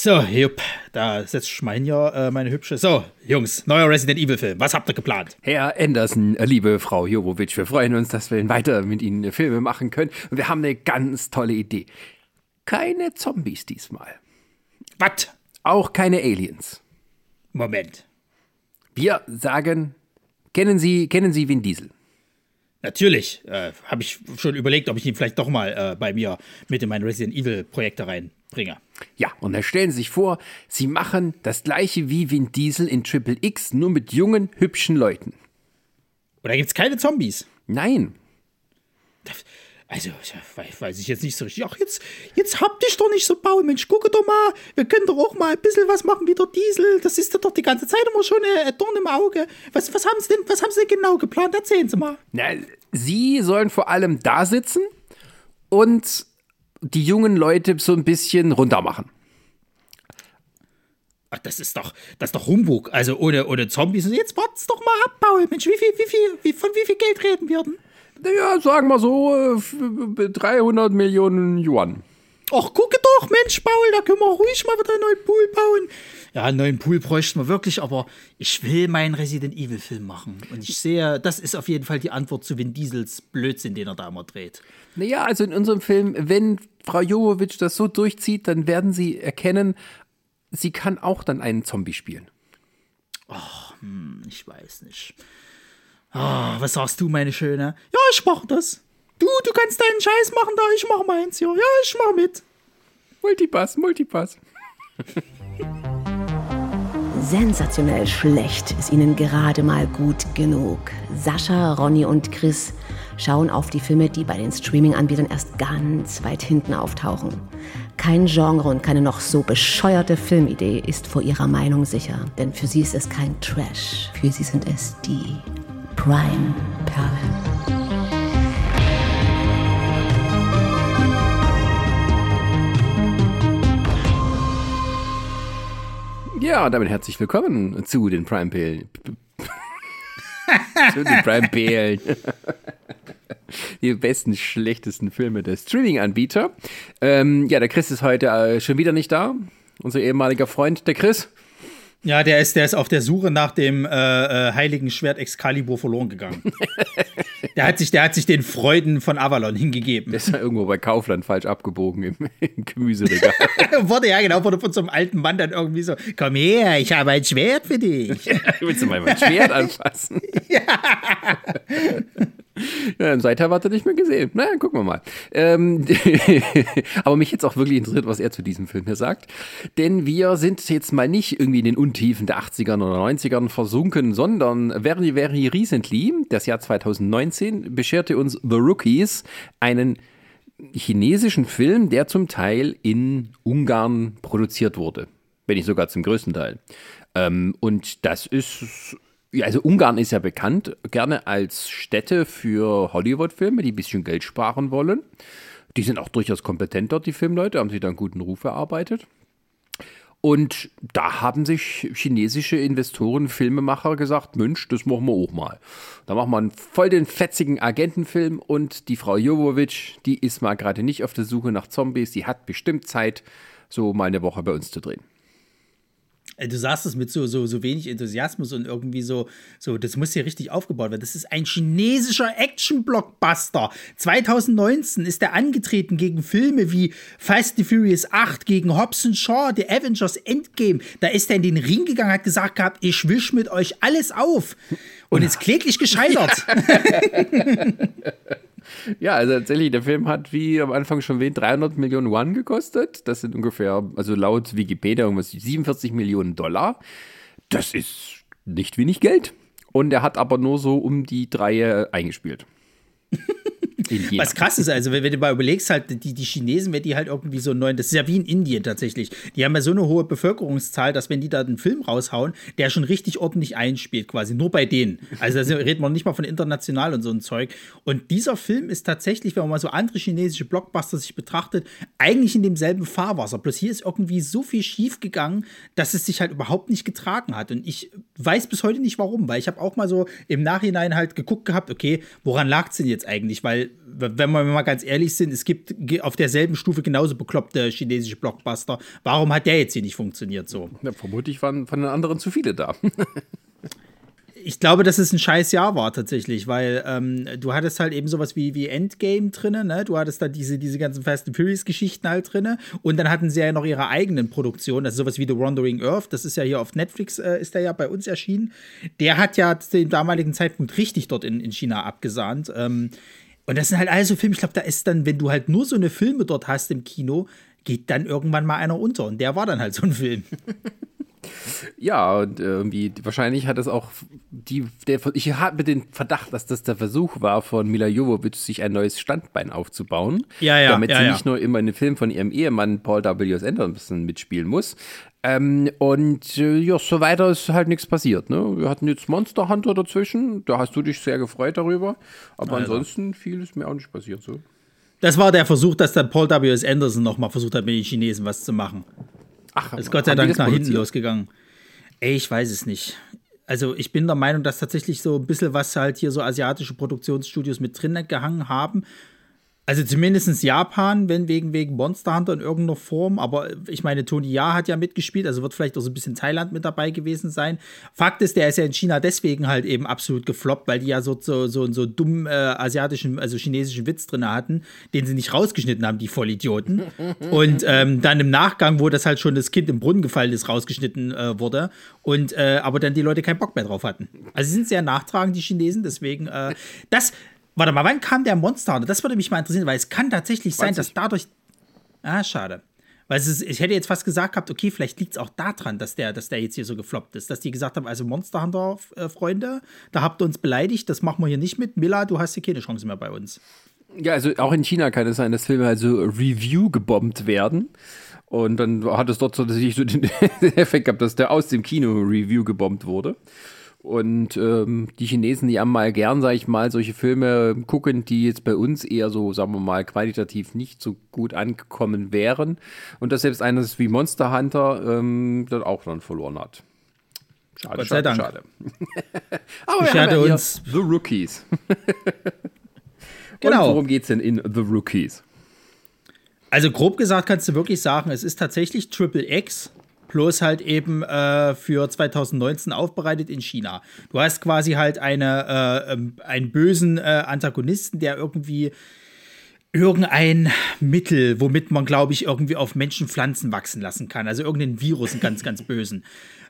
So, jupp, da setzt Schmein ja äh, meine hübsche. So, Jungs, neuer Resident Evil Film. Was habt ihr geplant? Herr Anderson, liebe Frau Jovovich, wir freuen uns, dass wir weiter mit Ihnen Filme machen können. Und wir haben eine ganz tolle Idee. Keine Zombies diesmal. Was? Auch keine Aliens. Moment. Wir sagen, kennen Sie, kennen Sie Vin Diesel? Natürlich. Äh, Habe ich schon überlegt, ob ich ihn vielleicht doch mal äh, bei mir mit in meine Resident Evil Projekte reinbringe. Ja, und da stellen Sie sich vor, Sie machen das gleiche wie Vin Diesel in Triple X, nur mit jungen, hübschen Leuten. Oder gibt es keine Zombies? Nein. Also, weiß ich jetzt nicht so richtig. Ach, jetzt, jetzt habt dich doch nicht so bauen, Mensch. Gucke doch mal, wir können doch auch mal ein bisschen was machen wie der Diesel. Das ist doch die ganze Zeit immer schon ein Dorn im Auge. Was, was, haben Sie denn, was haben Sie denn genau geplant? Erzählen Sie mal. Na, Sie sollen vor allem da sitzen und die jungen Leute so ein bisschen runter machen. Ach, das ist doch, das ist doch Humbug. Also ohne, ohne Zombies. Jetzt wart's doch mal ab, Paul. Mensch, wie viel, wie viel, wie, von wie viel Geld reden wir denn? Naja, sagen wir so, 300 Millionen Yuan. Ach, gucke doch, Mensch, Paul, da können wir ruhig mal wieder einen neuen Pool bauen. Ja, einen neuen Pool bräuchten wir wirklich, aber ich will meinen Resident Evil Film machen. Und ich sehe, das ist auf jeden Fall die Antwort zu Vin Diesels Blödsinn, den er da immer dreht. Naja, also in unserem Film, wenn Frau Jovovic das so durchzieht, dann werden sie erkennen, sie kann auch dann einen Zombie spielen. Ach, hm, ich weiß nicht. Oh, was sagst du, meine Schöne? Ja, ich mach das. Du, du kannst deinen Scheiß machen da, ich mach meins, ja. Ja, ich mach mit. Multipass, Multipass. Sensationell schlecht ist ihnen gerade mal gut genug. Sascha, Ronny und Chris schauen auf die Filme, die bei den Streaming-Anbietern erst ganz weit hinten auftauchen. Kein Genre und keine noch so bescheuerte Filmidee ist vor ihrer Meinung sicher, denn für sie ist es kein Trash, für sie sind es die Prime-Perlen. Ja, damit herzlich willkommen zu den Prime Perlen. zu den Prime Perlen. Die besten, schlechtesten Filme der Streaming-Anbieter. Ähm, ja, der Chris ist heute äh, schon wieder nicht da. Unser ehemaliger Freund, der Chris. Ja, der ist, der ist auf der Suche nach dem äh, äh, heiligen Schwert Excalibur verloren gegangen. der, hat sich, der hat sich den Freuden von Avalon hingegeben. Der ist ja irgendwo bei Kaufland falsch abgebogen im, im Gemüseregal. wurde, ja genau, wurde von so einem alten Mann dann irgendwie so, komm her, ich habe ein Schwert für dich. Willst du mal mein Schwert anfassen? ja. Ja, seither hat er nicht mehr gesehen. Na, naja, gucken wir mal. Ähm, aber mich jetzt auch wirklich interessiert, was er zu diesem Film hier sagt. Denn wir sind jetzt mal nicht irgendwie in den Untiefen der 80ern oder 90ern versunken, sondern very, very recently, das Jahr 2019, bescherte uns The Rookies einen chinesischen Film, der zum Teil in Ungarn produziert wurde. Wenn nicht sogar zum größten Teil. Ähm, und das ist ja, also Ungarn ist ja bekannt gerne als Stätte für Hollywood-Filme, die ein bisschen Geld sparen wollen. Die sind auch durchaus kompetent dort, die Filmleute, haben sich da einen guten Ruf erarbeitet. Und da haben sich chinesische Investoren, Filmemacher gesagt, Mensch, das machen wir auch mal. Da machen wir einen voll den fetzigen Agentenfilm und die Frau Jovovic, die ist mal gerade nicht auf der Suche nach Zombies, die hat bestimmt Zeit, so mal eine Woche bei uns zu drehen. Äh, du sagst es mit so, so, so wenig Enthusiasmus und irgendwie so, so, das muss hier richtig aufgebaut werden. Das ist ein chinesischer Action-Blockbuster. 2019 ist er angetreten gegen Filme wie Fast and Furious 8, gegen Hobbs Shaw, The Avengers Endgame. Da ist er in den Ring gegangen, hat gesagt gehabt, ich wisch mit euch alles auf. Und ist kläglich gescheitert. Ja, also tatsächlich, der Film hat, wie am Anfang schon erwähnt, 300 Millionen Yuan gekostet. Das sind ungefähr, also laut Wikipedia, irgendwas 47 Millionen Dollar. Das ist nicht wenig Geld. Und er hat aber nur so um die drei eingespielt. Was krass ist, also wenn, wenn, du mal überlegst, halt, die, die Chinesen, wenn die halt irgendwie so neuen, das ist ja wie in Indien tatsächlich, die haben ja so eine hohe Bevölkerungszahl, dass wenn die da einen Film raushauen, der schon richtig ordentlich einspielt, quasi, nur bei denen. Also da reden wir nicht mal von international und so ein Zeug. Und dieser Film ist tatsächlich, wenn man mal so andere chinesische Blockbuster sich betrachtet, eigentlich in demselben Fahrwasser. Bloß hier ist irgendwie so viel schief gegangen, dass es sich halt überhaupt nicht getragen hat. Und ich weiß bis heute nicht warum, weil ich habe auch mal so im Nachhinein halt geguckt gehabt, okay, woran lag es denn jetzt eigentlich? Weil wenn wir mal ganz ehrlich sind, es gibt auf derselben Stufe genauso bekloppte chinesische Blockbuster. Warum hat der jetzt hier nicht funktioniert so? Ja, vermutlich waren von den anderen zu viele da. ich glaube, dass es ein scheiß Jahr war tatsächlich, weil ähm, du hattest halt eben sowas wie, wie Endgame drinne, ne? Du hattest da diese, diese ganzen Fast and Furious Geschichten halt drinne und dann hatten sie ja noch ihre eigenen Produktionen, also sowas wie The Wandering Earth, das ist ja hier auf Netflix, äh, ist der ja bei uns erschienen. Der hat ja zu dem damaligen Zeitpunkt richtig dort in, in China abgesahnt. Ähm, und das sind halt alles so Filme, ich glaube, da ist dann, wenn du halt nur so eine Filme dort hast im Kino, geht dann irgendwann mal einer unter und der war dann halt so ein Film. Ja, und irgendwie, wahrscheinlich hat es auch die, der, ich habe den Verdacht, dass das der Versuch war von Mila Jovovich, sich ein neues Standbein aufzubauen. Ja, ja. Damit ja, sie ja. nicht nur immer in den Film von ihrem Ehemann Paul W. S. Anderson mitspielen muss. Ähm, und äh, ja, so weiter ist halt nichts passiert. Ne? Wir hatten jetzt Monster Hunter dazwischen, da hast du dich sehr gefreut darüber. Aber Alter. ansonsten viel ist mir auch nicht passiert. So. Das war der Versuch, dass dann Paul W. S. Anderson nochmal versucht hat, mit den Chinesen was zu machen. Ach, ist Gott sei Dank nach hinten losgegangen. Ey, ich weiß es nicht. Also ich bin der Meinung, dass tatsächlich so ein bisschen was halt hier so asiatische Produktionsstudios mit drin gehangen haben. Also zumindest Japan, wenn wegen, wegen Monster Hunter in irgendeiner Form. Aber ich meine, Tony Ja hat ja mitgespielt, also wird vielleicht auch so ein bisschen Thailand mit dabei gewesen sein. Fakt ist, der ist ja in China deswegen halt eben absolut gefloppt, weil die ja so, so, so, so dummen äh, asiatischen, also chinesischen Witz drin hatten, den sie nicht rausgeschnitten haben, die Vollidioten. Und ähm, dann im Nachgang, wo das halt schon das Kind im Brunnen gefallen ist, rausgeschnitten äh, wurde. Und äh, aber dann die Leute keinen Bock mehr drauf hatten. Also sie sind sehr nachtragend, die Chinesen, deswegen äh, das. Warte mal, wann kam der Monster Hunter? Das würde mich mal interessieren, weil es kann tatsächlich sein, 20. dass dadurch. Ah, schade. Weil es ist, ich hätte jetzt fast gesagt gehabt, okay, vielleicht liegt es auch daran, dass der, dass der jetzt hier so gefloppt ist. Dass die gesagt haben, also Monster Hunter, äh, Freunde, da habt ihr uns beleidigt, das machen wir hier nicht mit. Miller, du hast hier keine Chance mehr bei uns. Ja, also auch in China kann es sein, dass Filme also Review gebombt werden. Und dann hat es dort so, dass ich so den Effekt gehabt, dass der aus dem Kino Review gebombt wurde. Und ähm, die Chinesen, die haben mal gern, sag ich mal, solche Filme gucken, die jetzt bei uns eher so, sagen wir mal, qualitativ nicht so gut angekommen wären. Und dass selbst eines wie Monster Hunter ähm, dann auch dann verloren hat. Schade, Gott sei schade, Dank. schade. Aber wir Schade haben ja uns. The Rookies. Genau. Und worum geht's denn in The Rookies? Also grob gesagt kannst du wirklich sagen, es ist tatsächlich Triple X bloß halt eben äh, für 2019 aufbereitet in China. Du hast quasi halt eine, äh, ähm, einen bösen äh, Antagonisten, der irgendwie irgendein Mittel, womit man, glaube ich, irgendwie auf Menschen Pflanzen wachsen lassen kann. Also irgendeinen Virus, einen ganz, ganz bösen.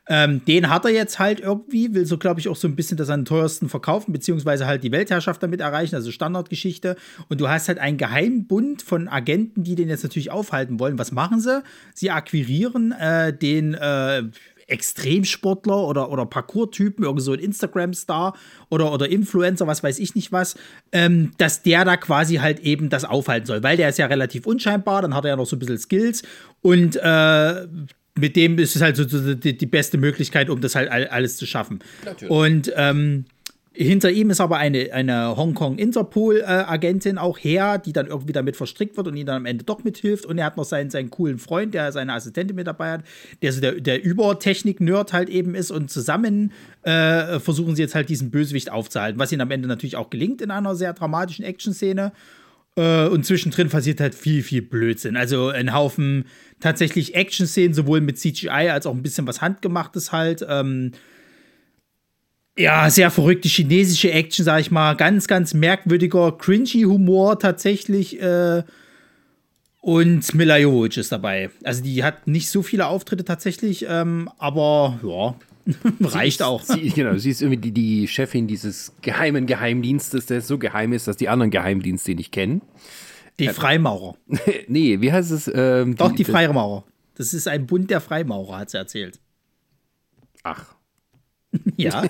Ähm, den hat er jetzt halt irgendwie, will so, glaube ich, auch so ein bisschen das an den teuersten verkaufen, beziehungsweise halt die Weltherrschaft damit erreichen, also Standardgeschichte. Und du hast halt einen Geheimbund von Agenten, die den jetzt natürlich aufhalten wollen. Was machen sie? Sie akquirieren äh, den äh, Extremsportler oder, oder Parkour-Typen, irgend so ein Instagram-Star oder, oder Influencer, was weiß ich nicht was, ähm, dass der da quasi halt eben das aufhalten soll, weil der ist ja relativ unscheinbar, dann hat er ja noch so ein bisschen Skills und äh, mit dem ist es halt so, die, die beste Möglichkeit, um das halt all, alles zu schaffen. Natürlich. Und ähm, hinter ihm ist aber eine, eine Hongkong-Interpol-Agentin auch her, die dann irgendwie damit verstrickt wird und ihm dann am Ende doch mithilft. Und er hat noch seinen, seinen coolen Freund, der seine Assistentin mit dabei hat, der so der, der Übertechnik-Nerd halt eben ist. Und zusammen äh, versuchen sie jetzt halt diesen Bösewicht aufzuhalten, was ihnen am Ende natürlich auch gelingt in einer sehr dramatischen Action-Szene. Äh, Und zwischendrin passiert halt viel, viel Blödsinn. Also ein Haufen tatsächlich Action-Szenen, sowohl mit CGI als auch ein bisschen was Handgemachtes halt. Ähm, ja, sehr verrückte chinesische Action, sag ich mal. Ganz, ganz merkwürdiger, cringy Humor tatsächlich. Äh, und Mila Jovovich ist dabei. Also die hat nicht so viele Auftritte tatsächlich, ähm, aber ja, reicht sie ist, auch. Sie, genau, sie ist irgendwie die, die Chefin dieses geheimen Geheimdienstes, der so geheim ist, dass die anderen Geheimdienste ihn nicht kennen. Die Freimaurer. nee, wie heißt es? Ähm, Doch, die Freimaurer. Das ist ein Bund der Freimaurer, hat sie erzählt. Ach. Ja.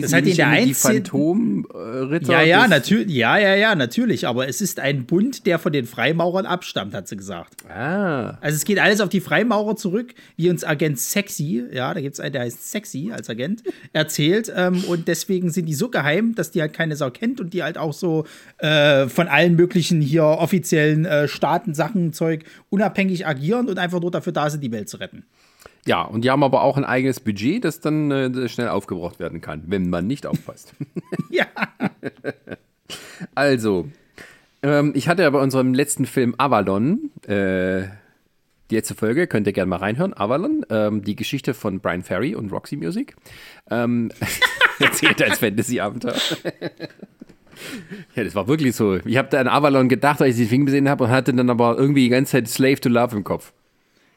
Das hat in der irgendwie die 19. Phantomritter. Ja, ja, natürlich, ja, ja, ja, natürlich. Aber es ist ein Bund, der von den Freimaurern abstammt, hat sie gesagt. Ah, Also es geht alles auf die Freimaurer zurück, wie uns Agent Sexy, ja, da gibt es einen, der heißt Sexy als Agent, erzählt. Ähm, und deswegen sind die so geheim, dass die halt keine Sau kennt und die halt auch so äh, von allen möglichen hier offiziellen äh, Staaten, Sachen, Zeug unabhängig agieren und einfach nur dafür da sind, die Welt zu retten. Ja, und die haben aber auch ein eigenes Budget, das dann äh, schnell aufgebraucht werden kann, wenn man nicht aufpasst. ja. Also, ähm, ich hatte ja bei unserem letzten Film Avalon, äh, die letzte Folge, könnt ihr gerne mal reinhören, Avalon, ähm, die Geschichte von Brian Ferry und Roxy Music. Ähm, erzählt als Fantasy-Abenteuer. ja, das war wirklich so. Ich habe da an Avalon gedacht, als ich den Film gesehen habe und hatte dann aber irgendwie die ganze Zeit Slave to Love im Kopf.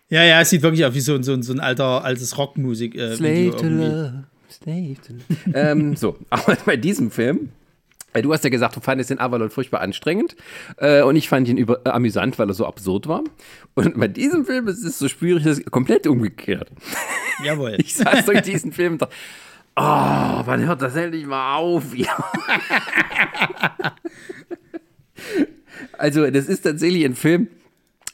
Ja, ja, es sieht wirklich aus wie so, so, so ein alter, altes Rockmusik. Äh, Slave to Love. Slave to love. ähm, so, aber bei diesem Film äh, Du hast ja gesagt, du fandest den Avalon furchtbar anstrengend. Äh, und ich fand ihn über, äh, amüsant, weil er so absurd war. Und bei diesem Film ist es so spürig, das ist komplett umgekehrt. Jawohl. Ich saß durch diesen Film und dachte, oh, wann hört das endlich mal auf? also, das ist tatsächlich ein Film,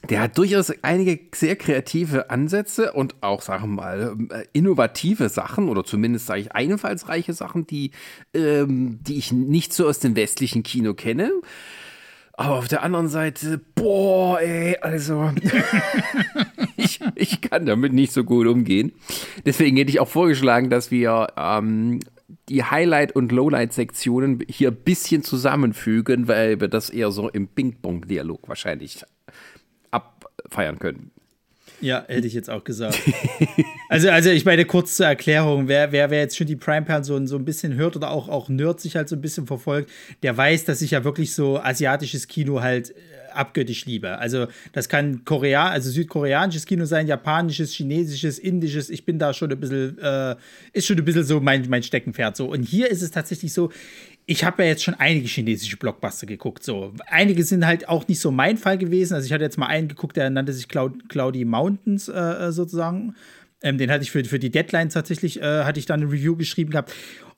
der hat durchaus einige sehr kreative Ansätze und auch, sagen wir mal, äh, innovative Sachen oder zumindest, sage ich, einfallsreiche Sachen, die, ähm, die ich nicht so aus dem westlichen Kino kenne. Aber auf der anderen Seite, boah, ey, also, ich, ich kann damit nicht so gut umgehen. Deswegen hätte ich auch vorgeschlagen, dass wir ähm, die Highlight- und Lowlight-Sektionen hier ein bisschen zusammenfügen, weil wir das eher so im Ping-Pong-Dialog wahrscheinlich feiern können. Ja, hätte ich jetzt auch gesagt. also, also ich meine, kurz zur Erklärung, wer, wer, wer jetzt schon die Prime-Person so ein bisschen hört oder auch, auch Nerd sich halt so ein bisschen verfolgt, der weiß, dass ich ja wirklich so asiatisches Kino halt äh, abgöttisch liebe. Also das kann Korea, also südkoreanisches Kino sein, japanisches, chinesisches, indisches. Ich bin da schon ein bisschen, äh, ist schon ein bisschen so mein, mein Steckenpferd. So. Und hier ist es tatsächlich so, ich habe ja jetzt schon einige chinesische Blockbuster geguckt. So. Einige sind halt auch nicht so mein Fall gewesen. Also ich hatte jetzt mal einen geguckt, der nannte sich Cloud Cloudy Mountains äh, äh, sozusagen. Ähm, den hatte ich für, für die Deadline tatsächlich, äh, hatte ich dann eine Review geschrieben gehabt.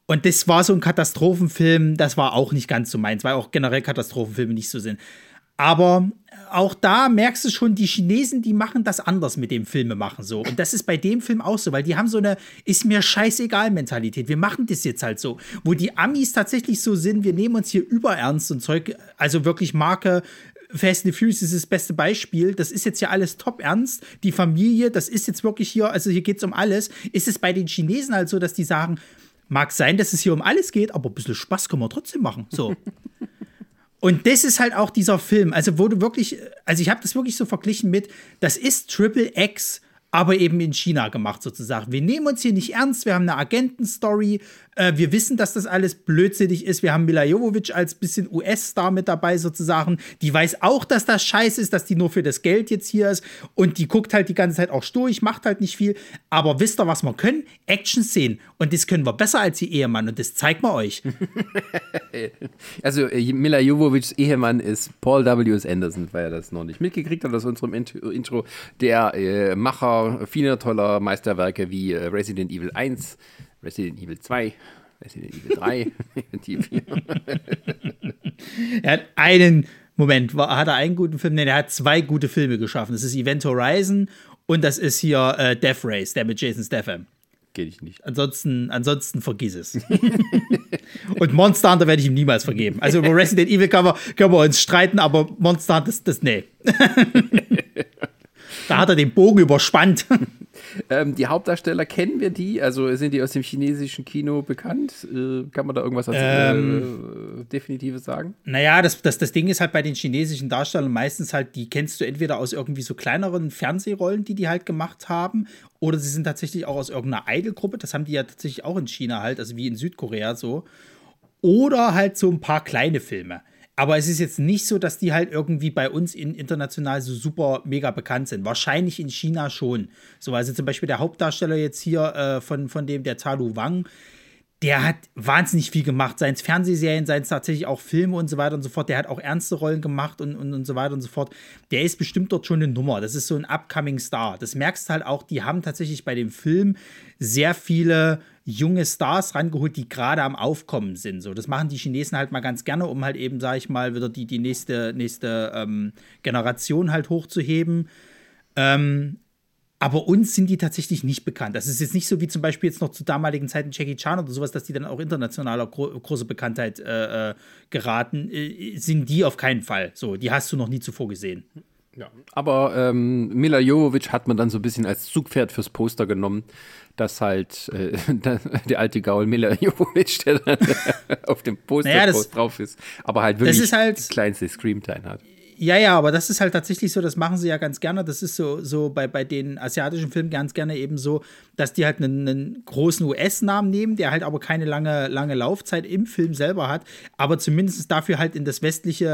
Und das war so ein Katastrophenfilm, das war auch nicht ganz so meins, weil auch generell Katastrophenfilme nicht so sind. Aber auch da merkst du schon, die Chinesen, die machen das anders mit dem Filme machen so. Und das ist bei dem Film auch so, weil die haben so eine ist mir scheißegal Mentalität. Wir machen das jetzt halt so. Wo die Amis tatsächlich so sind, wir nehmen uns hier überernst und Zeug, also wirklich Marke Fast and Furious ist das beste Beispiel. Das ist jetzt ja alles top ernst. Die Familie, das ist jetzt wirklich hier, also hier geht es um alles. Ist es bei den Chinesen halt so, dass die sagen, mag sein, dass es hier um alles geht, aber ein bisschen Spaß können wir trotzdem machen. So. Und das ist halt auch dieser Film. Also, wo du wirklich, also ich habe das wirklich so verglichen mit, das ist Triple X aber eben in China gemacht sozusagen. Wir nehmen uns hier nicht ernst, wir haben eine Agentenstory, äh, wir wissen, dass das alles blödsinnig ist. Wir haben Mila Jovovich als bisschen US-Star mit dabei sozusagen. Die weiß auch, dass das scheiße ist, dass die nur für das Geld jetzt hier ist und die guckt halt die ganze Zeit auch stur, macht halt nicht viel. Aber wisst ihr, was wir können? Action-Szenen. Und das können wir besser als ihr Ehemann und das zeigt man euch. also äh, Mila Jovovichs Ehemann ist Paul W.S. Anderson, weil er das noch nicht mitgekriegt hat aus unserem Intro. Der äh, Macher vieler toller Meisterwerke wie äh, Resident Evil 1, Resident Evil 2, Resident Evil 3, Resident Evil 4. er hat einen, Moment, hat er einen guten Film? Nein, er hat zwei gute Filme geschaffen. Das ist Event Horizon und das ist hier äh, Death Race, der mit Jason Statham. Geht ich nicht. Ansonsten, ansonsten vergiss es. und Monster Hunter werde ich ihm niemals vergeben. Also über Resident Evil können wir, können wir uns streiten, aber Monster Hunter, das, das nee. Da hat er den Bogen überspannt. Ähm, die Hauptdarsteller kennen wir die? Also sind die aus dem chinesischen Kino bekannt? Äh, kann man da irgendwas als, ähm, äh, Definitives sagen? Naja, das, das, das Ding ist halt bei den chinesischen Darstellern meistens halt, die kennst du entweder aus irgendwie so kleineren Fernsehrollen, die die halt gemacht haben, oder sie sind tatsächlich auch aus irgendeiner Idol-Gruppe. Das haben die ja tatsächlich auch in China halt, also wie in Südkorea so. Oder halt so ein paar kleine Filme. Aber es ist jetzt nicht so, dass die halt irgendwie bei uns in, international so super mega bekannt sind. Wahrscheinlich in China schon. So, also zum Beispiel der Hauptdarsteller jetzt hier äh, von, von dem, der Talu Wang, der hat wahnsinnig viel gemacht. Seien es Fernsehserien, seien es tatsächlich auch Filme und so weiter und so fort. Der hat auch ernste Rollen gemacht und, und, und so weiter und so fort. Der ist bestimmt dort schon eine Nummer. Das ist so ein upcoming Star. Das merkst du halt auch, die haben tatsächlich bei dem Film sehr viele junge Stars rangeholt, die gerade am Aufkommen sind. So, das machen die Chinesen halt mal ganz gerne, um halt eben, sag ich mal, wieder die, die nächste, nächste ähm, Generation halt hochzuheben. Ähm, aber uns sind die tatsächlich nicht bekannt. Das ist jetzt nicht so wie zum Beispiel jetzt noch zu damaligen Zeiten Jackie Chan oder sowas, dass die dann auch internationaler gro große Bekanntheit äh, äh, geraten. Äh, sind die auf keinen Fall. So, die hast du noch nie zuvor gesehen. Ja. Aber ähm, Mila Jovovic hat man dann so ein bisschen als Zugpferd fürs Poster genommen, dass halt äh, der alte Gaul Mila Jovovic, der dann auf dem Poster naja, drauf ist, aber halt wirklich halt, die kleinste Screamtime hat. Ja, ja, aber das ist halt tatsächlich so, das machen sie ja ganz gerne. Das ist so, so bei, bei den asiatischen Filmen ganz gerne eben so, dass die halt einen, einen großen US-Namen nehmen, der halt aber keine lange, lange Laufzeit im Film selber hat, aber zumindest dafür halt in das westliche,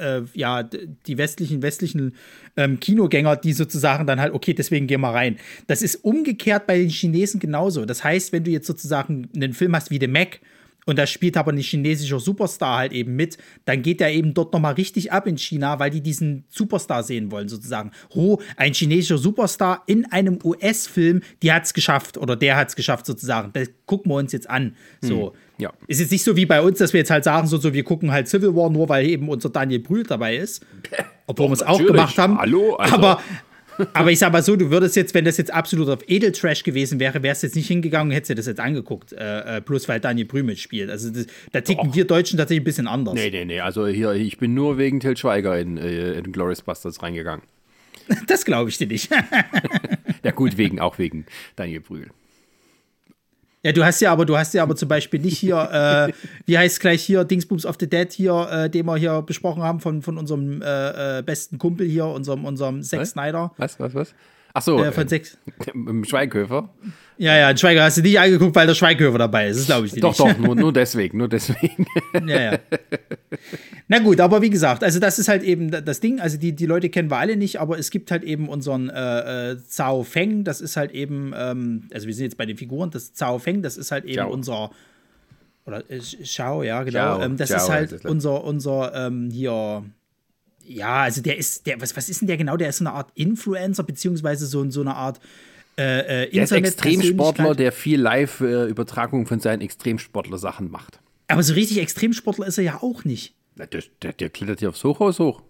äh, äh, äh ja, die westlichen, westlichen ähm, Kinogänger, die sozusagen dann halt, okay, deswegen gehen wir rein. Das ist umgekehrt bei den Chinesen genauso. Das heißt, wenn du jetzt sozusagen einen Film hast wie The Mac, und da spielt aber ein chinesischer Superstar halt eben mit, dann geht der eben dort nochmal richtig ab in China, weil die diesen Superstar sehen wollen, sozusagen. Oh, ein chinesischer Superstar in einem US-Film, die hat es geschafft oder der hat es geschafft, sozusagen. Das gucken wir uns jetzt an. So. Hm, ja. Ist jetzt nicht so wie bei uns, dass wir jetzt halt sagen, so, so wir gucken halt Civil War nur, weil eben unser Daniel Brühl dabei ist. Obwohl wir es auch gemacht haben. Hallo, also. Aber, aber ich sag mal so, du würdest jetzt, wenn das jetzt absolut auf Edeltrash gewesen wäre, wärst du jetzt nicht hingegangen und hättest dir das jetzt angeguckt. Äh, äh plus weil Daniel Brühl mitspielt. Also das, da ticken Och. wir Deutschen tatsächlich ein bisschen anders. Nee, nee, nee. Also hier, ich bin nur wegen Till Schweiger in, äh, in Glorious Busters reingegangen. Das glaube ich dir nicht. ja, gut, wegen, auch wegen Daniel Brühl. Ja, du hast ja aber, du hast ja aber zum Beispiel nicht hier, äh, wie heißt gleich hier, Dingsbums of the Dead hier, äh, den wir hier besprochen haben von, von unserem äh, äh besten Kumpel hier, unserem, unserem Zack Snyder. Was, was, was? Ach so, äh, von sechs. Im Schweighöfer. Ja, ja, ein Schweiger hast du nicht angeguckt, weil der Schweighöfer dabei ist. Das glaube ich dir doch, nicht. Doch, doch, nur, nur deswegen, nur deswegen. ja, ja. Na gut, aber wie gesagt, also das ist halt eben das Ding. Also die, die Leute kennen wir alle nicht, aber es gibt halt eben unseren äh, äh, Zhao Feng. Das ist halt eben, ähm, also wir sind jetzt bei den Figuren, das Zhao Feng, das ist halt eben Ciao. unser oder äh, Xiao, ja, genau. Ciao. Ähm, das Ciao, ist halt das unser, unser ähm, hier ja, also der ist, der, was, was ist denn der genau? Der ist so eine Art Influencer, beziehungsweise so, so eine Art äh, äh, der ist Extremsportler, der viel Live-Übertragung von seinen Extremsportler-Sachen macht. Aber so richtig Extremsportler ist er ja auch nicht. Der, der, der klettert ja aufs Hochhaus hoch.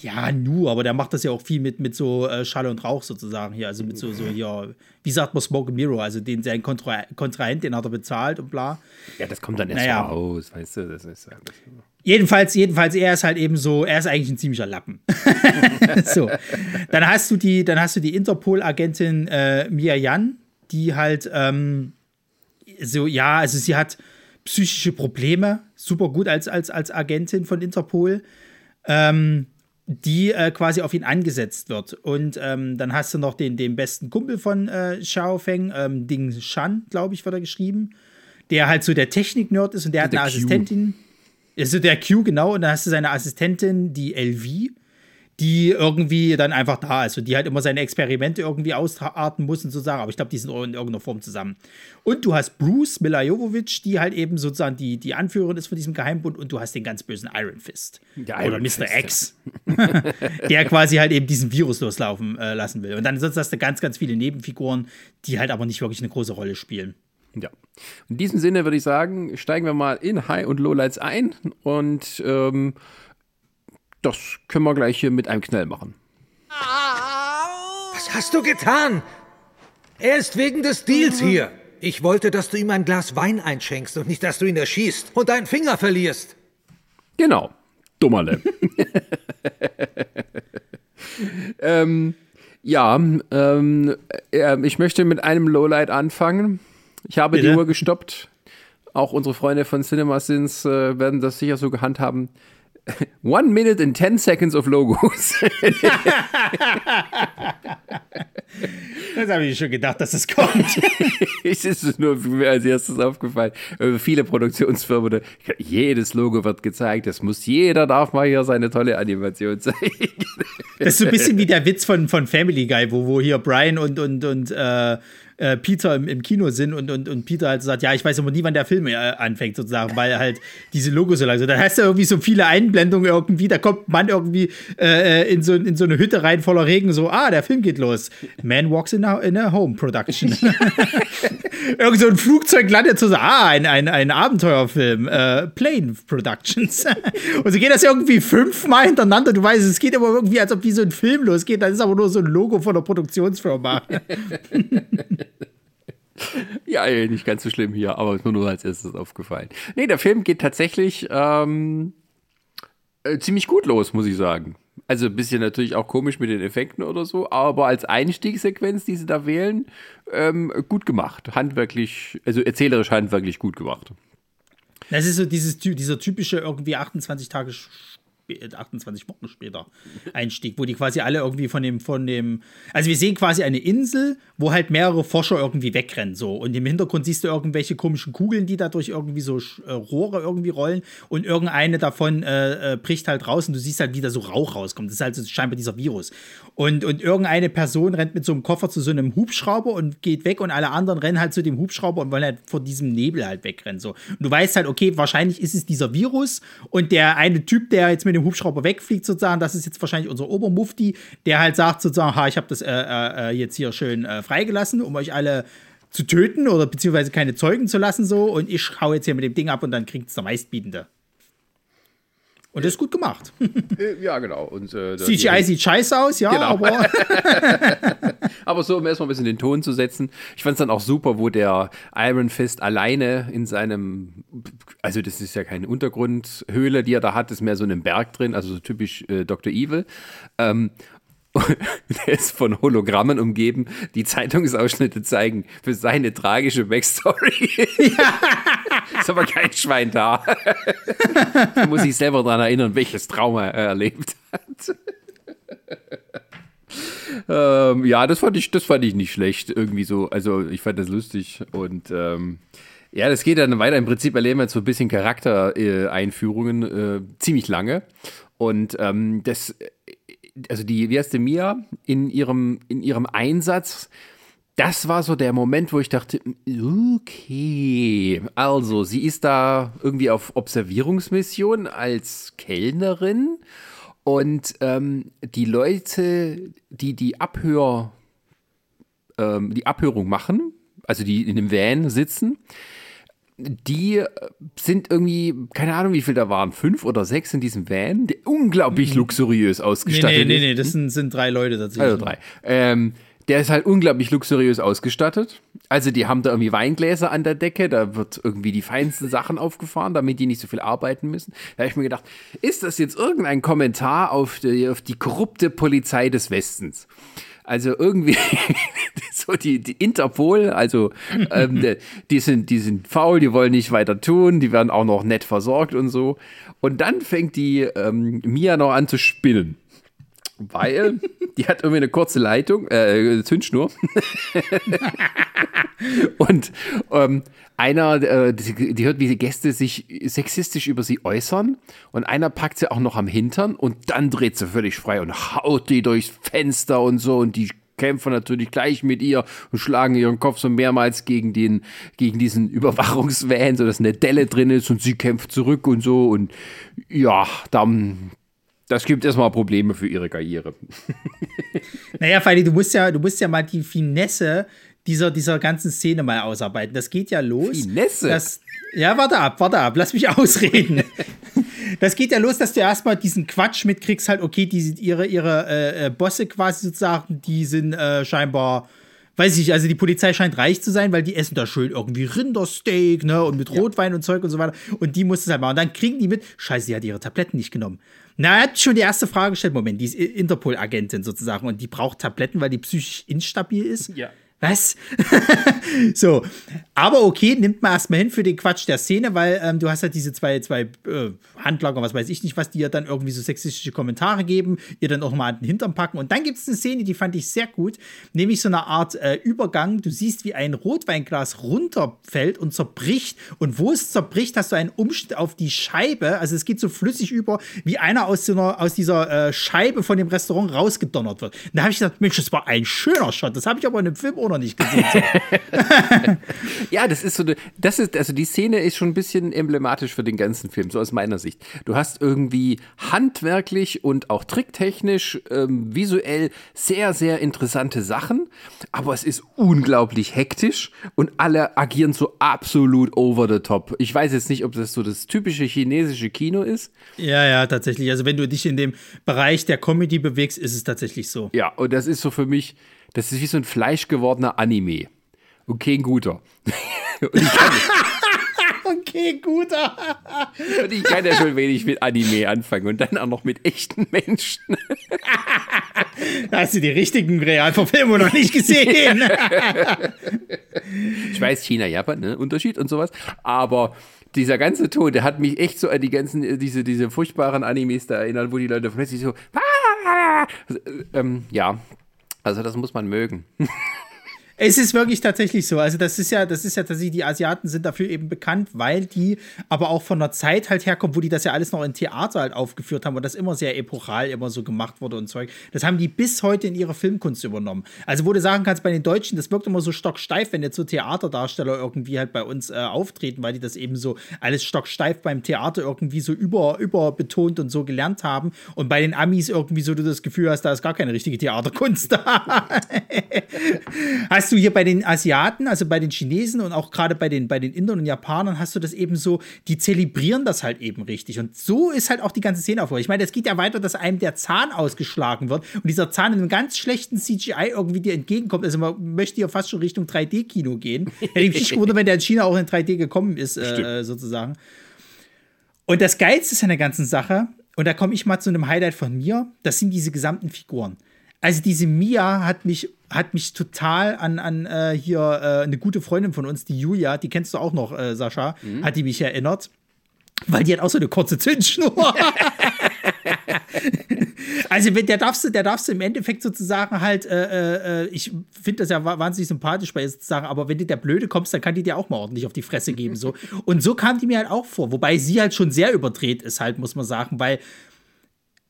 Ja, nu, aber der macht das ja auch viel mit, mit so äh, Schall und Rauch sozusagen hier. Also mit so, so hier, wie sagt man Smoke and Mirror, also den sein Kontra Kontrahent, den hat er bezahlt und bla. Ja, das kommt dann erst naja. raus, weißt du, das ist ja. Jedenfalls, jedenfalls, er ist halt eben so, er ist eigentlich ein ziemlicher Lappen. so. Dann hast du die, dann hast du die Interpol-Agentin äh, Mia Yan, die halt ähm, so, ja, also sie hat psychische Probleme, super gut als, als, als Agentin von Interpol, ähm, die äh, quasi auf ihn angesetzt wird. Und ähm, dann hast du noch den, den besten Kumpel von äh, Xiao Feng, ähm, Ding Shan, glaube ich, wird er geschrieben, der halt so der Technik-Nerd ist und der, der hat eine Q. Assistentin. Also der Q, genau, und dann hast du seine Assistentin, die LV, die irgendwie dann einfach da ist und die halt immer seine Experimente irgendwie ausarten muss und sozusagen, aber ich glaube, die sind in irgendeiner Form zusammen. Und du hast Bruce Mila Jovovich, die halt eben sozusagen die, die Anführerin ist von diesem Geheimbund und du hast den ganz bösen Iron Fist. Iron oder Mr. Fist, X, der quasi halt eben diesen Virus loslaufen äh, lassen will. Und dann sonst hast du ganz, ganz viele Nebenfiguren, die halt aber nicht wirklich eine große Rolle spielen. Ja. In diesem Sinne würde ich sagen, steigen wir mal in High- und Lowlights ein und ähm, das können wir gleich hier mit einem Knall machen. Was hast du getan? Er ist wegen des Deals hier. Ich wollte, dass du ihm ein Glas Wein einschenkst und nicht, dass du ihn erschießt und deinen Finger verlierst. Genau. Dummerle. ähm, ja, ähm, äh, ich möchte mit einem Lowlight anfangen. Ich habe Bitte? die Uhr gestoppt. Auch unsere Freunde von CinemaSins äh, werden das sicher so gehandhaben. One minute and ten seconds of Logos. das habe ich schon gedacht, dass es kommt. es ist nur mir als erstes aufgefallen. Äh, viele Produktionsfirmen, jedes Logo wird gezeigt. Das muss jeder, darf mal hier seine tolle Animation zeigen. das ist so ein bisschen wie der Witz von, von Family Guy, wo, wo hier Brian und, und, und äh, äh, Peter im, im Kino sind und, und, und Peter halt sagt, ja, ich weiß aber nie, wann der Film äh, anfängt, sozusagen, weil halt diese Logos so lang sind. Dann hast du irgendwie so viele Einblendungen irgendwie, da kommt man irgendwie äh, in, so, in so eine Hütte rein voller Regen, so, ah, der Film geht los. Man walks in a, in a home production. Irgend so ein Flugzeug landet so, ah, ein, ein, ein Abenteuerfilm, äh, Plane Productions. und so geht das irgendwie fünfmal hintereinander. Du weißt, es geht immer irgendwie, als ob wie so ein Film losgeht. Das ist aber nur so ein Logo von der Produktionsfirma. ja, nicht ganz so schlimm hier, aber nur, nur als erstes aufgefallen. Nee, der Film geht tatsächlich ähm, äh, ziemlich gut los, muss ich sagen. Also ein bisschen natürlich auch komisch mit den Effekten oder so, aber als Einstiegssequenz, die sie da wählen, ähm, gut gemacht. Handwerklich, also erzählerisch handwerklich gut gemacht. Das ist so dieses, dieser typische irgendwie 28 Tage 28 Wochen später Einstieg, wo die quasi alle irgendwie von dem, von dem, also wir sehen quasi eine Insel, wo halt mehrere Forscher irgendwie wegrennen, so. Und im Hintergrund siehst du irgendwelche komischen Kugeln, die da durch irgendwie so äh, Rohre irgendwie rollen und irgendeine davon äh, äh, bricht halt raus und du siehst halt, wie da so Rauch rauskommt. Das ist halt so scheinbar dieser Virus. Und, und irgendeine Person rennt mit so einem Koffer zu so einem Hubschrauber und geht weg und alle anderen rennen halt zu dem Hubschrauber und wollen halt vor diesem Nebel halt wegrennen, so. Und du weißt halt, okay, wahrscheinlich ist es dieser Virus und der eine Typ, der jetzt mit dem Hubschrauber wegfliegt, sozusagen, das ist jetzt wahrscheinlich unser Obermufti, der halt sagt sozusagen, ha, ich habe das äh, äh, jetzt hier schön äh, freigelassen, um euch alle zu töten oder beziehungsweise keine Zeugen zu lassen, so und ich hau jetzt hier mit dem Ding ab und dann kriegt es der Meistbietende. Und das ist gut gemacht. Äh, ja, genau. Und, äh, CGI sieht scheiße aus, ja, genau. aber. aber so, um erstmal ein bisschen den Ton zu setzen. Ich fand es dann auch super, wo der Iron Fist alleine in seinem, also das ist ja keine Untergrundhöhle, die er da hat, ist mehr so in einem Berg drin, also so typisch äh, Dr. Evil. Ähm, der ist von Hologrammen umgeben, die Zeitungsausschnitte zeigen für seine tragische Backstory. Ja. ist aber kein Schwein da. da muss ich selber daran erinnern, welches Trauma er erlebt hat. Ähm, ja, das fand ich, das fand ich nicht schlecht. Irgendwie so, also ich fand das lustig und ähm, ja, das geht dann weiter. Im Prinzip erleben wir so ein bisschen Charaktereinführungen äh, ziemlich lange. Und ähm, das also die, wie heißt die Mia, in ihrem, in ihrem Einsatz, das war so der Moment, wo ich dachte, okay, also sie ist da irgendwie auf Observierungsmission als Kellnerin und ähm, die Leute, die die Abhör, ähm, die Abhörung machen, also die in dem Van sitzen, die sind irgendwie, keine Ahnung, wie viel da waren, fünf oder sechs in diesem Van, der unglaublich mhm. luxuriös ausgestattet nee, nee, nee, Nee, nee, das sind, sind drei Leute tatsächlich. Also drei. Ähm, der ist halt unglaublich luxuriös ausgestattet. Also die haben da irgendwie Weingläser an der Decke, da wird irgendwie die feinsten Sachen aufgefahren, damit die nicht so viel arbeiten müssen. Da habe ich mir gedacht, ist das jetzt irgendein Kommentar auf die, auf die korrupte Polizei des Westens? Also irgendwie so die, die Interpol, also ähm, die, sind, die sind faul, die wollen nicht weiter tun, die werden auch noch nett versorgt und so. Und dann fängt die ähm, Mia noch an zu spinnen. Weil die hat irgendwie eine kurze Leitung, äh, Zündschnur. und ähm, einer, äh, die, die, hört, wie die Gäste sich sexistisch über sie äußern. Und einer packt sie auch noch am Hintern und dann dreht sie völlig frei und haut die durchs Fenster und so. Und die kämpfen natürlich gleich mit ihr und schlagen ihren Kopf so mehrmals gegen den, gegen diesen Überwachungsvan, sodass eine Delle drin ist und sie kämpft zurück und so. Und ja, dann, das gibt erstmal Probleme für ihre Karriere. naja, Feidi, du musst ja, du musst ja mal die Finesse dieser, dieser ganzen Szene mal ausarbeiten. Das geht ja los. Finesse? Dass, ja, warte ab, warte ab, lass mich ausreden. das geht ja los, dass du erstmal diesen Quatsch mitkriegst, halt, okay, die sind ihre, ihre äh, äh, Bosse quasi sozusagen, die sind äh, scheinbar weiß ich, also die Polizei scheint reich zu sein, weil die essen da schön irgendwie Rindersteak, ne, und mit Rotwein ja. und Zeug und so weiter. Und die muss es halt machen. Und dann kriegen die mit, scheiße, die hat ihre Tabletten nicht genommen. Na, er hat schon die erste Frage gestellt, Moment, die ist Interpol-Agentin sozusagen und die braucht Tabletten, weil die psychisch instabil ist. Ja was? so, aber okay, nimmt man erstmal hin für den Quatsch der Szene, weil ähm, du hast halt diese zwei, zwei äh, Handlanger, was weiß ich nicht, was die ja dann irgendwie so sexistische Kommentare geben, ihr dann auch mal an den Hintern packen. Und dann gibt es eine Szene, die fand ich sehr gut, nämlich so eine Art äh, Übergang. Du siehst, wie ein Rotweinglas runterfällt und zerbricht. Und wo es zerbricht, hast du einen Umschnitt auf die Scheibe. Also es geht so flüssig über, wie einer aus, so einer, aus dieser äh, Scheibe von dem Restaurant rausgedonnert wird. Und da habe ich gedacht, Mensch, das war ein schöner Shot. Das habe ich aber in einem Film auch noch nicht gesehen. ja, das ist so eine, das ist, also die Szene ist schon ein bisschen emblematisch für den ganzen Film, so aus meiner Sicht. Du hast irgendwie handwerklich und auch tricktechnisch, ähm, visuell sehr, sehr interessante Sachen, aber es ist unglaublich hektisch und alle agieren so absolut over the top. Ich weiß jetzt nicht, ob das so das typische chinesische Kino ist. Ja, ja, tatsächlich. Also wenn du dich in dem Bereich der Comedy bewegst, ist es tatsächlich so. Ja, und das ist so für mich, das ist wie so ein fleischgewordener Anime. Und kein guter. und ich kann okay, gut. und ich kann ja schon wenig mit Anime anfangen und dann auch noch mit echten Menschen. da hast du die richtigen Realverfilmungen noch nicht gesehen. ich weiß, China, Japan, ne? Unterschied und sowas. Aber dieser ganze Ton, der hat mich echt so an die ganzen, diese, diese furchtbaren Animes da erinnert, wo die Leute plötzlich so, ähm, ja, also das muss man mögen. Es ist wirklich tatsächlich so. Also, das ist ja, das ist ja tatsächlich, die Asiaten sind dafür eben bekannt, weil die aber auch von der Zeit halt herkommen, wo die das ja alles noch in Theater halt aufgeführt haben und das immer sehr epochal immer so gemacht wurde und Zeug. Das haben die bis heute in ihrer Filmkunst übernommen. Also, wo du sagen kannst, bei den Deutschen, das wirkt immer so stocksteif, wenn jetzt so Theaterdarsteller irgendwie halt bei uns äh, auftreten, weil die das eben so alles stocksteif beim Theater irgendwie so über, überbetont und so gelernt haben. Und bei den Amis irgendwie so du das Gefühl hast, da ist gar keine richtige Theaterkunst da. hast hast du hier bei den Asiaten, also bei den Chinesen und auch gerade bei den, bei den Indern und Japanern, hast du das eben so, die zelebrieren das halt eben richtig. Und so ist halt auch die ganze Szene auf. Ich meine, es geht ja weiter, dass einem der Zahn ausgeschlagen wird und dieser Zahn in einem ganz schlechten CGI irgendwie dir entgegenkommt. Also man möchte ja fast schon Richtung 3D-Kino gehen. Hätte ich mich gewundert, wenn der in China auch in 3D gekommen ist, äh, sozusagen. Und das Geilste ist an der ganzen Sache, und da komme ich mal zu einem Highlight von mir, das sind diese gesamten Figuren. Also diese Mia hat mich hat mich total an, an äh, hier äh, eine gute Freundin von uns, die Julia, die kennst du auch noch, äh, Sascha, mhm. hat die mich erinnert. Weil die hat auch so eine kurze Zündschnur. also der darfst du, der darfst du im Endeffekt sozusagen halt, äh, äh, ich finde das ja wahnsinnig sympathisch bei ihr sozusagen, aber wenn du der Blöde kommst, dann kann die dir auch mal ordentlich auf die Fresse geben. So. Und so kam die mir halt auch vor, wobei sie halt schon sehr überdreht ist, halt, muss man sagen, weil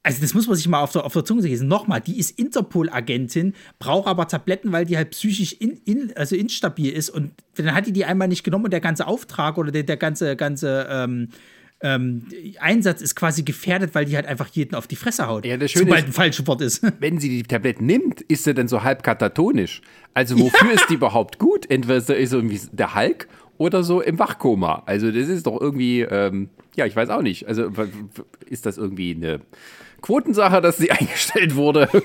also das muss man sich mal auf der, auf der Zunge lesen. Nochmal, die ist Interpol-Agentin, braucht aber Tabletten, weil die halt psychisch in, in, also instabil ist. Und dann hat die die einmal nicht genommen und der ganze Auftrag oder der, der ganze, ganze ähm, ähm, Einsatz ist quasi gefährdet, weil die halt einfach jeden auf die Fresse haut. Ja, das Schöne sobald ist, ein falsches Wort ist. Wenn sie die Tabletten nimmt, ist sie dann so halb katatonisch. Also wofür ja. ist die überhaupt gut? Entweder ist sie irgendwie der Hulk oder so im Wachkoma. Also das ist doch irgendwie, ähm, ja, ich weiß auch nicht. Also ist das irgendwie eine Quotensache, dass sie eingestellt wurde.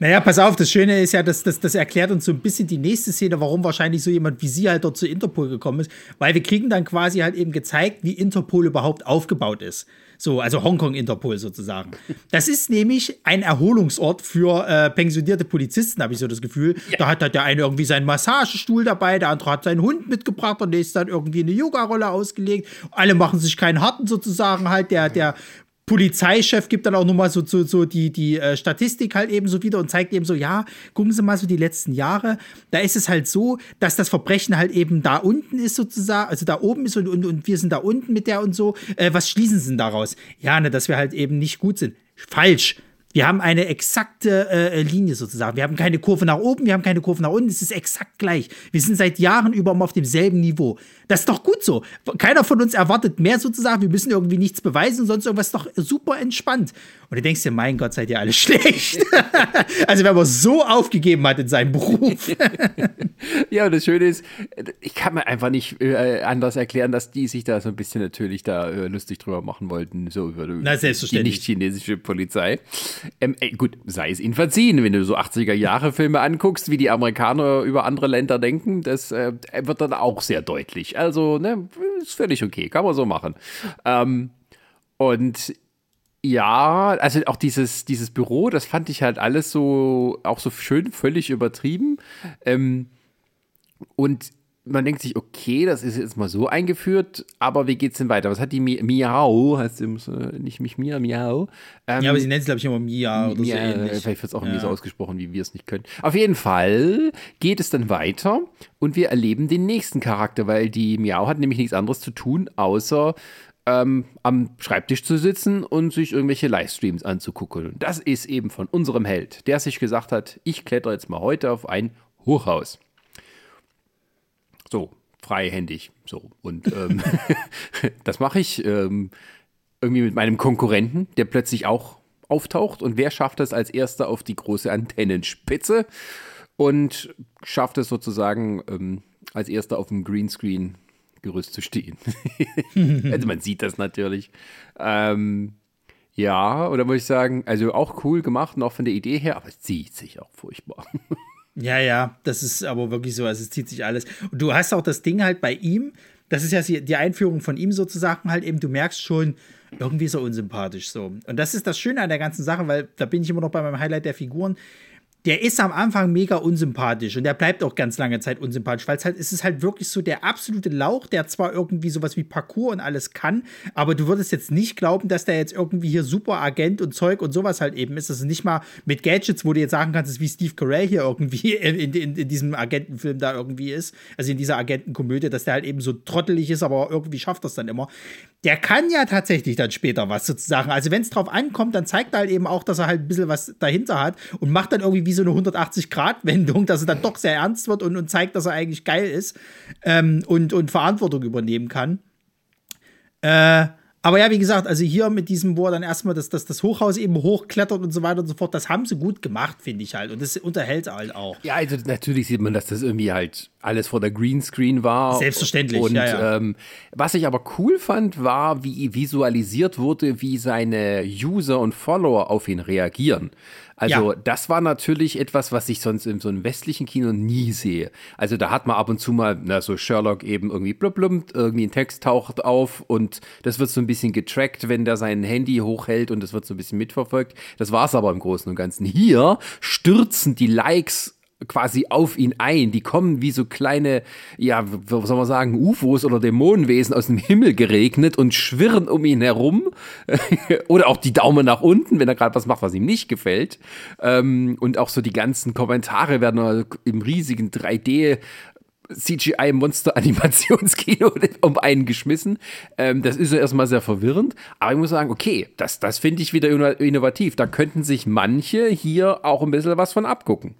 Naja, pass auf, das Schöne ist ja, dass das, das erklärt uns so ein bisschen die nächste Szene, warum wahrscheinlich so jemand wie sie halt dort zu Interpol gekommen ist, weil wir kriegen dann quasi halt eben gezeigt, wie Interpol überhaupt aufgebaut ist. So, also Hongkong Interpol sozusagen. Das ist nämlich ein Erholungsort für äh, pensionierte Polizisten, habe ich so das Gefühl. Ja. Da hat halt der eine irgendwie seinen Massagestuhl dabei, der andere hat seinen Hund mitgebracht und der ist dann irgendwie eine Yoga-Rolle ausgelegt. Alle machen sich keinen harten sozusagen halt. Der, der Polizeichef gibt dann auch nochmal so, so, so die, die äh, Statistik halt eben so wieder und zeigt eben so, ja, gucken Sie mal so die letzten Jahre. Da ist es halt so, dass das Verbrechen halt eben da unten ist sozusagen, also da oben ist und, und, und wir sind da unten mit der und so. Äh, was schließen Sie denn daraus? Ja, ne, dass wir halt eben nicht gut sind. Falsch. Wir haben eine exakte äh, Linie sozusagen. Wir haben keine Kurve nach oben, wir haben keine Kurve nach unten. Es ist exakt gleich. Wir sind seit Jahren über auf demselben Niveau. Das ist doch gut so. Keiner von uns erwartet mehr sozusagen. Wir müssen irgendwie nichts beweisen, sonst irgendwas doch super entspannt. Und du denkst dir, mein Gott, seid ihr alle schlecht. also, wenn man so aufgegeben hat in seinem Beruf. ja, und das Schöne ist, ich kann mir einfach nicht äh, anders erklären, dass die sich da so ein bisschen natürlich da äh, lustig drüber machen wollten, so über Na, die nicht-chinesische Polizei. Ähm, ey, gut, sei es ihnen verziehen, wenn du so 80er-Jahre-Filme anguckst, wie die Amerikaner über andere Länder denken, das äh, wird dann auch sehr deutlich. Also, ne, ist völlig okay, kann man so machen. Ähm, und ja, also auch dieses, dieses Büro, das fand ich halt alles so, auch so schön völlig übertrieben. Ähm, und man denkt sich, okay, das ist jetzt mal so eingeführt, aber wie geht's denn weiter? Was hat die Mi Miau, heißt sie äh, nicht mich Mia, Miau? Ähm, ja, aber sie nennt es, glaube ich, immer Mia oder Mia, so ähnlich. Vielleicht wird es auch ja. irgendwie so ausgesprochen, wie wir es nicht können. Auf jeden Fall geht es dann weiter und wir erleben den nächsten Charakter, weil die Miau hat nämlich nichts anderes zu tun, außer ähm, am Schreibtisch zu sitzen und sich irgendwelche Livestreams anzugucken. Das ist eben von unserem Held, der sich gesagt hat, ich kletter jetzt mal heute auf ein Hochhaus. So, freihändig. So. Und ähm, das mache ich ähm, irgendwie mit meinem Konkurrenten, der plötzlich auch auftaucht. Und wer schafft es als erster auf die große Antennenspitze und schafft es sozusagen ähm, als erster auf dem Greenscreen Gerüst zu stehen. also man sieht das natürlich. Ähm, ja, oder muss ich sagen, also auch cool gemacht auch von der Idee her, aber es zieht sich auch furchtbar. Ja, ja, das ist aber wirklich so. Also es zieht sich alles. Und du hast auch das Ding halt bei ihm, das ist ja die Einführung von ihm sozusagen halt eben, du merkst schon, irgendwie er unsympathisch so. Und das ist das Schöne an der ganzen Sache, weil da bin ich immer noch bei meinem Highlight der Figuren der ist am Anfang mega unsympathisch und der bleibt auch ganz lange Zeit unsympathisch, weil es halt, es ist halt wirklich so der absolute Lauch, der zwar irgendwie sowas wie Parcours und alles kann, aber du würdest jetzt nicht glauben, dass der jetzt irgendwie hier super Agent und Zeug und sowas halt eben ist. Das ist nicht mal mit Gadgets, wo du jetzt sagen kannst, ist wie Steve Carell hier irgendwie in, in, in, diesem Agentenfilm da irgendwie ist, also in dieser Agentenkomödie, dass der halt eben so trottelig ist, aber irgendwie schafft das dann immer. Der kann ja tatsächlich dann später was sozusagen. Also wenn es drauf ankommt, dann zeigt er halt eben auch, dass er halt ein bisschen was dahinter hat und macht dann irgendwie wie so eine 180-Grad-Wendung, dass es dann doch sehr ernst wird und, und zeigt, dass er eigentlich geil ist ähm, und, und Verantwortung übernehmen kann. Äh, aber ja, wie gesagt, also hier mit diesem, wo er dann erstmal das, das, das Hochhaus eben hochklettert und so weiter und so fort, das haben sie gut gemacht, finde ich halt. Und das unterhält halt auch. Ja, also natürlich sieht man, dass das irgendwie halt alles vor der Greenscreen war. Selbstverständlich. Und ja, ja. Ähm, was ich aber cool fand, war, wie visualisiert wurde, wie seine User und Follower auf ihn reagieren. Also ja. das war natürlich etwas, was ich sonst in so einem westlichen Kino nie sehe. Also da hat man ab und zu mal, na, so Sherlock eben irgendwie blub, blub, irgendwie ein Text taucht auf und das wird so ein bisschen getrackt, wenn der sein Handy hochhält und das wird so ein bisschen mitverfolgt. Das war es aber im Großen und Ganzen. Hier stürzen die Likes quasi auf ihn ein. Die kommen wie so kleine, ja, was soll man sagen, UFOs oder Dämonenwesen aus dem Himmel geregnet und schwirren um ihn herum. oder auch die Daumen nach unten, wenn er gerade was macht, was ihm nicht gefällt. Ähm, und auch so die ganzen Kommentare werden im riesigen 3D CGI-Monster-Animationskino um einen geschmissen. Ähm, das ist ja erstmal sehr verwirrend. Aber ich muss sagen, okay, das, das finde ich wieder innovativ. Da könnten sich manche hier auch ein bisschen was von abgucken.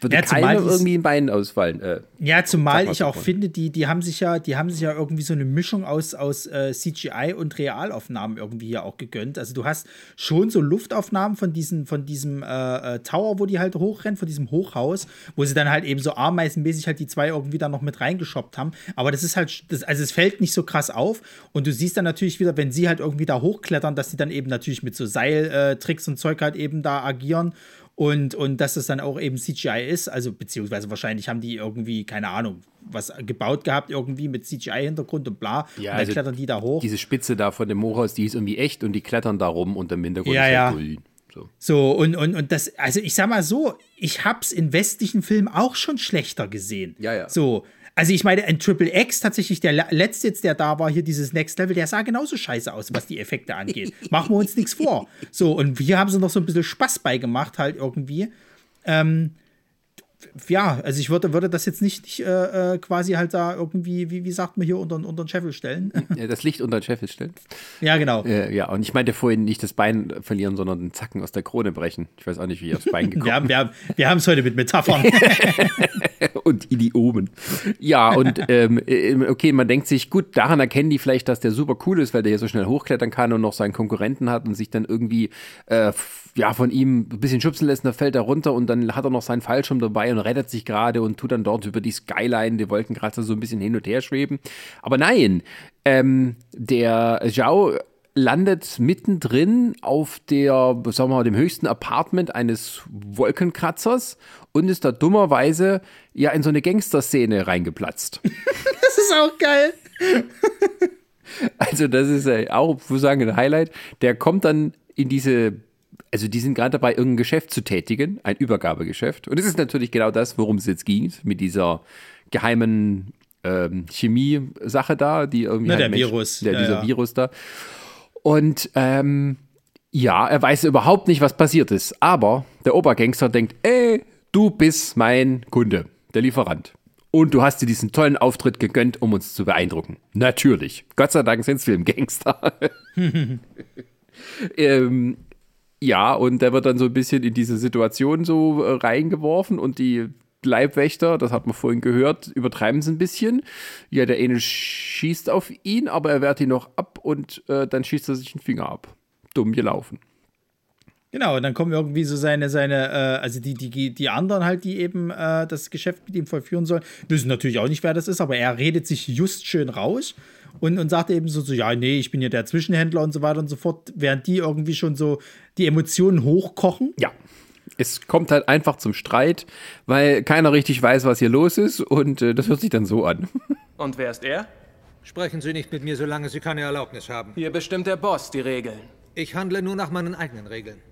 Würde ja, keine irgendwie ein Bein ausfallen. Äh, ja, zumal ich auch davon. finde, die, die haben sich ja, die haben sich ja irgendwie so eine Mischung aus, aus äh, CGI und Realaufnahmen irgendwie hier auch gegönnt. Also du hast schon so Luftaufnahmen von diesen, von diesem äh, äh Tower, wo die halt hochrennen, von diesem Hochhaus, wo sie dann halt eben so ameisenmäßig halt die zwei irgendwie dann noch mit reingeschoppt haben. Aber das ist halt, das, also es fällt nicht so krass auf. Und du siehst dann natürlich wieder, wenn sie halt irgendwie da hochklettern, dass sie dann eben natürlich mit so Seiltricks und Zeug halt eben da agieren und, und dass es dann auch eben CGI ist, also beziehungsweise wahrscheinlich haben die irgendwie, keine Ahnung, was gebaut gehabt, irgendwie mit CGI-Hintergrund und bla. Ja, und dann also klettern die da hoch. Diese Spitze da von dem Hochhaus, die ist irgendwie echt und die klettern da rum und im Hintergrund ja, ist ja. grün. So. so, und, und, und das, also ich sag mal so, ich hab's in westlichen Filmen auch schon schlechter gesehen. Ja, ja. So, also ich meine, ein Triple X, tatsächlich der letzte jetzt, der da war, hier dieses Next Level, der sah genauso scheiße aus, was die Effekte angeht. Machen wir uns nichts vor. So, und hier haben sie noch so ein bisschen Spaß beigemacht, halt irgendwie. Ähm, ja, also ich würde, würde das jetzt nicht, nicht äh, äh, quasi halt da irgendwie, wie, wie sagt man hier, unter, unter den Scheffel stellen. Ja, das Licht unter den Scheffel stellen. Ja, genau. Äh, ja, und ich meinte vorhin nicht das Bein verlieren, sondern den Zacken aus der Krone brechen. Ich weiß auch nicht, wie ihr aufs Bein gekommen wir haben Wir haben wir es heute mit Metaphern. und Idiomen. Ja, und ähm, äh, okay, man denkt sich, gut, daran erkennen die vielleicht, dass der super cool ist, weil der hier so schnell hochklettern kann und noch seinen Konkurrenten hat und sich dann irgendwie äh, ja, von ihm ein bisschen schubsen lässt, dann fällt er runter und dann hat er noch seinen Fallschirm dabei und rettet sich gerade und tut dann dort über die Skyline, die Wolkenkratzer so ein bisschen hin und her schweben. Aber nein, ähm, der Zhao landet mittendrin auf der, sagen wir mal, dem höchsten Apartment eines Wolkenkratzers und ist da dummerweise ja in so eine Gangster-Szene reingeplatzt. das ist auch geil. Also, das ist ja auch, ich sagen, ein Highlight. Der kommt dann in diese also die sind gerade dabei, irgendein Geschäft zu tätigen, ein Übergabegeschäft. Und es ist natürlich genau das, worum es jetzt ging, mit dieser geheimen ähm, Chemie-Sache da, die irgendwie. Na, halt der Mensch, Virus. Der, ja, dieser ja. Virus da. Und ähm, ja, er weiß überhaupt nicht, was passiert ist. Aber der Obergangster denkt, ey, du bist mein Kunde, der Lieferant. Und du hast dir diesen tollen Auftritt gegönnt, um uns zu beeindrucken. Natürlich. Gott sei Dank sind es Filmgangster. ähm, ja, und der wird dann so ein bisschen in diese Situation so äh, reingeworfen und die Leibwächter, das hat man vorhin gehört, übertreiben es ein bisschen. Ja, der eine schießt auf ihn, aber er wehrt ihn noch ab und äh, dann schießt er sich den Finger ab. Dumm gelaufen. Genau, und dann kommen irgendwie so seine, seine, äh, also die, die, die anderen halt, die eben äh, das Geschäft mit ihm vollführen sollen, wissen natürlich auch nicht, wer das ist, aber er redet sich just schön raus und, und sagt eben so, so, ja, nee, ich bin ja der Zwischenhändler und so weiter und so fort, während die irgendwie schon so die Emotionen hochkochen. Ja. Es kommt halt einfach zum Streit, weil keiner richtig weiß, was hier los ist und äh, das hört sich dann so an. Und wer ist er? Sprechen Sie nicht mit mir, solange Sie keine Erlaubnis haben. Hier bestimmt der Boss die Regeln. Ich handle nur nach meinen eigenen Regeln.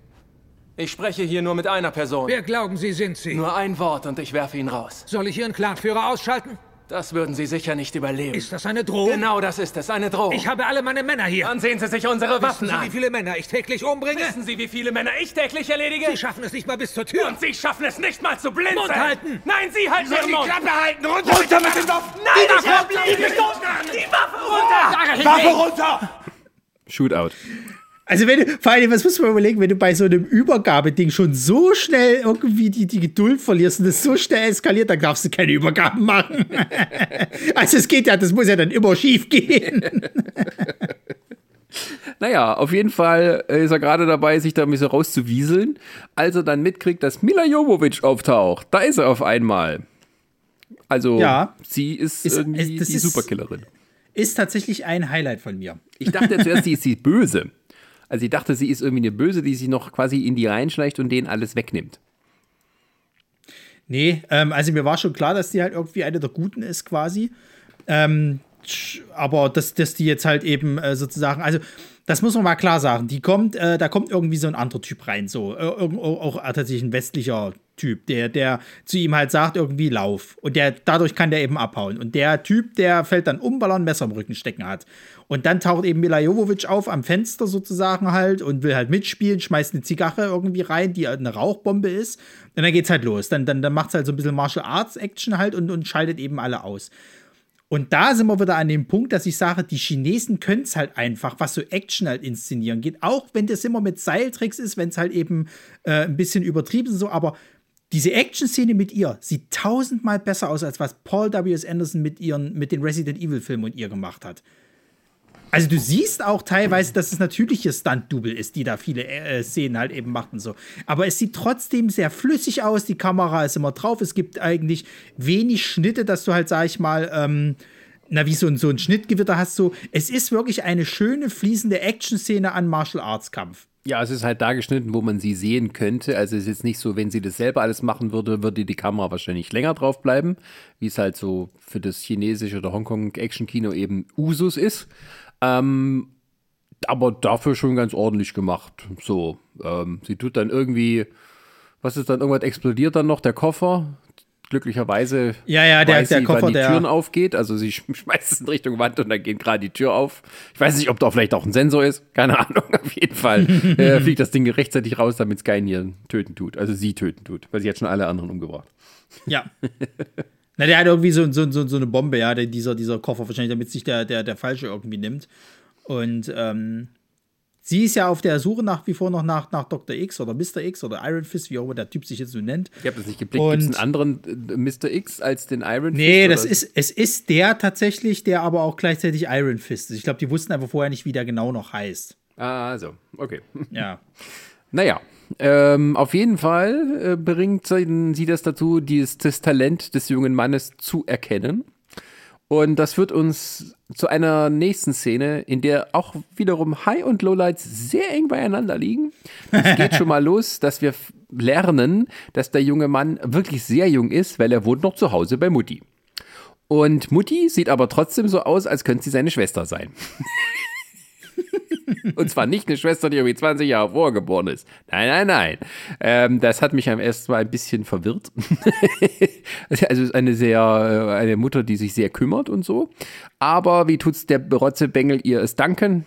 Ich spreche hier nur mit einer Person. Wer glauben Sie, sind Sie? Nur ein Wort und ich werfe ihn raus. Soll ich Ihren Clanführer ausschalten? Das würden Sie sicher nicht überleben. Ist das eine Drohung? Genau das ist es, eine Drohung. Ich habe alle meine Männer hier. Dann sehen Sie sich unsere Waffen Wissen Sie, an. wie viele Männer ich täglich umbringe? Wissen Sie, wie viele Männer ich täglich erledige? Sie schaffen es nicht mal bis zur Tür. Und Sie schaffen es nicht mal zu blinzeln. Mund halten! Nein, Sie halten Ihren Mund! Klappe halten! Runter, runter mit den Waffen! Nein, ich hab die gestoßen! Die Waffe runter! Waffe runter! Shootout. Also wenn du, vor allem, was muss man überlegen, wenn du bei so einem Übergabeding schon so schnell irgendwie die, die Geduld verlierst und das so schnell eskaliert, dann darfst du keine Übergaben machen. also es geht ja, das muss ja dann immer schief gehen. Naja, auf jeden Fall ist er gerade dabei, sich da ein bisschen rauszuwieseln, als er dann mitkriegt, dass Mila Jovovich auftaucht. Da ist er auf einmal. Also, Ja. sie ist, Ist- irgendwie ist- die ist- Superkillerin. Ist tatsächlich ein Highlight von mir. Ich dachte zuerst, sie ist die Böse. Also ich dachte, sie ist irgendwie eine Böse, die sich noch quasi in die reinschleicht und denen alles wegnimmt. Nee, ähm, also mir war schon klar, dass die halt irgendwie eine der Guten ist, quasi. Ähm, aber dass, dass die jetzt halt eben äh, sozusagen, also das muss man mal klar sagen, die kommt, äh, da kommt irgendwie so ein anderer Typ rein, so, äh, auch, auch tatsächlich ein westlicher Typ, der, der zu ihm halt sagt, irgendwie lauf. Und der, dadurch kann der eben abhauen. Und der Typ, der fällt dann um, weil er ein Messer im Rücken stecken hat. Und dann taucht eben Mila Jovovich auf am Fenster sozusagen halt und will halt mitspielen, schmeißt eine Zigarre irgendwie rein, die eine Rauchbombe ist. Und dann geht's halt los. Dann, dann, dann macht's halt so ein bisschen Martial Arts Action halt und, und schaltet eben alle aus. Und da sind wir wieder an dem Punkt, dass ich sage, die Chinesen können es halt einfach, was so Action halt inszenieren geht. Auch wenn das immer mit Seiltricks ist, wenn es halt eben äh, ein bisschen übertrieben ist, so, aber diese Action-Szene mit ihr sieht tausendmal besser aus, als was Paul W.S. Anderson mit, ihren, mit den Resident Evil-Filmen und ihr gemacht hat. Also du siehst auch teilweise, dass es natürlich ihr Stunt-Double ist, die da viele äh, Szenen halt eben macht und so. Aber es sieht trotzdem sehr flüssig aus, die Kamera ist immer drauf, es gibt eigentlich wenig Schnitte, dass du halt, sag ich mal, ähm, na, wie so ein, so ein Schnittgewitter hast, so. Es ist wirklich eine schöne, fließende Action-Szene an Martial Arts-Kampf. Ja, es ist halt da geschnitten, wo man sie sehen könnte. Also es ist jetzt nicht so, wenn sie das selber alles machen würde, würde die Kamera wahrscheinlich länger drauf bleiben, wie es halt so für das chinesische oder Hongkong-Action-Kino eben Usus ist. Ähm, aber dafür schon ganz ordentlich gemacht. So, ähm, sie tut dann irgendwie, was ist dann, irgendwas explodiert dann noch, der Koffer. Glücklicherweise Ja, ja, der- weiß der sie, Koffer, wann die der- Türen aufgeht. Also sie sch- schmeißt es in Richtung Wand und dann geht gerade die Tür auf. Ich weiß nicht, ob da vielleicht auch ein Sensor ist. Keine Ahnung. Auf jeden Fall äh, fliegt das Ding rechtzeitig raus, damit es keinen hier töten tut. Also sie töten tut, weil sie hat schon alle anderen umgebracht. Ja. Na, der hat irgendwie so, so, so, so eine Bombe, ja, der, dieser, dieser Koffer wahrscheinlich, damit sich der, der, der Falsche irgendwie nimmt. Und ähm, sie ist ja auf der Suche nach wie vor noch nach, nach Dr. X oder Mr. X oder Iron Fist, wie auch immer der Typ sich jetzt so nennt. Ich habe das nicht geblickt. Gibt es einen anderen äh, Mr. X als den Iron Nee, Fist, das oder? ist, es ist der tatsächlich, der aber auch gleichzeitig Iron Fist ist. Ich glaube, die wussten einfach vorher nicht, wie der genau noch heißt. Ah, so. Okay. Ja. Naja, ähm, auf jeden Fall äh, bringt sie das dazu, dieses, das Talent des jungen Mannes zu erkennen. Und das führt uns zu einer nächsten Szene, in der auch wiederum High- und Lowlights sehr eng beieinander liegen. Es geht schon mal los, dass wir lernen, dass der junge Mann wirklich sehr jung ist, weil er wohnt noch zu Hause bei Mutti. Und Mutti sieht aber trotzdem so aus, als könnte sie seine Schwester sein. Und zwar nicht eine Schwester, die irgendwie 20 Jahre vorher geboren ist. Nein, nein, nein. Ähm, das hat mich am ersten Mal ein bisschen verwirrt. also eine sehr, äh, eine Mutter, die sich sehr kümmert und so. Aber wie tut's der Rotzebengel ihr es danken?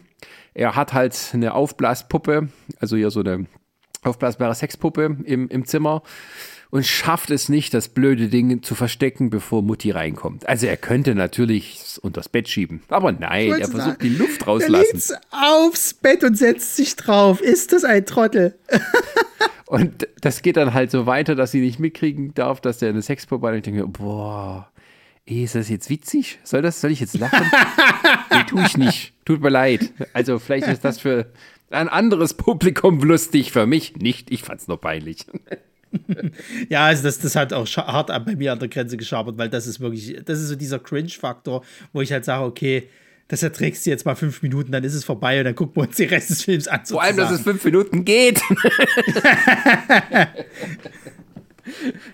Er hat halt eine Aufblaspuppe, also hier so eine aufblasbare Sexpuppe im, im Zimmer und schafft es nicht, das blöde Ding zu verstecken, bevor Mutti reinkommt. Also er könnte natürlich es unters Bett schieben, aber nein, er versucht die Luft Er rauslassen. legt's aufs Bett und setzt sich drauf. Ist das ein Trottel? Und das geht dann halt so weiter, dass sie nicht mitkriegen darf, dass der eine Sexpuppe hat. Und ich denke, boah, ist das jetzt witzig? Soll das, soll ich jetzt lachen? nee, tue ich nicht. Tut mir leid. Also vielleicht ist das für ein anderes Publikum lustig, für mich nicht. Ich fand's nur peinlich. Ja, also das, das hat auch hart bei mir an der Grenze geschabert, weil das ist wirklich, das ist so dieser Cringe-Faktor, wo ich halt sage, okay, das erträgst du jetzt mal fünf Minuten, dann ist es vorbei und dann gucken wir uns den Rest des Films an. Vor allem, dass es sozusagen. fünf Minuten geht.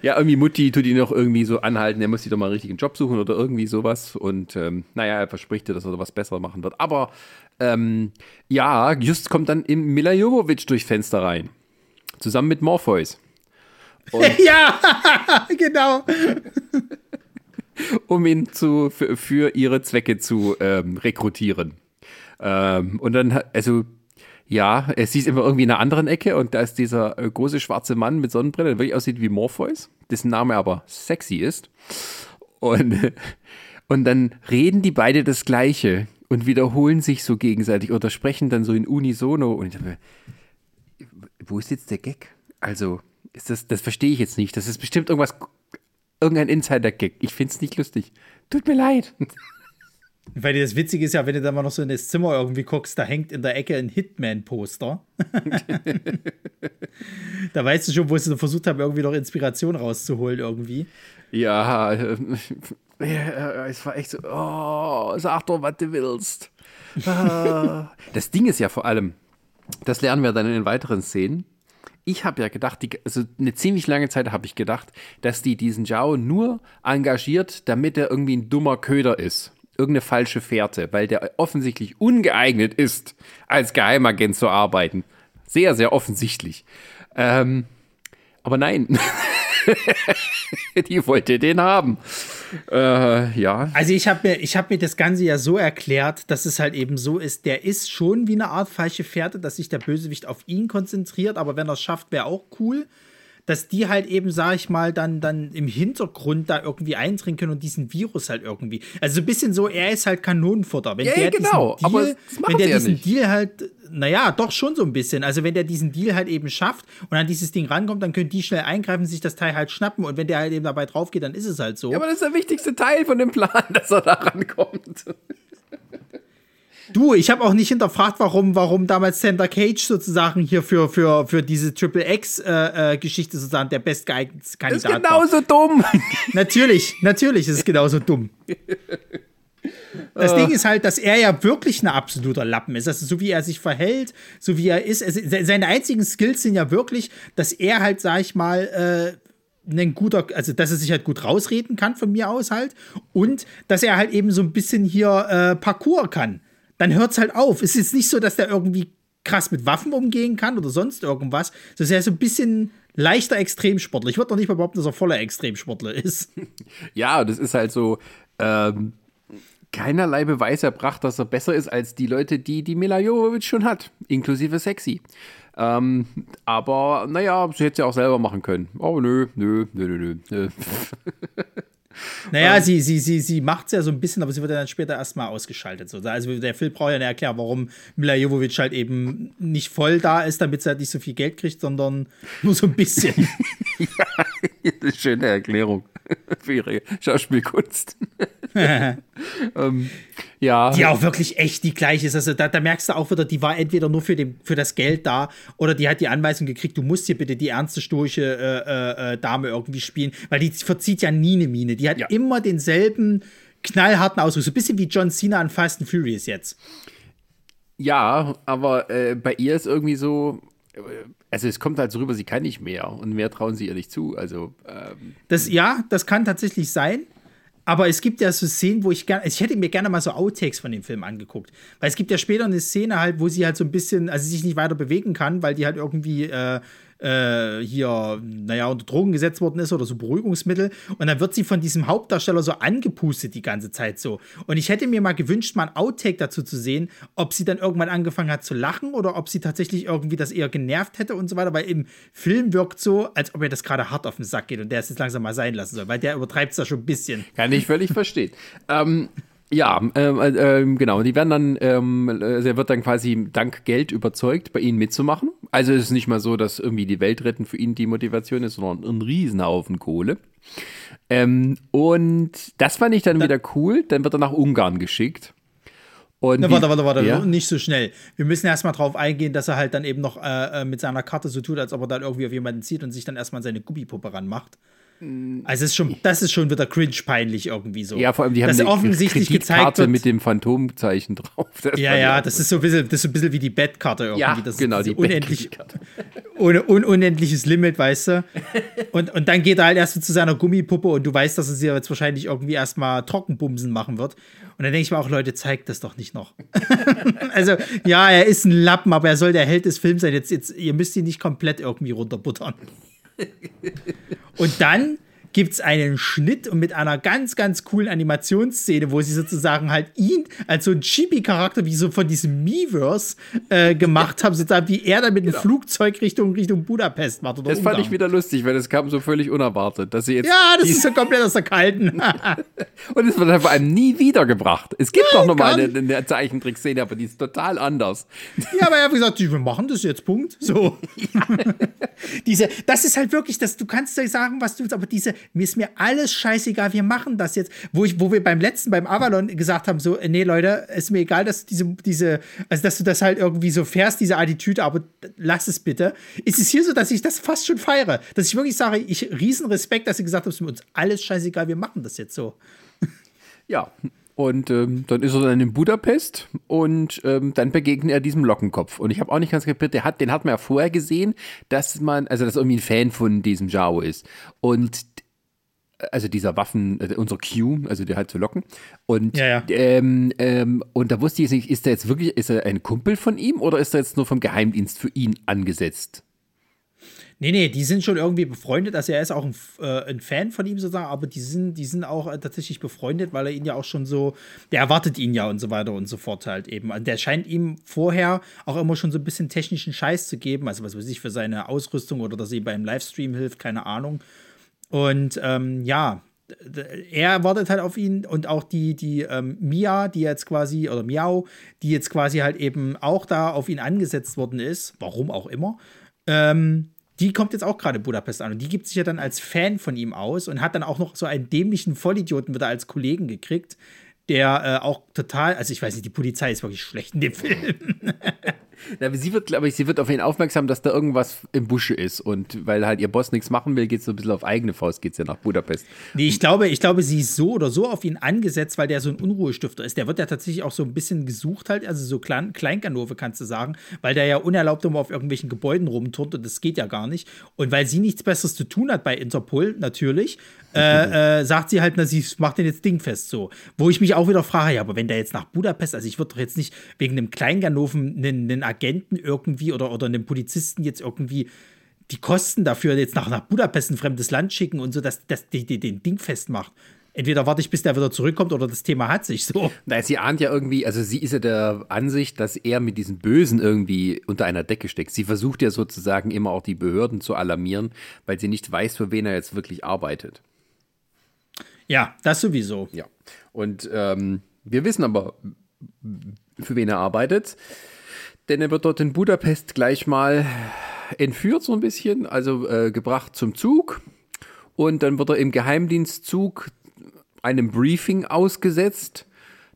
ja, irgendwie Mutti tut ihn noch irgendwie so anhalten, er muss sich doch mal einen richtigen Job suchen oder irgendwie sowas. Und ähm, naja, er verspricht dir, dass er was besser machen wird. Aber ähm, ja, just kommt dann im Mila Jovovich durchs Fenster rein. Zusammen mit Morpheus. ja, genau. um ihn zu, für, für ihre Zwecke zu ähm, rekrutieren. Ähm, und dann, also ja, es ist immer irgendwie in einer anderen Ecke und da ist dieser äh, große schwarze Mann mit Sonnenbrille, der wirklich aussieht wie Morpheus, dessen Name aber sexy ist. Und, und dann reden die beide das Gleiche und wiederholen sich so gegenseitig oder sprechen dann so in Unisono. Und ich dachte, wo ist jetzt der Gag? Also, ist das, das verstehe ich jetzt nicht. Das ist bestimmt irgendwas, irgendein Insider-Gag. Ich finde es nicht lustig. Tut mir leid. Weil das Witzige ist ja, wenn du da mal noch so in das Zimmer irgendwie guckst, da hängt in der Ecke ein Hitman-Poster. da weißt du schon, wo sie versucht haben, irgendwie noch Inspiration rauszuholen irgendwie. Ja, äh, es war echt so, oh, sag doch, was du willst. Ah. das Ding ist ja vor allem, das lernen wir dann in den weiteren Szenen. Ich habe ja gedacht, die, also eine ziemlich lange Zeit habe ich gedacht, dass die diesen Zhao nur engagiert, damit er irgendwie ein dummer Köder ist irgendeine falsche Fährte, weil der offensichtlich ungeeignet ist, als Geheimagent zu arbeiten. Sehr, sehr offensichtlich. Ähm, aber nein. die wollte den haben. Äh, ja. Also ich habe mir, hab mir das Ganze ja so erklärt, dass es halt eben so ist, der ist schon wie eine Art falsche Fährte, dass sich der Bösewicht auf ihn konzentriert, aber wenn er es schafft, wäre auch cool dass die halt eben, sag ich mal, dann, dann im Hintergrund da irgendwie eindringen können und diesen Virus halt irgendwie. Also so ein bisschen so, er ist halt Kanonenfutter. Wenn ja, der genau, Deal, aber wenn der diesen nicht. Deal halt, naja, doch schon so ein bisschen. Also wenn der diesen Deal halt eben schafft und an dieses Ding rankommt, dann können die schnell eingreifen, sich das Teil halt schnappen und wenn der halt eben dabei drauf geht, dann ist es halt so. Ja, aber das ist der wichtigste Teil von dem Plan, dass er da rankommt. Du, ich habe auch nicht hinterfragt, warum, warum damals Sandra Cage sozusagen hier für, für, für diese Triple X-Geschichte äh, äh, sozusagen der bestgeeignete Kandidat ist genauso war. dumm. natürlich, natürlich ist es genauso dumm. Das Ding ist halt, dass er ja wirklich ein absoluter Lappen ist. Also so wie er sich verhält, so wie er ist. Also, seine einzigen Skills sind ja wirklich, dass er halt, sag ich mal, äh, ein guter, also dass er sich halt gut rausreden kann von mir aus halt und dass er halt eben so ein bisschen hier äh, Parcours kann dann hört es halt auf. Es ist nicht so, dass der irgendwie krass mit Waffen umgehen kann oder sonst irgendwas. Das ist ja so ein bisschen leichter Extremsportler. Ich würde doch nicht mal behaupten, dass er voller Extremsportler ist. Ja, das ist halt so. Ähm, keinerlei Beweis erbracht, dass er besser ist als die Leute, die die Mila Jovovich schon hat, inklusive Sexy. Ähm, aber naja, sie hätte es ja auch selber machen können. Oh, nö, nö, nö, nö, nö. Naja, ähm, sie, sie, sie, sie macht es ja so ein bisschen, aber sie wird ja dann später erstmal ausgeschaltet. So. Also der Film braucht ja eine Erklärung, warum Mila Jovovich halt eben nicht voll da ist, damit sie halt nicht so viel Geld kriegt, sondern nur so ein bisschen. ja, eine schöne Erklärung für ihre Schauspielkunst. ähm, ja. Die auch wirklich echt die gleiche ist. Also da, da, merkst du auch wieder, die war entweder nur für, den, für das Geld da oder die hat die Anweisung gekriegt, du musst hier bitte die ernste, stoische äh, äh, äh Dame irgendwie spielen, weil die verzieht ja nie eine Miene. Die hat ja. immer denselben knallharten Ausdruck. So ein bisschen wie John Cena an Fast and Furious jetzt. Ja, aber äh, bei ihr ist irgendwie so, äh, also es kommt halt so rüber, sie kann nicht mehr und mehr trauen sie ihr nicht zu. Also ähm, das ja, das kann tatsächlich sein. Aber es gibt ja so Szenen, wo ich gerne, ich hätte mir gerne mal so Outtakes von dem Film angeguckt. Weil es gibt ja später eine Szene halt, wo sie halt so ein bisschen, also sich nicht weiter bewegen kann, weil die halt irgendwie äh, äh, hier, naja, unter Drogen gesetzt worden ist oder so Beruhigungsmittel. Und dann wird sie von diesem Hauptdarsteller so angepustet die ganze Zeit so. Und ich hätte mir mal gewünscht, mal ein Outtake dazu zu sehen, ob sie dann irgendwann angefangen hat zu lachen oder ob sie tatsächlich irgendwie das eher genervt hätte und so weiter. Weil im Film wirkt so, als ob ihr das gerade hart auf den Sack geht und der es jetzt langsam mal sein lassen soll, weil der übertreibt es da schon ein bisschen. Kann ich völlig verstehen. ähm, ja, ähm, äh, äh, genau. Die werden dann, ähm, also er wird dann quasi dank Geld überzeugt, bei ihnen mitzumachen. Also es ist nicht mal so, dass irgendwie die Welt retten für ihn die Motivation ist, sondern ein Riesenhaufen Kohle. Ähm, und das fand ich dann da wieder cool. Dann wird er nach Ungarn geschickt. Und Na, warte, warte, warte, ja? nicht so schnell. Wir müssen erstmal drauf eingehen, dass er halt dann eben noch äh, äh, mit seiner Karte so tut, als ob er dann irgendwie auf jemanden zieht und sich dann erstmal seine Gummipuppe ranmacht. Also ist schon, das ist schon wieder cringe peinlich irgendwie so. Ja, vor allem die haben das eine offensichtlich gezeigt wird, mit dem Phantomzeichen drauf. Das ja, ja, das ist so ein bisschen, das ist so ein bisschen wie die Bettkarte irgendwie. Ja, das genau, ist die unendlich, ohne un, unendliches Limit, weißt du. Und, und dann geht er halt erst zu seiner Gummipuppe und du weißt, dass er sie jetzt wahrscheinlich irgendwie erstmal Trockenbumsen machen wird. Und dann denke ich mir auch, Leute, zeigt das doch nicht noch. also, ja, er ist ein Lappen, aber er soll der Held des Films sein. Jetzt, jetzt, ihr müsst ihn nicht komplett irgendwie runterbuttern. Und dann gibt es einen Schnitt und mit einer ganz, ganz coolen Animationsszene, wo sie sozusagen halt ihn als so ein Chibi-Charakter, wie so von diesem Miiverse äh, gemacht haben, sozusagen wie er dann mit genau. dem Flugzeug Richtung, Richtung Budapest macht. das Ungarn. fand ich wieder lustig, weil das kam so völlig unerwartet, dass sie jetzt. Ja, das ist so komplett aus der Kalten. und es wird dann vor allem nie wiedergebracht. Es gibt ja, noch mal eine, eine Zeichentrickszene, aber die ist total anders. Ja, aber er hat gesagt, wir machen das jetzt, Punkt. So. diese, das ist halt wirklich, dass du kannst sagen, was du willst, aber diese mir ist mir alles scheißegal, wir machen das jetzt. Wo, ich, wo wir beim letzten, beim Avalon gesagt haben, so, nee, Leute, ist mir egal, dass diese, diese, also dass du das halt irgendwie so fährst, diese Attitüde, aber lass es bitte. Ist es hier so, dass ich das fast schon feiere? Dass ich wirklich sage, ich riesen Respekt, dass ihr gesagt habt, es ist mir uns alles scheißegal, wir machen das jetzt so. Ja, und ähm, dann ist er dann in Budapest und ähm, dann begegnet er diesem Lockenkopf. Und ich habe auch nicht ganz kapiert, der hat, den hat man ja vorher gesehen, dass man, also dass irgendwie ein Fan von diesem Jao ist. Und also dieser Waffen, äh, unser Q, also der halt zu locken. Und, ja, ja. Ähm, ähm, und da wusste ich nicht, ist der jetzt wirklich, ist er ein Kumpel von ihm oder ist er jetzt nur vom Geheimdienst für ihn angesetzt? Nee, nee, die sind schon irgendwie befreundet. Also er ist auch ein, äh, ein Fan von ihm sozusagen, aber die sind, die sind auch äh, tatsächlich befreundet, weil er ihn ja auch schon so, der erwartet ihn ja und so weiter und so fort halt eben. Und der scheint ihm vorher auch immer schon so ein bisschen technischen Scheiß zu geben, also was weiß ich, für seine Ausrüstung oder dass er ihm beim Livestream hilft, keine Ahnung. Und ähm, ja, er wartet halt auf ihn und auch die, die ähm, Mia, die jetzt quasi, oder Miau, die jetzt quasi halt eben auch da auf ihn angesetzt worden ist, warum auch immer, ähm, die kommt jetzt auch gerade Budapest an und die gibt sich ja dann als Fan von ihm aus und hat dann auch noch so einen dämlichen Vollidioten wieder als Kollegen gekriegt, der äh, auch total, also ich weiß nicht, die Polizei ist wirklich schlecht in dem Film. Na, sie wird, glaube ich, sie wird auf ihn aufmerksam, dass da irgendwas im Busche ist. Und weil halt ihr Boss nichts machen will, geht es so ein bisschen auf eigene Faust, geht es ja nach Budapest. Nee, ich glaube, ich glaube, sie ist so oder so auf ihn angesetzt, weil der so ein Unruhestifter ist. Der wird ja tatsächlich auch so ein bisschen gesucht halt, also so Klein Kleinganove kannst du sagen, weil der ja unerlaubt immer auf irgendwelchen Gebäuden rumturnt und das geht ja gar nicht. Und weil sie nichts Besseres zu tun hat bei Interpol, natürlich, äh, äh, sagt sie halt, na, sie macht den jetzt dingfest so. Wo ich mich auch wieder frage, ja, aber wenn der jetzt nach Budapest, also ich würde doch jetzt nicht wegen einem Kleinganoven einen, einen Agenten irgendwie oder, oder einem Polizisten jetzt irgendwie die Kosten dafür jetzt nach, nach Budapest ein fremdes Land schicken und so, dass, dass die, die den Ding festmacht. Entweder warte ich, bis der wieder zurückkommt oder das Thema hat sich so. Na, sie ahnt ja irgendwie, also sie ist ja der Ansicht, dass er mit diesen Bösen irgendwie unter einer Decke steckt. Sie versucht ja sozusagen immer auch die Behörden zu alarmieren, weil sie nicht weiß, für wen er jetzt wirklich arbeitet. Ja, das sowieso. Ja. Und ähm, wir wissen aber, für wen er arbeitet. Denn er wird dort in Budapest gleich mal entführt, so ein bisschen, also äh, gebracht zum Zug. Und dann wird er im Geheimdienstzug einem Briefing ausgesetzt,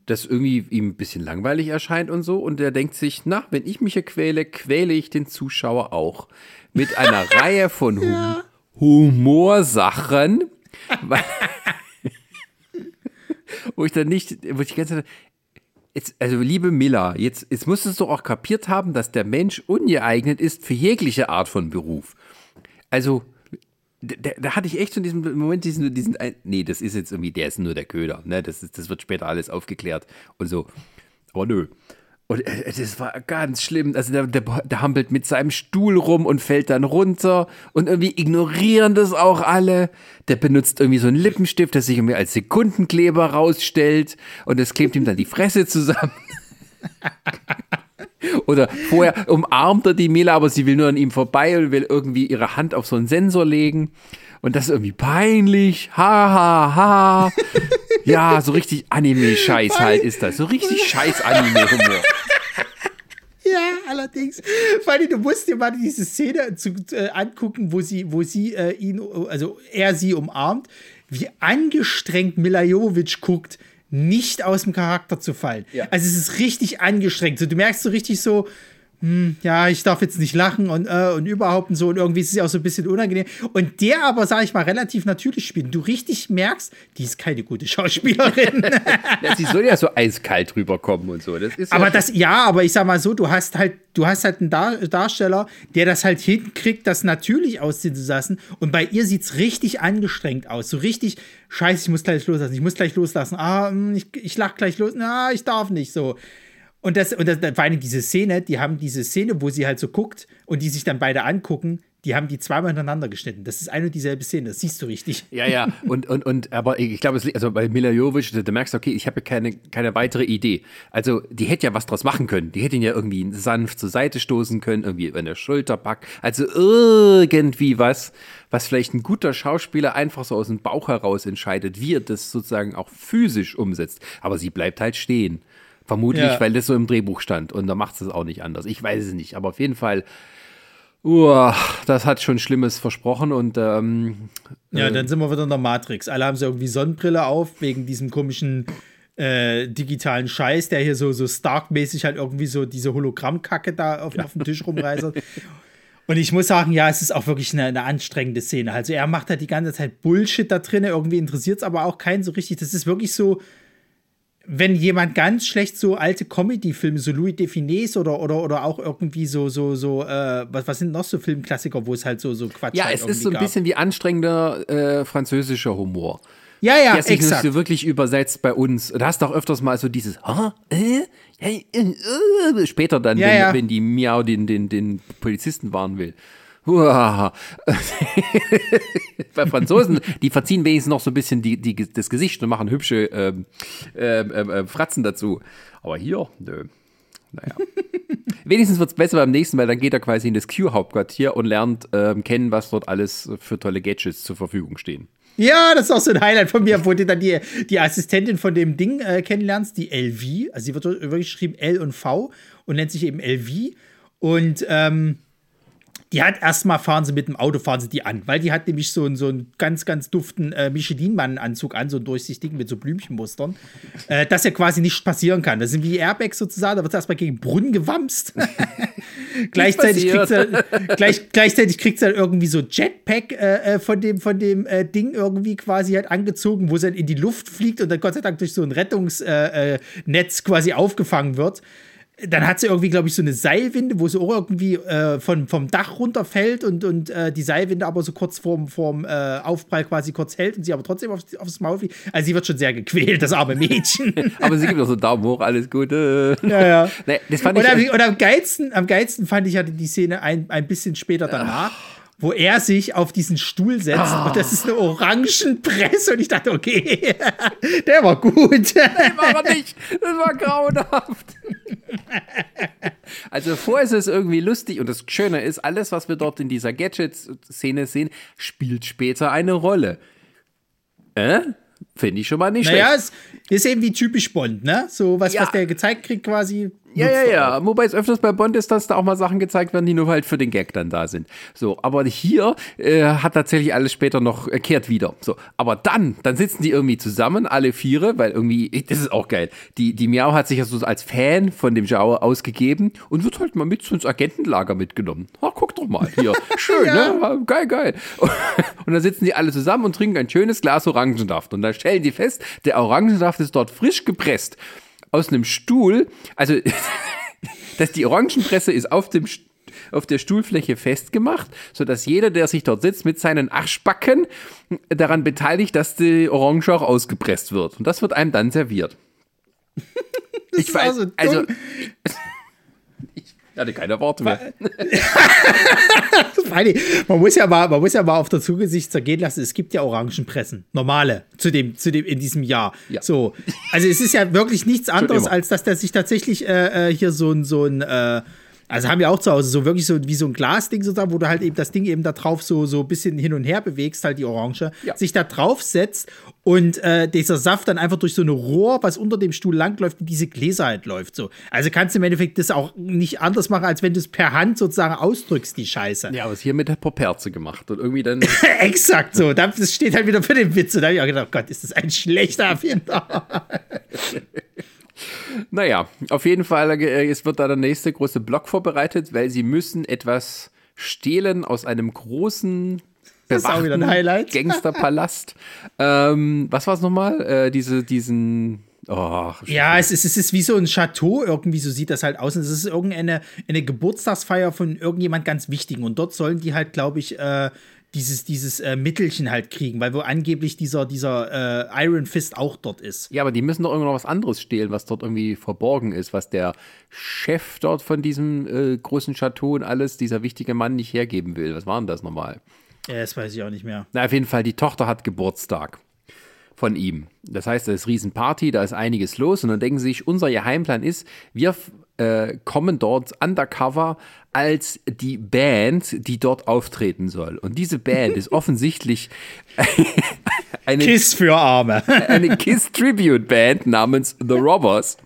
das irgendwie ihm ein bisschen langweilig erscheint und so. Und er denkt sich, na, wenn ich mich hier quäle, quäle ich den Zuschauer auch. Mit einer Reihe von hum ja. Humorsachen. wo ich dann nicht, wo ich die ganze Zeit, Jetzt, also liebe Miller, jetzt, jetzt musstest du auch kapiert haben, dass der Mensch ungeeignet ist für jegliche Art von Beruf. Also, da, da hatte ich echt in diesem Moment diesen, diesen, nee, das ist jetzt irgendwie, der ist nur der Köder, ne, das, ist, das wird später alles aufgeklärt und so. Aber nö. Und äh, das war ganz schlimm. Also der, der, der hampelt mit seinem Stuhl rum und fällt dann runter. Und irgendwie ignorieren das auch alle. Der benutzt irgendwie so einen Lippenstift, der sich irgendwie als Sekundenkleber rausstellt. Und das klebt ihm dann die Fresse zusammen. Oder vorher umarmt er die Mila, aber sie will nur an ihm vorbei und will irgendwie ihre Hand auf so einen Sensor legen. Und das ist irgendwie peinlich. Ha, ha, ha. Ja, so richtig Anime-Scheiß halt ist das. So richtig scheiß Anime-Humor. Ja, allerdings. Vor allem, du musst dir mal diese Szene zu, äh, angucken, wo sie, wo sie äh, ihn, also er sie umarmt, wie angestrengt Mila Jovovich guckt, nicht aus dem Charakter zu fallen. Ja. Also es ist richtig angestrengt. So, du merkst so richtig so, hm, ja, ich darf jetzt nicht lachen und, äh, und überhaupt und so. Und irgendwie ist es ja auch so ein bisschen unangenehm. Und der aber, sag ich mal, relativ natürlich spielt. Du richtig merkst, die ist keine gute Schauspielerin. ja, sie soll ja so eiskalt rüberkommen und so. Das ist aber ja das, ja, aber ich sag mal so, du hast halt, du hast halt einen Dar Darsteller, der das halt hinkriegt, das natürlich aussehen zu lassen. Und bei ihr sieht es richtig angestrengt aus. So richtig, scheiße, ich muss gleich loslassen, ich muss gleich loslassen. Ah, hm, ich, ich lach gleich los. Na, ich darf nicht so. Und das, und das, vor allem diese Szene, die haben diese Szene, wo sie halt so guckt und die sich dann beide angucken, die haben die zweimal hintereinander geschnitten. Das ist eine und dieselbe Szene, das siehst du richtig. Ja, ja, und, und, und aber ich glaube, also bei Mila Jovic, du merkst, okay, ich habe keine, keine weitere Idee. Also, die hätte ja was draus machen können. Die hätte ihn ja irgendwie sanft zur Seite stoßen können, irgendwie an der Schulter packen. Also irgendwie was, was vielleicht ein guter Schauspieler einfach so aus dem Bauch heraus entscheidet, wie er das sozusagen auch physisch umsetzt. Aber sie bleibt halt stehen. Vermutlich, ja. weil das so im Drehbuch stand. Und da macht es auch nicht anders. Ich weiß es nicht. Aber auf jeden Fall, uh, das hat schon Schlimmes versprochen. Und ähm, ja, äh, dann sind wir wieder in der Matrix. Alle haben so irgendwie Sonnenbrille auf, wegen diesem komischen äh, digitalen Scheiß, der hier so, so Stark-mäßig halt irgendwie so diese Hologrammkacke da auf, ja. auf dem Tisch rumreißt. Und ich muss sagen, ja, es ist auch wirklich eine, eine, anstrengende Szene. Also er macht halt die ganze Zeit Bullshit da drin, irgendwie interessiert es aber auch keinen so richtig. Das ist wirklich so, wenn jemand ganz schlecht so alte Comedy-Filme, so Louis Defines oder, oder, oder auch irgendwie so, so, so, äh, was, was sind noch so Filmklassiker, wo es halt so, so Quatsch Ja, halt es ist so ein gab. bisschen wie anstrengender äh, französischer Humor. Ja, ja, der sich exakt. so wirklich übersetzt bei uns. Du hast auch öfters mal so dieses, Hä? Äh? Hey, äh, äh, später dann, ja, wenn, ja. wenn die Miau den, den, den Polizisten warnen will. Bei Franzosen, die verziehen wenigstens noch so ein bisschen die, die, das Gesicht und machen hübsche ähm, ähm, ähm, äh, Fratzen dazu. Aber hier, nö. Naja. Wenigstens wird es besser beim nächsten, weil dann geht er quasi in das Q-Hauptquartier und lernt ähm, kennen, was dort alles für tolle Gadgets zur Verfügung stehen. Ja, das ist auch so ein Highlight von mir, wo du dann die, die Assistentin von dem Ding äh, kennenlernst, die LV. Also sie wird wirklich geschrieben L und V und nennt sich eben LV. Und ähm, die hat erstmal fahren sie mit dem Auto, fahren sie die an, weil die hat nämlich so, einen, so einen ganz, ganz duften äh, Michelin-Mann-Anzug an, so einen durchsichtigen mit so Blümchenmustern, äh, dass ja quasi nichts passieren kann. Das sind wie Airbags sozusagen, da wird erstmal gegen Brunnen gewamst. gleichzeitig, kriegt sie, gleich, gleichzeitig kriegt sie dann irgendwie so Jetpack äh, äh, von dem, von dem äh, Ding irgendwie quasi halt angezogen, wo sie dann in die Luft fliegt und dann Gott sei Dank durch so ein Rettungsnetz äh, quasi aufgefangen wird dann hat sie irgendwie, glaube ich, so eine Seilwinde, wo sie auch irgendwie äh, von, vom Dach runterfällt und, und äh, die Seilwinde aber so kurz vorm, vorm äh, Aufprall quasi kurz hält und sie aber trotzdem auf, aufs Maul fliegt. Also sie wird schon sehr gequält, das arme Mädchen. aber sie gibt doch so Daumen hoch, alles Gute. Ja, ja. Nee, das fand und, ich am, und am, geilsten, am geilsten fand ich hatte die Szene ein, ein bisschen später danach. Ach wo er sich auf diesen Stuhl setzt oh. und das ist eine Orangenpresse und ich dachte, okay, der war gut. Nee, war er nicht. Das war grauenhaft. Also vorher ist es irgendwie lustig und das Schöne ist, alles, was wir dort in dieser Gadget-Szene sehen, spielt später eine Rolle. Äh? Finde ich schon mal nicht naja, schlecht. Naja, ist eben wie typisch Bond, ne? So was, ja. was der gezeigt kriegt quasi ja, ja, ja. Wobei es öfters bei Bond ist, dass da auch mal Sachen gezeigt werden, die nur halt für den Gag dann da sind. So, aber hier äh, hat tatsächlich alles später noch äh, kehrt wieder. So, aber dann, dann sitzen die irgendwie zusammen, alle Viere, weil irgendwie, das ist auch geil. Die, die Miau hat sich ja so als Fan von dem Zhao ausgegeben und wird halt mal mit zu ins Agentenlager mitgenommen. Ach, guck doch mal hier. Schön, ja. ne? Geil, geil. Und dann sitzen die alle zusammen und trinken ein schönes Glas Orangensaft. Und dann stellen die fest, der Orangensaft ist dort frisch gepresst aus einem Stuhl, also dass die Orangenpresse ist auf dem auf der Stuhlfläche festgemacht, sodass jeder, der sich dort sitzt, mit seinen Arschbacken daran beteiligt, dass die Orange auch ausgepresst wird. Und das wird einem dann serviert. ich weiß, so also ich hatte keine Worte mehr. man, muss ja mal, man muss ja mal auf der Zunge sich zergehen lassen, es gibt ja Orangenpressen, normale, zu dem, zu dem, in diesem Jahr. Ja. So. Also es ist ja wirklich nichts anderes, als dass der sich tatsächlich äh, äh, hier so ein, so ein äh, also haben wir auch zu Hause so wirklich so wie so ein Glasding sozusagen, wo du halt eben das Ding eben da drauf so so ein bisschen hin und her bewegst, halt die Orange, ja. sich da drauf setzt und äh, dieser Saft dann einfach durch so eine Rohr, was unter dem Stuhl langläuft, in diese Gläser halt läuft so. Also kannst du im Endeffekt das auch nicht anders machen, als wenn du es per Hand sozusagen ausdrückst, die Scheiße. Ja, aber es hier mit der Poperze gemacht und irgendwie dann. Exakt so. Das steht halt wieder für den Witz. Und da habe ich auch gedacht, oh Gott, ist das ein schlechter Erfinder. naja, auf jeden Fall, äh, es wird da der nächste große Block vorbereitet, weil sie müssen etwas stehlen aus einem großen das ist auch wieder ein Highlight. Gangsterpalast. ähm, was war es nochmal? Äh, diese, diesen. Oh, ja, es ist, es ist wie so ein Chateau, irgendwie so sieht das halt aus. Und es ist irgendeine eine Geburtstagsfeier von irgendjemand ganz Wichtigen. Und dort sollen die halt, glaube ich, äh, dieses, dieses äh, Mittelchen halt kriegen, weil wo angeblich dieser, dieser äh, Iron Fist auch dort ist. Ja, aber die müssen doch irgendwo noch was anderes stehlen, was dort irgendwie verborgen ist, was der Chef dort von diesem äh, großen Chateau und alles, dieser wichtige Mann nicht hergeben will. Was war denn das nochmal? Ja, das weiß ich auch nicht mehr. Na, auf jeden Fall, die Tochter hat Geburtstag von ihm. Das heißt, da ist Riesenparty, da ist einiges los und dann denken sie sich, unser Geheimplan ist, wir äh, kommen dort undercover als die Band, die dort auftreten soll. Und diese Band ist offensichtlich eine Kiss für Arme. eine Kiss Tribute Band namens The Robbers.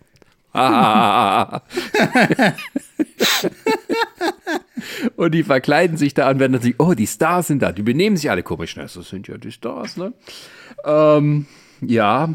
Und die verkleiden sich da und werden natürlich, oh, die Stars sind da, die benehmen sich alle komisch. das sind ja die Stars, ne? Ähm, ja.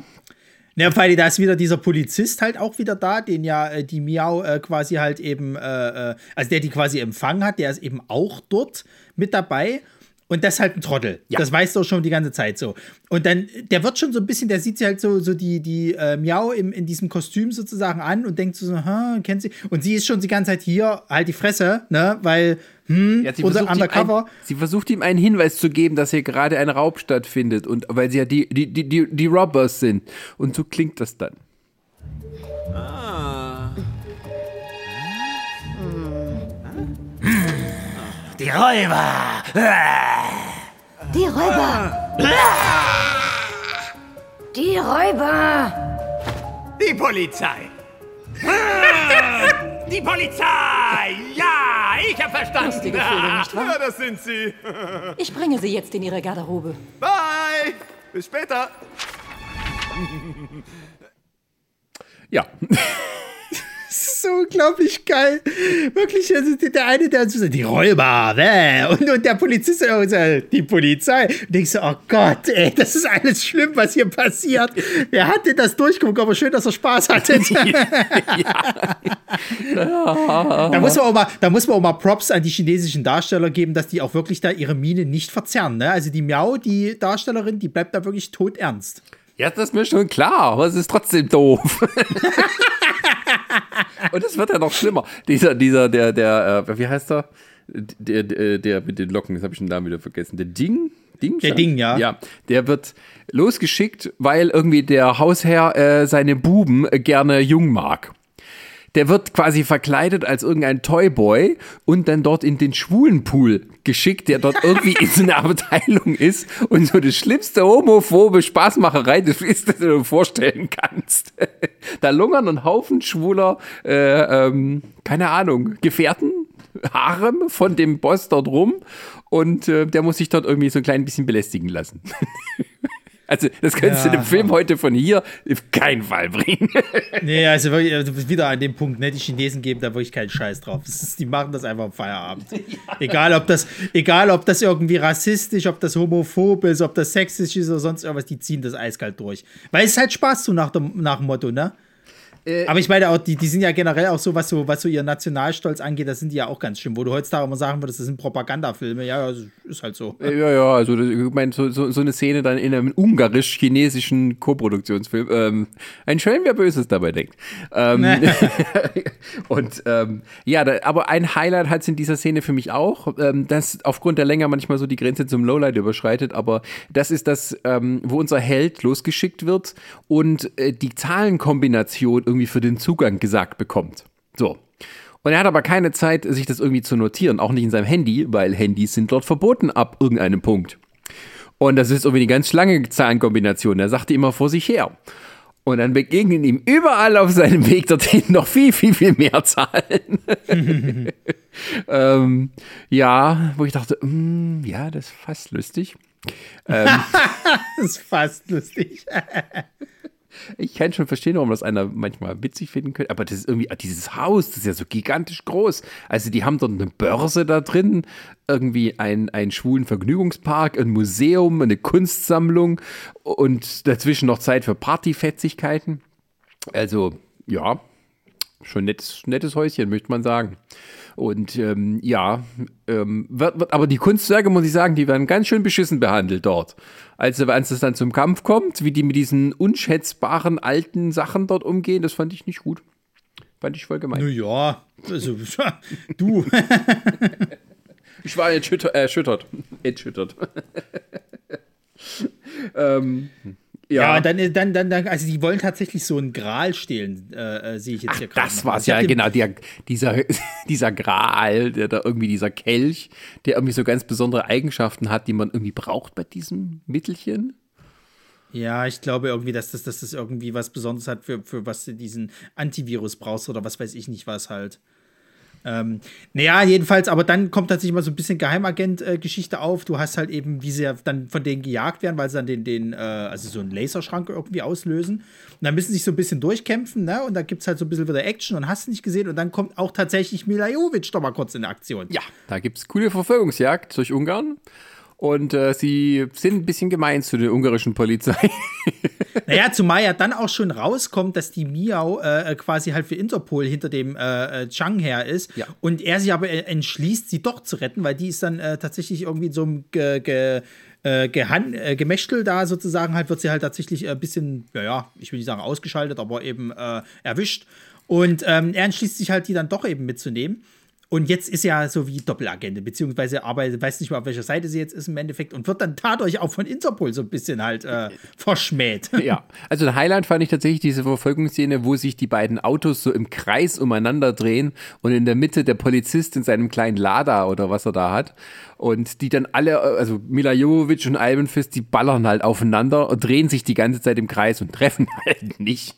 Ja, weil da ist wieder dieser Polizist halt auch wieder da, den ja äh, die Miau äh, quasi halt eben, äh, äh, also der die quasi empfangen hat, der ist eben auch dort mit dabei. Und das ist halt ein Trottel. Ja. Das weißt du auch schon die ganze Zeit so. Und dann, der wird schon so ein bisschen, der sieht sich halt so, so die, die äh, Miau im, in diesem Kostüm sozusagen an und denkt so, ha, kennt sie. Und sie ist schon die ganze Zeit hier, halt die Fresse, ne, weil, hm, ja, oder undercover. Ein, sie versucht ihm einen Hinweis zu geben, dass hier gerade ein Raub stattfindet und weil sie ja die, die, die, die, die Robbers sind. Und so klingt das dann. Ah. Die Räuber! Die Räuber! Die Räuber! Die Polizei! Die Polizei! Ja, ich hab verstanden. Lustige Vögel, nicht wahr? Ja, das sind sie. Ich bringe sie jetzt in ihre Garderobe. Bye! Bis später. Ja. Ist so unglaublich geil. Wirklich, also der eine, der so die Räuber, ne? und, und der Polizist sagt, die Polizei. Und denkst du, oh Gott, ey, das ist alles schlimm, was hier passiert. Wer hat denn das durchgeguckt? Aber schön, dass er Spaß hatte. ja. da, muss man auch mal, da muss man auch mal Props an die chinesischen Darsteller geben, dass die auch wirklich da ihre Miene nicht verzerren. Ne? Also die Miao, die Darstellerin, die bleibt da wirklich toternst. Ja, das ist mir schon klar, aber es ist trotzdem doof. Und es wird ja noch schlimmer. Dieser, dieser, der, der, äh, wie heißt er? Der, der, der mit den Locken, das habe ich den Namen wieder vergessen. Der Ding? Ding der Ding, ja. Ja, der wird losgeschickt, weil irgendwie der Hausherr äh, seine Buben gerne jung mag der wird quasi verkleidet als irgendein Toyboy und dann dort in den Schwulenpool geschickt, der dort irgendwie in so einer Abteilung ist und so das schlimmste homophobe Spaßmacherei, das ist, das du dir vorstellen kannst. da lungern ein Haufen schwuler, äh, ähm, keine Ahnung, Gefährten, Harem von dem Boss dort rum und äh, der muss sich dort irgendwie so ein klein bisschen belästigen lassen. Also, das könntest ja. du dem Film heute von hier auf keinen Fall bringen. nee, also wirklich, also wieder an dem Punkt, ne, die Chinesen geben da wirklich keinen Scheiß drauf. Ist, die machen das einfach am Feierabend. Ja. Egal, ob das, egal, ob das irgendwie rassistisch, ob das homophob ist, ob das sexistisch ist oder sonst irgendwas, die ziehen das eiskalt durch. Weil es halt Spaß zu nach dem, nach dem Motto, ne? Äh, Aber ich meine auch, die, die sind ja generell auch so, was so, was so ihr Nationalstolz angeht, das sind die ja auch ganz schlimm. Wo du heutzutage immer sagen würdest, das sind Propagandafilme. Ja, ist halt so. Ja, ja, also ich meine, so, so, so eine Szene dann in einem ungarisch-chinesischen Koproduktionsfilm. Ähm, ein Schelm, wer Böses dabei denkt. Ähm, und ähm, ja, da, aber ein Highlight hat es in dieser Szene für mich auch, ähm, das aufgrund der Länge manchmal so die Grenze zum Lowlight überschreitet, aber das ist das, ähm, wo unser Held losgeschickt wird und äh, die Zahlenkombination irgendwie für den Zugang gesagt bekommt. So. Und er hat aber keine Zeit, sich das irgendwie zu notieren, auch nicht in seinem Handy, weil Handys sind dort verboten ab irgendeinem Punkt. Und das ist irgendwie eine ganz lange Zahlenkombination. Er sagte immer vor sich her. Und dann begegnen ihm überall auf seinem Weg dorthin noch viel, viel, viel mehr Zahlen. ähm, ja, wo ich dachte, mm, ja, das ist fast lustig. Ähm, das ist fast lustig. Ich kann schon verstehen, warum das einer manchmal witzig finden könnte, aber das ist irgendwie, dieses Haus, das ist ja so gigantisch groß. Also die haben dort eine Börse da drin, irgendwie ein, einen schwulen Vergnügungspark, ein Museum, eine Kunstsammlung und dazwischen noch Zeit für Partyfetzigkeiten. Also Ja, schon nettes, nettes Häuschen, möchte man sagen. Und ähm, ja, ähm, wird, wird, aber die Kunstwerke, muss ich sagen, die werden ganz schön beschissen behandelt dort. Also, wenn es dann zum Kampf kommt, wie die mit diesen unschätzbaren alten Sachen dort umgehen, das fand ich nicht gut. Fand ich voll gemein. Naja, also, du. ich war erschüttert. Erschüttert. erschüttert. ähm, ja, ja dann, dann, dann, dann, also die wollen tatsächlich so einen Gral stehlen, äh, äh sehe ich jetzt Ach, hier gerade. Das war es ja, genau, der, dieser, dieser Gral, der da irgendwie, dieser Kelch, der irgendwie so ganz besondere Eigenschaften hat, die man irgendwie braucht bei diesem Mittelchen. Ja, ich glaube irgendwie, dass das, dass das irgendwie was Besonderes hat, für, für was du diesen Antivirus brauchst oder was weiß ich nicht was halt. Ähm, naja, jedenfalls, aber dann kommt tatsächlich mal so ein bisschen Geheimagent-Geschichte auf. Du hast halt eben, wie sie ja dann von denen gejagt werden, weil sie dann den, den äh, also so einen Laserschrank irgendwie auslösen. Und dann müssen sie sich so ein bisschen durchkämpfen, ne? Und da gibt es halt so ein bisschen wieder Action und hast nicht gesehen. Und dann kommt auch tatsächlich Mila Jovic doch mal kurz in Aktion. Ja, da gibt es coole Verfolgungsjagd durch Ungarn. Und äh, sie sind ein bisschen gemein zu der ungarischen Polizei. naja, zumal ja dann auch schon rauskommt, dass die Miau äh, quasi halt für Interpol hinter dem äh, äh, Chang her ist. Ja. Und er sich aber entschließt, sie doch zu retten, weil die ist dann äh, tatsächlich irgendwie in so einem ge, ge äh, äh, Gemächtel da sozusagen halt, wird sie halt tatsächlich ein bisschen, ja, ja, ich will nicht sagen ausgeschaltet, aber eben äh, erwischt. Und ähm, er entschließt sich halt, die dann doch eben mitzunehmen. Und jetzt ist ja so wie Doppelagente, beziehungsweise arbeitet, weiß nicht mehr, auf welcher Seite sie jetzt ist im Endeffekt und wird dann dadurch auch von Interpol so ein bisschen halt äh, verschmäht. Ja, also ein Highlight fand ich tatsächlich diese Verfolgungsszene, wo sich die beiden Autos so im Kreis umeinander drehen und in der Mitte der Polizist in seinem kleinen Lada oder was er da hat. Und die dann alle, also Mila Jovovic und Alvin Fist, die ballern halt aufeinander und drehen sich die ganze Zeit im Kreis und treffen halt nicht.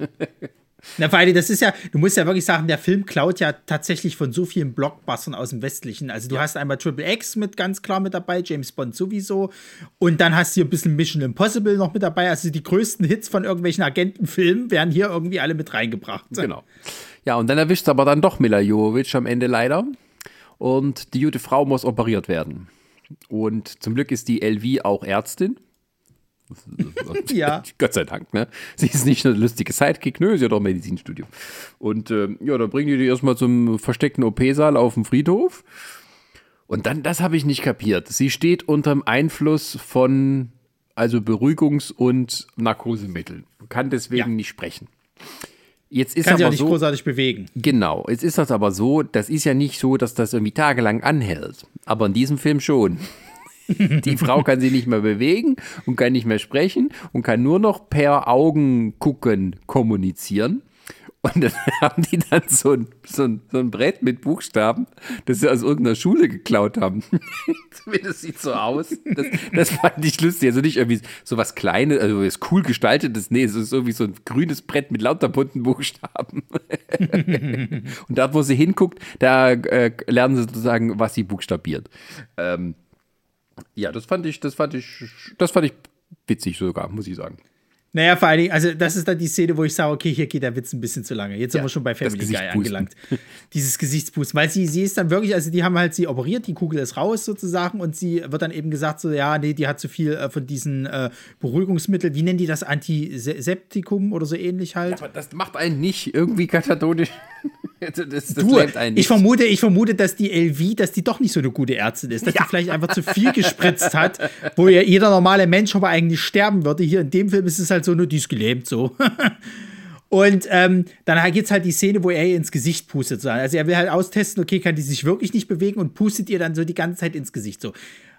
Na, allem, das ist ja, du musst ja wirklich sagen, der Film klaut ja tatsächlich von so vielen Blockbustern aus dem Westlichen. Also du ja. hast einmal Triple X mit ganz klar mit dabei, James Bond sowieso. Und dann hast du hier ein bisschen Mission Impossible noch mit dabei. Also die größten Hits von irgendwelchen Agentenfilmen werden hier irgendwie alle mit reingebracht. Genau. Ja, und dann erwischt aber dann doch Mila Jovovich am Ende leider. Und die gute Frau muss operiert werden. Und zum Glück ist die LV auch Ärztin. ja. Gott sei Dank, ne? Sie ist nicht eine lustige Sidekick, nö, sie hat auch Medizinstudium. Und äh, ja, da bringen die die erstmal zum versteckten OP-Saal auf dem Friedhof. Und dann, das habe ich nicht kapiert. Sie steht unter dem Einfluss von also Beruhigungs- und Narkosemitteln. Kann deswegen ja. nicht sprechen. Jetzt ist Kann aber sich auch nicht so, großartig bewegen. Genau, jetzt ist das aber so, das ist ja nicht so, dass das irgendwie tagelang anhält. Aber in diesem Film schon. Die Frau kann sich nicht mehr bewegen und kann nicht mehr sprechen und kann nur noch per Augen gucken kommunizieren. Und dann haben die dann so ein, so ein, so ein Brett mit Buchstaben, das sie aus irgendeiner Schule geklaut haben. Zumindest sieht so aus. Das, das fand ich lustig. Also nicht irgendwie so was Kleines, also was cool gestaltetes. Nee, es ist irgendwie so ein grünes Brett mit lauter bunten Buchstaben. Und dort, wo sie hinguckt, da äh, lernen sie sozusagen, was sie buchstabiert. Ähm, ja, das fand ich, das fand ich, das fand ich witzig sogar, muss ich sagen. Naja, vor allen Dingen, also das ist dann die Szene, wo ich sage, okay, hier geht der Witz ein bisschen zu lange. Jetzt ja, sind wir schon bei Family Guy angelangt. Dieses Gesichtspusten. Weil sie, sie ist dann wirklich, also die haben halt sie operiert, die Kugel ist raus sozusagen und sie wird dann eben gesagt, so, ja, nee, die hat zu viel äh, von diesen äh, Beruhigungsmitteln, wie nennen die das, Antiseptikum oder so ähnlich halt. Ja, aber das macht einen nicht irgendwie katatonisch. Das, das du, ich vermute, ich vermute, dass die LV, dass die doch nicht so eine gute Ärztin ist, dass ja. die vielleicht einfach zu viel gespritzt hat, wo ja jeder normale Mensch aber eigentlich sterben würde. Hier in dem Film ist es halt so, nur die ist gelähmt so. Und ähm, dann gibt es halt die Szene, wo er ihr ins Gesicht pustet. Also er will halt austesten, okay, kann die sich wirklich nicht bewegen und pustet ihr dann so die ganze Zeit ins Gesicht so.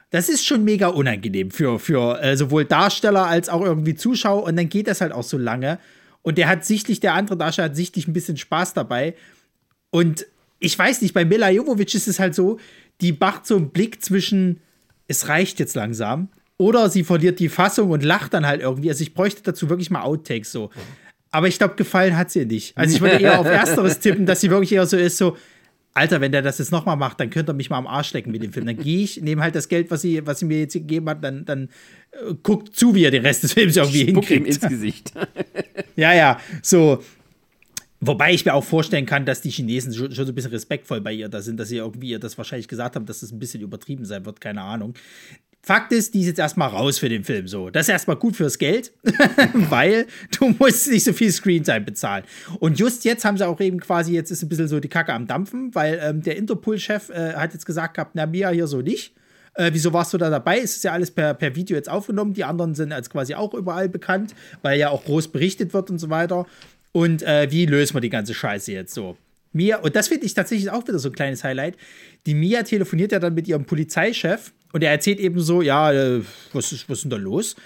Das ist schon mega unangenehm für, für äh, sowohl Darsteller als auch irgendwie Zuschauer und dann geht das halt auch so lange. Und der hat sichtlich, der andere Darsteller hat sichtlich ein bisschen Spaß dabei. Und ich weiß nicht, bei Mila Jovovic ist es halt so, die macht so einen Blick zwischen, es reicht jetzt langsam, oder sie verliert die Fassung und lacht dann halt irgendwie. Also ich bräuchte dazu wirklich mal Outtakes so. Aber ich glaube, gefallen hat sie nicht. Also ich würde eher auf Ersteres tippen, dass sie wirklich eher so ist, so, Alter, wenn der das jetzt nochmal macht, dann könnt ihr mich mal am Arsch lecken mit dem Film. Dann gehe ich, nehme halt das Geld, was sie, was sie mir jetzt gegeben hat, dann, dann äh, guckt zu, wie er den Rest des Films irgendwie Spuck hinkriegt. ihm ins Gesicht. ja, ja, so. Wobei ich mir auch vorstellen kann, dass die Chinesen schon, so ein bisschen respektvoll bei ihr da sind, dass sie irgendwie ihr das wahrscheinlich gesagt haben, dass das ein bisschen übertrieben sein wird, keine Ahnung Fakt ist, die ist jetzt erstmal raus für den Film. So, das ist erstmal gut fürs Geld, weil du musst nicht so viel Screentime bezahlen. Und just jetzt haben sie auch eben quasi, jetzt ist ein bisschen so die Kacke am Dampfen, weil ähm, der Interpol-Chef äh, hat jetzt gesagt gehabt, na, Mia hier so nicht. Äh, wieso warst du da dabei? Es ist ja alles per, per Video jetzt aufgenommen. Die anderen sind als quasi auch überall bekannt, weil ja auch groß berichtet wird und so weiter. Und äh, wie lösen wir die ganze Scheiße jetzt so? Mia, und das finde ich tatsächlich auch wieder so ein kleines Highlight. Die Mia telefoniert ja dann mit ihrem Polizeichef und er erzählt eben so, ja, äh, was ist, was ist denn da los?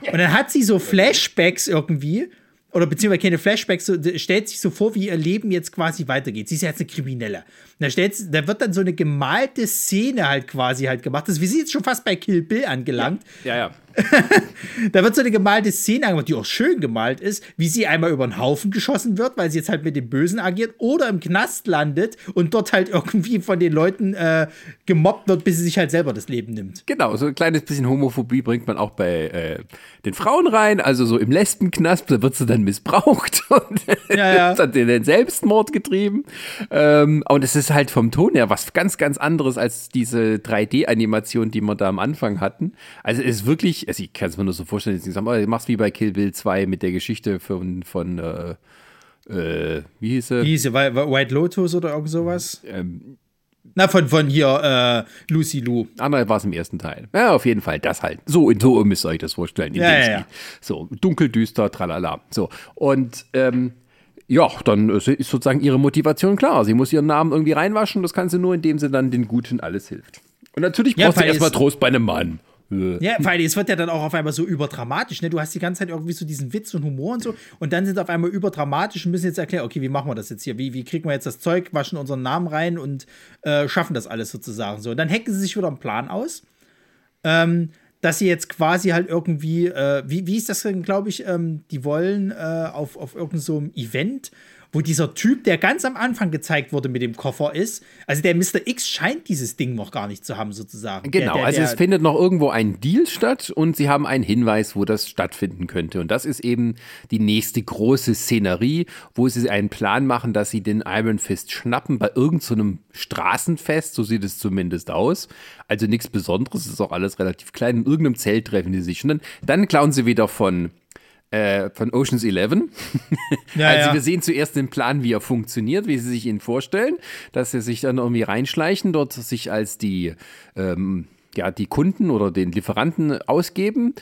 Und dann hat sie so Flashbacks irgendwie, oder beziehungsweise keine Flashbacks, so, stellt sich so vor, wie ihr Leben jetzt quasi weitergeht. Sie ist ja jetzt eine Kriminelle. Da, da wird dann so eine gemalte Szene halt quasi halt gemacht. Das ist, wir sind jetzt schon fast bei Kill Bill angelangt. Ja, ja. da wird so eine gemalte Szene angemacht, die auch schön gemalt ist, wie sie einmal über den Haufen geschossen wird, weil sie jetzt halt mit dem Bösen agiert, oder im Knast landet und dort halt irgendwie von den Leuten äh, gemobbt wird, bis sie sich halt selber das Leben nimmt. Genau, so ein kleines bisschen Homophobie bringt man auch bei äh, den Frauen rein, also so im Lesbenknast, da wird sie dann missbraucht und ja, ja. hat den Selbstmord getrieben. Ähm, und es ist halt vom Ton her was ganz, ganz anderes als diese 3D-Animation, die wir da am Anfang hatten. Also es ist wirklich also ich kann es mir nur so vorstellen, aber du machst wie bei Kill Bill 2 mit der Geschichte von, von äh, äh, wie hieß sie? Wie hieß sie? White Lotus oder irgend sowas? Ähm, na, von, von hier, äh, Lucy Lou. Andere war es im ersten Teil. Ja, auf jeden Fall, das halt. So, so müsst ihr euch das vorstellen. Ja, ja, ja. So, dunkel, düster, tralala. So, und, ähm, ja, dann ist sozusagen ihre Motivation klar. Sie muss ihren Namen irgendwie reinwaschen. Das kann sie nur, indem sie dann den Guten alles hilft. Und natürlich braucht ja, sie erstmal Trost bei einem Mann. Ja, weil es wird ja dann auch auf einmal so überdramatisch. Ne? Du hast die ganze Zeit irgendwie so diesen Witz und Humor und so. Und dann sind sie auf einmal überdramatisch und müssen jetzt erklären, okay, wie machen wir das jetzt hier? Wie, wie kriegen wir jetzt das Zeug, waschen unseren Namen rein und äh, schaffen das alles sozusagen so. Und dann hacken sie sich wieder einen Plan aus. Ähm, dass sie jetzt quasi halt irgendwie, äh, wie, wie ist das denn, glaube ich, ähm, die wollen äh, auf, auf irgendeinem so Event wo dieser Typ, der ganz am Anfang gezeigt wurde mit dem Koffer ist, also der Mr. X scheint dieses Ding noch gar nicht zu haben, sozusagen. Genau, der, der, also es findet noch irgendwo ein Deal statt und sie haben einen Hinweis, wo das stattfinden könnte. Und das ist eben die nächste große Szenerie, wo sie einen Plan machen, dass sie den Iron Fist schnappen bei irgendeinem so Straßenfest, so sieht es zumindest aus. Also nichts Besonderes, ist auch alles relativ klein. In irgendeinem Zelt treffen die sich. Und dann, dann klauen sie wieder von äh, von Oceans 11. Ja, also ja. wir sehen zuerst den Plan, wie er funktioniert, wie sie sich ihn vorstellen, dass sie sich dann irgendwie reinschleichen, dort sich als die, ähm, ja, die Kunden oder den Lieferanten ausgeben,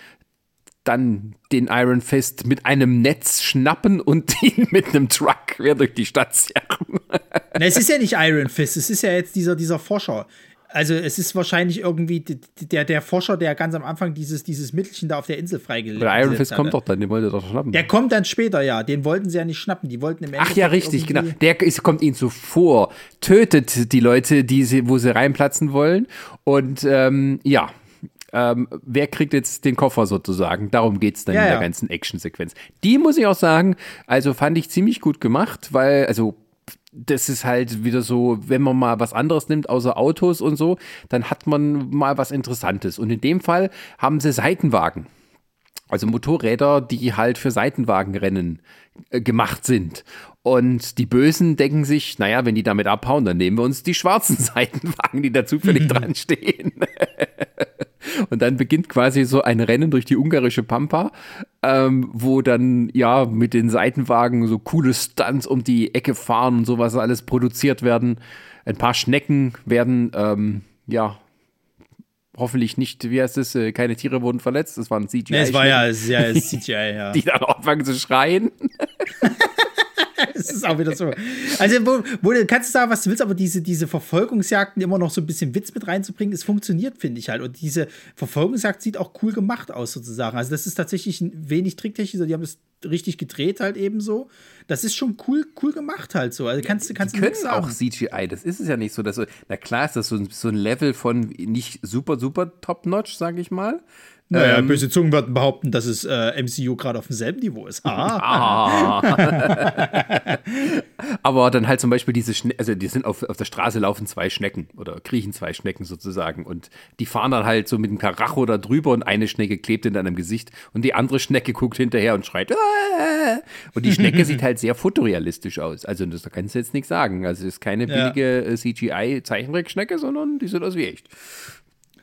dann den Iron Fist mit einem Netz schnappen und ihn mit einem Truck quer durch die Stadt zerren. Na, es ist ja nicht Iron Fist, es ist ja jetzt dieser, dieser Forscher, also es ist wahrscheinlich irgendwie der, der Forscher, der ganz am Anfang dieses, dieses Mittelchen da auf der Insel freigelegt hat. Der Iron Fist kommt doch dann, den wollte er doch schnappen. Der kommt dann später, ja. Den wollten sie ja nicht schnappen. Die wollten im Ach ja, richtig, genau. Der ist, kommt ihnen zuvor, tötet die Leute, die sie, wo sie reinplatzen wollen. Und ähm, ja, ähm, wer kriegt jetzt den Koffer sozusagen? Darum geht es dann ja, in der ja. ganzen Action-Sequenz. Die muss ich auch sagen, also fand ich ziemlich gut gemacht, weil, also das ist halt wieder so, wenn man mal was anderes nimmt, außer Autos und so, dann hat man mal was Interessantes. Und in dem Fall haben sie Seitenwagen. Also Motorräder, die halt für Seitenwagenrennen äh, gemacht sind. Und die Bösen denken sich, naja, wenn die damit abhauen, dann nehmen wir uns die schwarzen Seitenwagen, die da zufällig dran stehen. Und dann beginnt quasi so ein Rennen durch die ungarische Pampa, ähm, wo dann ja mit den Seitenwagen so coole Stunts um die Ecke fahren und sowas alles produziert werden. Ein paar Schnecken werden, ähm, ja, hoffentlich nicht, wie heißt es, äh, keine Tiere wurden verletzt, das waren CGI. Nee, es war ja, ja CGI, ja. die dann anfangen zu schreien. das ist auch wieder so. Also, wo, wo du kannst sagen, was du willst, aber diese, diese Verfolgungsjagden immer noch so ein bisschen Witz mit reinzubringen, es funktioniert, finde ich halt. Und diese Verfolgungsjagd sieht auch cool gemacht aus, sozusagen. Also, das ist tatsächlich ein wenig tricktechnisch, also die haben das richtig gedreht halt eben so. Das ist schon cool, cool gemacht halt so. Also kannst, kannst die du können auch CGI, das ist es ja nicht so, dass na klar ist das so, so ein Level von nicht super, super top-notch, sage ich mal. Naja, ähm, böse Zungen würden behaupten, dass es äh, MCU gerade auf demselben Niveau ist. Ah. Aber dann halt zum Beispiel diese Schne also die sind auf, auf der Straße laufen zwei Schnecken oder kriechen zwei Schnecken sozusagen und die fahren dann halt so mit dem Karacho da drüber und eine Schnecke klebt in deinem Gesicht und die andere Schnecke guckt hinterher und schreit. Aah! Und die Schnecke sieht halt sehr fotorealistisch aus. Also das, da kannst du jetzt nichts sagen. Also es ist keine billige ja. Äh, CGI-Zeichentrickschnecke, sondern die sieht aus wie echt.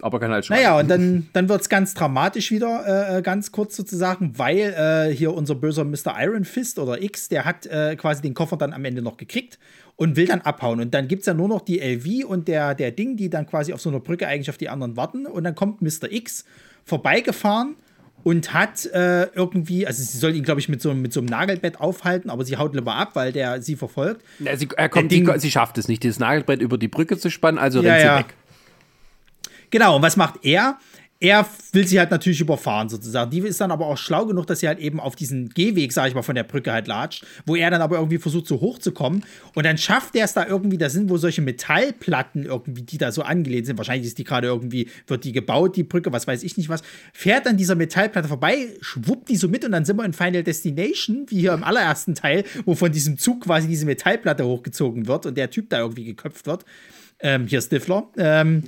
Aber kann halt schon. Naja, und dann, dann wird es ganz dramatisch wieder, äh, äh, ganz kurz sozusagen, weil äh, hier unser böser Mr. Iron Fist oder X, der hat äh, quasi den Koffer dann am Ende noch gekriegt und will dann abhauen. Und dann gibt es ja nur noch die LV und der, der Ding, die dann quasi auf so einer Brücke eigentlich auf die anderen warten. Und dann kommt Mr. X vorbeigefahren und hat äh, irgendwie, also sie soll ihn, glaube ich, mit so, mit so einem Nagelbett aufhalten, aber sie haut lieber ab, weil der sie verfolgt. Ja, sie, er kommt, Ding, sie, sie, schafft es nicht, dieses Nagelbrett über die Brücke zu spannen, also ja, rennt sie ja. weg. Genau, und was macht er? er will sie halt natürlich überfahren sozusagen. Die ist dann aber auch schlau genug, dass sie halt eben auf diesen Gehweg, sag ich mal, von der Brücke halt latscht, wo er dann aber irgendwie versucht, so hoch zu kommen. Und dann schafft er es da irgendwie, da sind wohl solche Metallplatten irgendwie, die da so angelehnt sind. Wahrscheinlich ist die gerade irgendwie, wird die gebaut, die Brücke, was weiß ich nicht was. Fährt dann dieser Metallplatte vorbei, schwuppt die so mit und dann sind wir in Final Destination, wie hier im allerersten Teil, wo von diesem Zug quasi diese Metallplatte hochgezogen wird und der Typ da irgendwie geköpft wird. Ähm, hier Stifler. Ähm,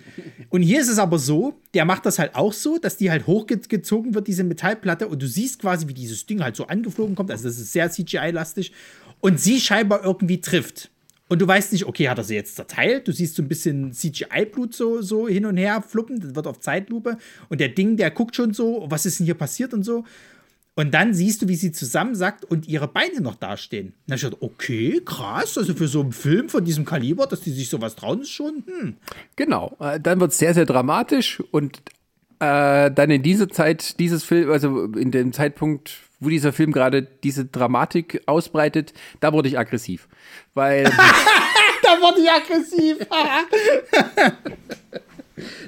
und hier ist es aber so, der macht das halt auch so, dass die halt hochgezogen wird, diese Metallplatte, und du siehst quasi, wie dieses Ding halt so angeflogen kommt. Also das ist sehr CGI-lastig. Und sie scheinbar irgendwie trifft. Und du weißt nicht, okay, hat er sie jetzt zerteilt? Du siehst so ein bisschen CGI-Blut so, so hin und her fluppen, das wird auf Zeitlupe. Und der Ding, der guckt schon so, was ist denn hier passiert und so. Und dann siehst du, wie sie zusammensackt und ihre Beine noch dastehen. Dann ich dachte, okay, krass, also für so einen Film von diesem Kaliber, dass die sich sowas trauen, ist schon. Hm. Genau, äh, dann wird es sehr, sehr dramatisch und äh, dann in dieser Zeit, dieses Film, also in dem Zeitpunkt, wo dieser Film gerade diese Dramatik ausbreitet, da wurde ich aggressiv. Weil. da wurde ich aggressiv.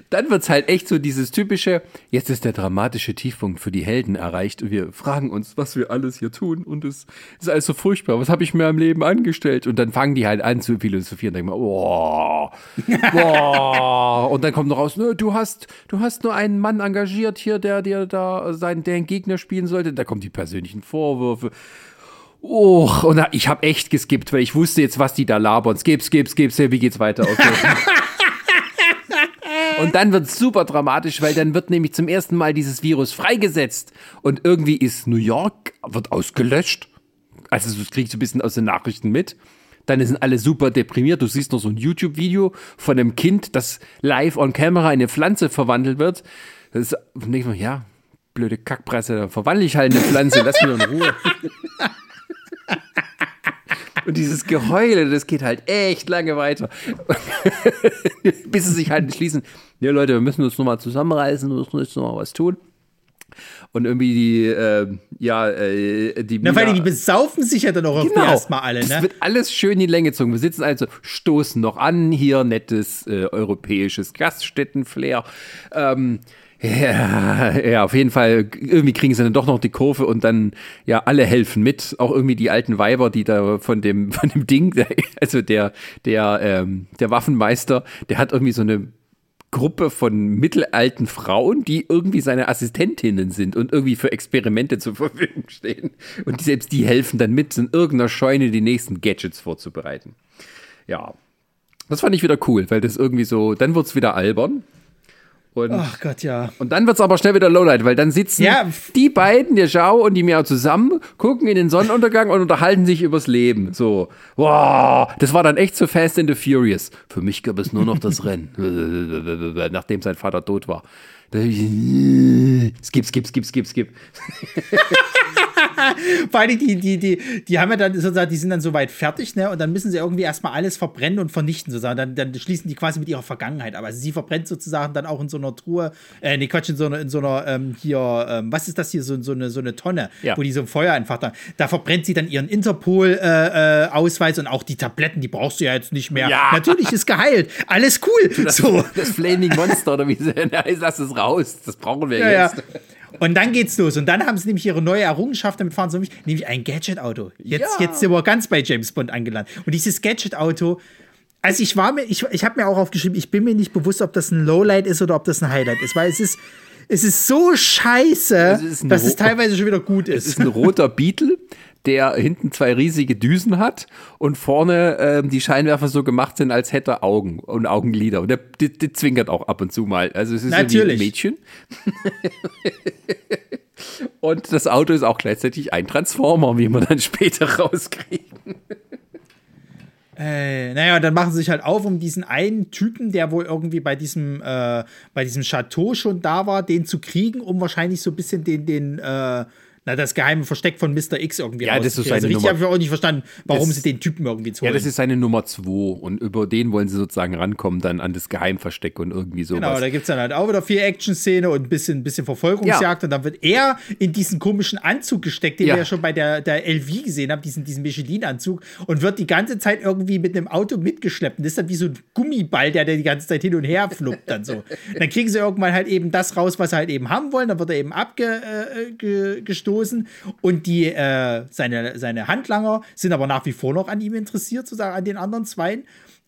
dann wird es halt echt so dieses typische, jetzt ist der dramatische Tiefpunkt für die Helden erreicht und wir fragen uns, was wir alles hier tun und es ist alles so furchtbar, was habe ich mir im Leben angestellt? Und dann fangen die halt an zu philosophieren und denken mal, oh, oh. und dann kommt noch raus, du hast, du hast nur einen Mann engagiert hier, der dir da seinen, der Gegner spielen sollte, da kommen die persönlichen Vorwürfe. Oh, und ich habe echt geskippt, weil ich wusste jetzt, was die da labern. Skip, skip, skip, skip, wie geht's weiter? Okay. Und dann wird es super dramatisch, weil dann wird nämlich zum ersten Mal dieses Virus freigesetzt. Und irgendwie ist New York, wird ausgelöscht. Also das kriegst du ein bisschen aus den Nachrichten mit. Dann sind alle super deprimiert. Du siehst noch so ein YouTube-Video von einem Kind, das live on camera in eine Pflanze verwandelt wird. Das ist, denke ich ja, blöde Kackpresse, dann verwandle ich halt eine Pflanze, lass mich in Ruhe. Und dieses Geheule, das geht halt echt lange weiter. Bis sie sich halt entschließen, ja Leute, wir müssen uns nochmal zusammenreißen, wir müssen jetzt nochmal was tun. Und irgendwie die, äh, ja, äh, die. Na, weil die besaufen sich ja dann auch genau. erstmal alle, ne? Es wird alles schön in die Länge gezogen. Wir sitzen also, stoßen noch an, hier nettes äh, europäisches Gaststättenflair. Ähm, ja, ja, auf jeden Fall. Irgendwie kriegen sie dann doch noch die Kurve und dann, ja, alle helfen mit. Auch irgendwie die alten Weiber, die da von dem, von dem Ding, also der, der, ähm, der Waffenmeister, der hat irgendwie so eine Gruppe von mittelalten Frauen, die irgendwie seine Assistentinnen sind und irgendwie für Experimente zur Verfügung stehen. Und selbst die helfen dann mit, in irgendeiner Scheune die nächsten Gadgets vorzubereiten. Ja. Das fand ich wieder cool, weil das irgendwie so, dann wird's wieder albern. Und, Ach Gott, ja. Und dann wird es aber schnell wieder Lowlight, weil dann sitzen ja. die beiden, der Schau und die Miao zusammen, gucken in den Sonnenuntergang und unterhalten sich übers Leben. So, wow, das war dann echt so Fast and the Furious. Für mich gab es nur noch das Rennen, nachdem sein Vater tot war. Skip, skip, skip, skip, skip. Vor allem, die, die, die, die haben ja dann sozusagen, die sind dann soweit fertig, ne? Und dann müssen sie irgendwie erstmal alles verbrennen und vernichten, sozusagen. Dann, dann schließen die quasi mit ihrer Vergangenheit ab. Also sie verbrennt sozusagen dann auch in so einer Truhe, äh, nee, Quatsch, in so einer, in so einer, ähm, hier, ähm, was ist das hier, so, so, eine, so eine Tonne, ja. wo die so ein Feuer einfach da, da verbrennt sie dann ihren Interpol-Ausweis äh, äh, und auch die Tabletten, die brauchst du ja jetzt nicht mehr. Ja. Natürlich ist geheilt. Alles cool. Das, so. das Flaming Monster oder wie sie heißt, lass es raus. Das brauchen wir ja, jetzt. Ja. Und dann geht's los. Und dann haben sie nämlich ihre neue Errungenschaft damit fahren sie nämlich, nämlich ein Gadget-Auto. Jetzt, ja. jetzt sind wir ganz bei James Bond angelangt. Und dieses Gadget-Auto, also ich war mir, ich, ich habe mir auch aufgeschrieben, ich bin mir nicht bewusst, ob das ein Lowlight ist oder ob das ein Highlight ist, weil es ist, es ist so scheiße, es dass es teilweise schon wieder gut ist. Es ist ein roter Beetle, der hinten zwei riesige Düsen hat und vorne ähm, die Scheinwerfer so gemacht sind, als hätte er Augen und Augenlider. Und der, der, der zwinkert auch ab und zu mal. Also es ist Natürlich. ein Mädchen. und das Auto ist auch gleichzeitig ein Transformer, wie wir dann später rauskriegen. Äh, naja, dann machen sie sich halt auf, um diesen einen Typen, der wohl irgendwie bei diesem, äh, bei diesem Chateau schon da war, den zu kriegen, um wahrscheinlich so ein bisschen den, den, äh, na, das geheime Versteck von Mr. X irgendwie Ja, das ist seine also richtig Nummer. habe ich auch nicht verstanden, warum Das- sie den Typen irgendwie zu Ja, das ist seine Nummer zwei und über den wollen sie sozusagen rankommen dann an das Geheimversteck und irgendwie sowas. Genau, da gibt es dann halt auch wieder viel Action-Szene und ein bisschen, bisschen Verfolgungsjagd. Und dann wird er in diesen komischen Anzug gesteckt, den Ja. wir ja schon bei der, der LV gesehen haben, diesen, diesen Michelin-Anzug, und wird die ganze Zeit irgendwie mit einem Auto mitgeschleppt. Und das ist dann wie so ein Gummiball, der, der die ganze Zeit hin und her fluppt dann so. dann kriegen sie irgendwann halt eben das raus, was sie halt eben haben wollen. Dann wird er eben abgestoßen. Und die, äh, seine, seine Handlanger sind aber nach wie vor noch an ihm interessiert, sozusagen an den anderen Zweien.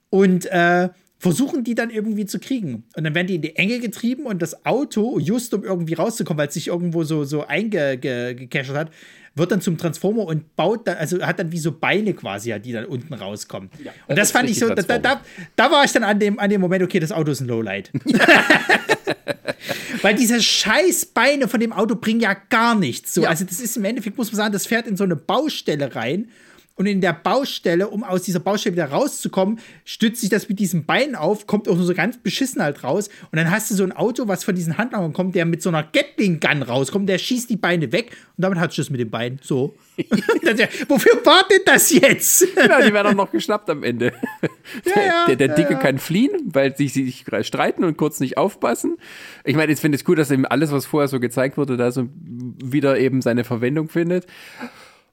Und äh, versuchen die dann irgendwie zu kriegen. Und dann werden die in die Enge getrieben und das Auto, just um irgendwie rauszukommen, weil es sich irgendwo so, so eingecached hat, wird dann zum Transformer und baut dann, also hat dann wie so Beine quasi, ja, die dann unten rauskommen. und das, das ist fand ich so, da, da, da war ich dann an dem, an dem Moment, okay, das Auto ist ein Lowlight. Weil diese scheiß Beine von dem Auto bringen ja gar nichts. So. Ja. Also das ist im Endeffekt, muss man sagen, das fährt in so eine Baustelle rein. Und in der Baustelle, um aus dieser Baustelle wieder rauszukommen, stützt sich das mit diesem Bein auf, kommt auch nur so ganz beschissen halt raus. Und dann hast du so ein Auto, was von diesen Handlangern kommt, der mit so einer Gatling-Gun rauskommt, der schießt die Beine weg und damit hat Schluss mit den Beinen. So. Ja- Wofür war denn das jetzt? Genau, die werden auch noch geschnappt am Ende. ja, der der ja, Dicke ja. kann fliehen, weil sie sich streiten und kurz nicht aufpassen. Ich meine, ich finde es gut, dass eben alles, was vorher so gezeigt wurde, da so wieder eben seine Verwendung findet.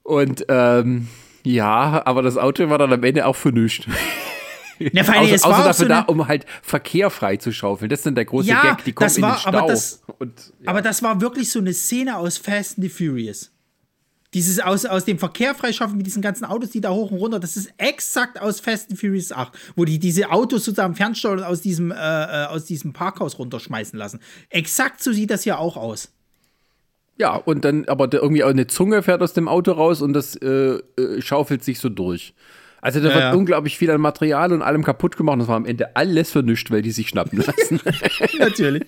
Und ähm, ja, aber das Auto war dann am Ende auch für nichts. Na, vor allem, Außer, es war außer dafür so da, um halt Verkehr frei zu schaufeln. Das ist dann der große Ja, Gag. Die kommen das in war- den Stau. aber das- und, ja. Aber das war wirklich so eine Szene aus Fast and the Furious. Dieses aus, aus dem Verkehr freischaffen mit diesen ganzen Autos, die da hoch und runter, das ist exakt aus Fast and Furious 8, wo die diese Autos sozusagen fernsteuern und aus diesem, äh, äh, aus diesem Parkhaus runterschmeißen lassen. Exakt so sieht das hier auch aus. Ja, und dann, aber da irgendwie auch eine Zunge fährt aus dem Auto raus und das äh, äh, schaufelt sich so durch. Also da Ja, wird ja. unglaublich viel an Material und allem kaputt gemacht. Und das war am Ende alles nichts, weil die sich schnappen lassen. Natürlich.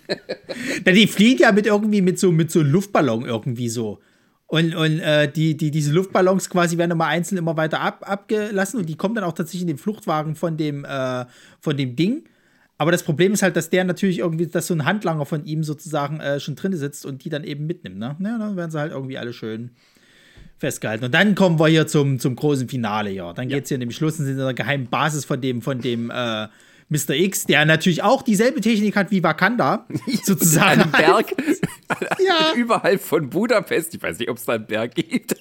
Na, die fliehen ja mit irgendwie mit so, mit so einem Luftballon irgendwie so. Und, und äh, die, die, diese Luftballons quasi werden immer einzeln immer weiter ab, abgelassen und die kommen dann auch tatsächlich in den Fluchtwagen von dem, äh, von dem Ding. Aber das Problem ist halt, dass der natürlich irgendwie, dass so ein Handlanger von ihm sozusagen äh, schon drin sitzt und die dann eben mitnimmt. Ne? Ja, dann werden sie halt irgendwie alle schön festgehalten. Und dann kommen wir hier zum, zum großen Finale, ja. Dann geht es hier nämlich Schluss und sind in der geheimen Basis von dem, von dem äh, Mr. X, der natürlich auch dieselbe Technik hat wie Wakanda, sozusagen. Einen Berg. Ja. Überall von Budapest. Ich weiß nicht, ob es da einen Berg gibt.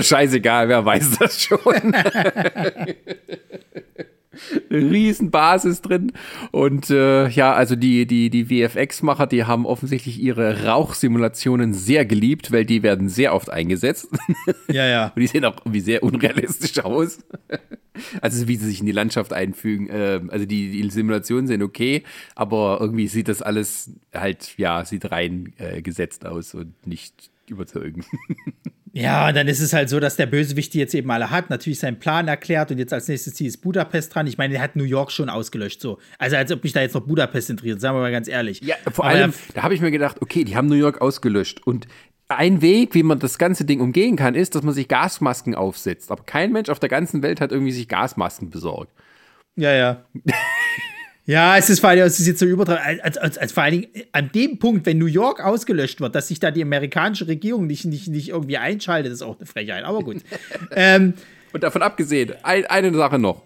Scheißegal, wer weiß das schon. Eine Riesenbasis drin. Und äh, ja, also die, die, die VFX-Macher, die haben offensichtlich ihre Rauchsimulationen sehr geliebt, weil die werden sehr oft eingesetzt. Ja, ja. Und die sehen auch irgendwie sehr unrealistisch aus. Also wie sie sich in die Landschaft einfügen. Ähm, also die, die Simulationen sind okay, aber irgendwie sieht das alles halt, ja, sieht rein äh, gesetzt aus und nicht überzeugend. Ja, und dann ist es halt so, dass der Bösewicht die jetzt eben alle hat, natürlich seinen Plan erklärt und jetzt als nächstes Ziel ist Budapest dran. Ich meine, der hat New York schon ausgelöscht, so. Also als ob mich da jetzt noch Budapest interessiert, sagen wir mal ganz ehrlich. Ja, vor Aber allem, da habe ich mir gedacht, okay, die haben New York ausgelöscht und ein Weg, wie man das ganze Ding umgehen kann, ist, dass man sich Gasmasken aufsetzt. Aber kein Mensch auf der ganzen Welt hat irgendwie sich Gasmasken besorgt. Ja, ja. ja, es ist vor allem, es ist jetzt so übertragen, als, als, als vor allen Dingen an dem Punkt, wenn New York ausgelöscht wird, dass sich da die amerikanische Regierung nicht, nicht, nicht irgendwie einschaltet, ist auch eine Frechheit, aber gut. ähm, Und davon abgesehen, ein, eine Sache noch.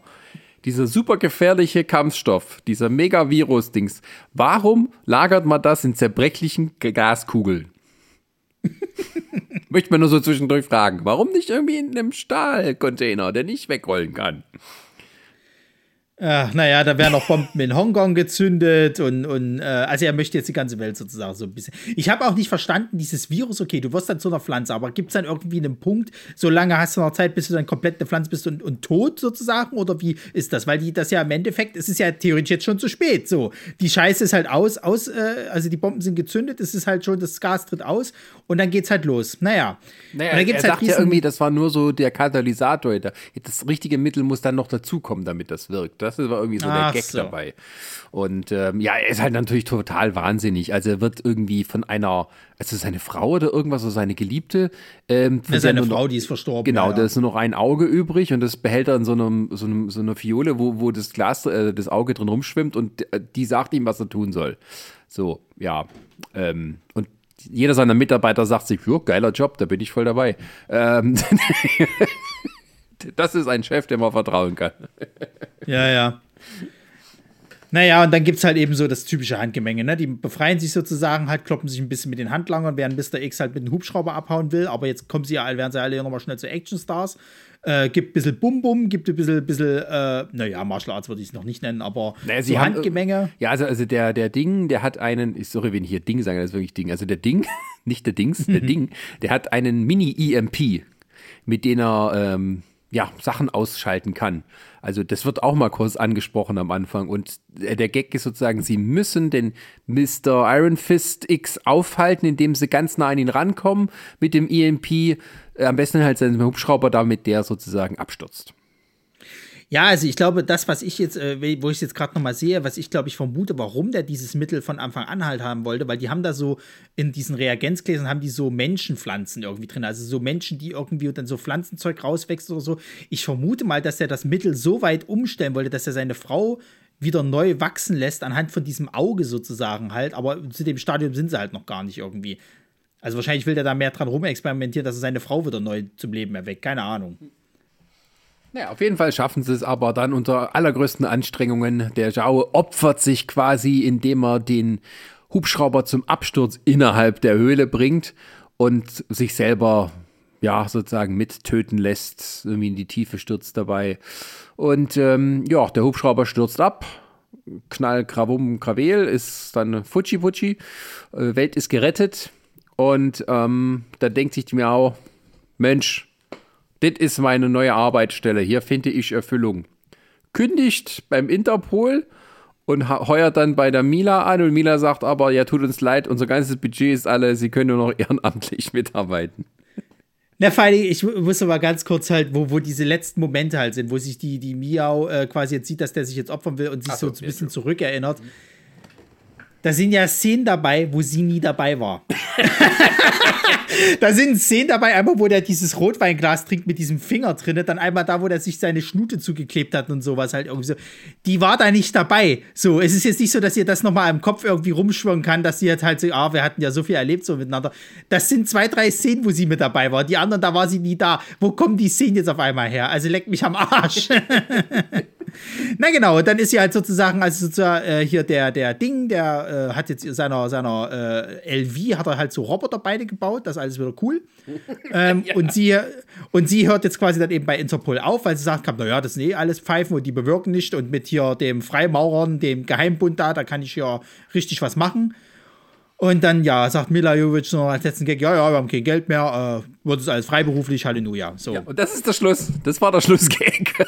Dieser super gefährliche Kampfstoff, dieser Megavirus-Dings, warum lagert man das in zerbrechlichen Gaskugeln? Möchte man nur so zwischendurch fragen. Warum nicht irgendwie in einem Stahlcontainer, der nicht wegrollen kann? Ach, naja, da werden noch Bomben in Hongkong gezündet und, und äh, also er möchte jetzt die ganze Welt sozusagen so ein bisschen. Ich habe auch nicht verstanden, dieses Virus, okay, du wirst dann zu einer Pflanze, aber gibt es dann irgendwie einen Punkt, so lange hast du noch Zeit, bis du dann komplett eine Pflanze bist und, und tot sozusagen? Oder wie ist das? Weil die das ja im Endeffekt, es ist ja theoretisch jetzt schon zu spät. So, die Scheiße ist halt aus, aus, äh, also die Bomben sind gezündet, es ist halt schon, das Gas tritt aus und dann geht's halt los. Naja. Naja, und dann gibt's er halt sagt ja irgendwie, das war nur so der Katalysator. Das richtige Mittel muss dann noch dazukommen, damit das wirkt. Das Das war irgendwie so Ach der Gag so. dabei. Und ähm, ja, er ist halt natürlich total wahnsinnig. Also er wird irgendwie von einer, also seine Frau oder irgendwas, oder seine Geliebte, ähm, Ja, seine Frau, noch- die ist verstorben. Genau, ja, da ist nur noch ein Auge übrig und das behält er in so, einem, so, einem, so einer Fiole, wo, wo das Glas, äh, das Auge drin rumschwimmt und äh, die sagt ihm, was er tun soll. So, ja. Ähm, und jeder seiner Mitarbeiter sagt sich, ja, geiler Job, da bin ich voll dabei. Ähm, das ist ein Chef, dem man vertrauen kann. Ja, ja. Naja, und dann gibt es halt eben so das typische Handgemenge, ne? Die befreien sich sozusagen halt, kloppen sich ein bisschen mit den Handlangern, während Mr. X halt mit dem Hubschrauber abhauen will, aber jetzt kommen sie ja, alle- werden sie alle nochmal schnell zu Actionstars. Äh, gibt ein bisschen Bum-Bum, gibt ein bisschen, bisschen äh, naja, Martial Arts würde ich es noch nicht nennen, aber Naja, so haben- Handgemenge. Ja, also, also der, der Ding, der hat einen, ich sorry, wenn ich hier Ding sage, das ist wirklich Ding. Also der Ding, nicht der Dings, der Ding, der hat einen Mini-EMP, mit dem er ähm, ja, Sachen ausschalten kann. Also das wird auch mal kurz angesprochen am Anfang. Und äh, der Gag ist sozusagen, sie müssen den Mr. Iron Fist X aufhalten, indem sie ganz nah an ihn rankommen mit dem EMP. Äh, Am besten halt seinen Hubschrauber, damit der sozusagen abstürzt. Ja, also ich glaube, das, was ich jetzt, äh, wo ich es jetzt gerade nochmal sehe, was ich glaube ich vermute, warum der dieses Mittel von Anfang an halt haben wollte, weil die haben da so in diesen Reagenzgläsern haben die so Menschenpflanzen irgendwie drin, also so Menschen, die irgendwie dann so Pflanzenzeug rauswächst oder so. Ich vermute mal, dass er das Mittel so weit umstellen wollte, dass er seine Frau wieder neu wachsen lässt anhand von diesem Auge sozusagen halt, aber zu dem Stadium sind sie halt noch gar nicht irgendwie. Also wahrscheinlich will der da mehr dran rumexperimentieren, dass er seine Frau wieder neu zum Leben erweckt, keine Ahnung. Naja, auf jeden Fall schaffen sie es aber dann unter allergrößten Anstrengungen. Der Zhao opfert sich quasi, indem er den Hubschrauber zum Absturz innerhalb der Höhle bringt und sich selber ja sozusagen mittöten lässt, irgendwie in die Tiefe stürzt dabei. Und ähm, ja, der Hubschrauber stürzt ab. Knall, Krawum, Krawel ist dann Futschi Futschi. Äh, Welt ist gerettet. Und ähm, da denkt sich die Miau, Mensch, das ist meine neue Arbeitsstelle. Hier finde ich Erfüllung. Kündigt beim Interpol und heuert dann bei der Mila an. Und Mila sagt aber, ja, tut uns leid, unser ganzes Budget ist alle, sie können nur noch ehrenamtlich mitarbeiten. Na, vor allem, ich mu- muss aber ganz kurz halt, wo, wo diese letzten Momente halt sind, wo sich die, die Miau äh, quasi jetzt sieht, dass der sich jetzt opfern will und sich so, so, ein bisschen zurückerinnert. Da sind ja Szenen dabei, wo sie nie dabei war. da sind Szenen dabei, einmal, wo der dieses Rotweinglas trinkt mit diesem Finger drin, dann einmal da, wo der sich seine Schnute zugeklebt hat und sowas halt irgendwie so. Die war da nicht dabei. So, es ist jetzt nicht so, dass ihr das nochmal im Kopf irgendwie rumschwirren kann, dass sie jetzt halt so, ah, wir hatten ja so viel erlebt so miteinander. Das sind zwei, drei Szenen, wo sie mit dabei war. Die anderen, da war sie nie da. Wo kommen die Szenen jetzt auf einmal her? Also leck mich am Arsch. Na genau, dann ist sie halt sozusagen, also sozusagen äh, hier der, der Ding, der äh, hat jetzt seiner, seiner äh, LV, hat er halt so Roboterbeine gebaut, das ist alles wieder cool. ähm, und, sie, und sie hört jetzt quasi dann eben bei Interpol auf, weil sie sagt, naja, das sind eh alles Pfeifen und die bewirken nicht und mit hier dem Freimaurern, dem Geheimbund da, da kann ich ja richtig was machen. Und dann, ja, sagt Mila Jovic noch als letzten Gag, ja, ja, wir haben kein Geld mehr, äh, wird es alles freiberuflich, Halleluja. So. Und das ist der Schluss. Das war der Schlussgag.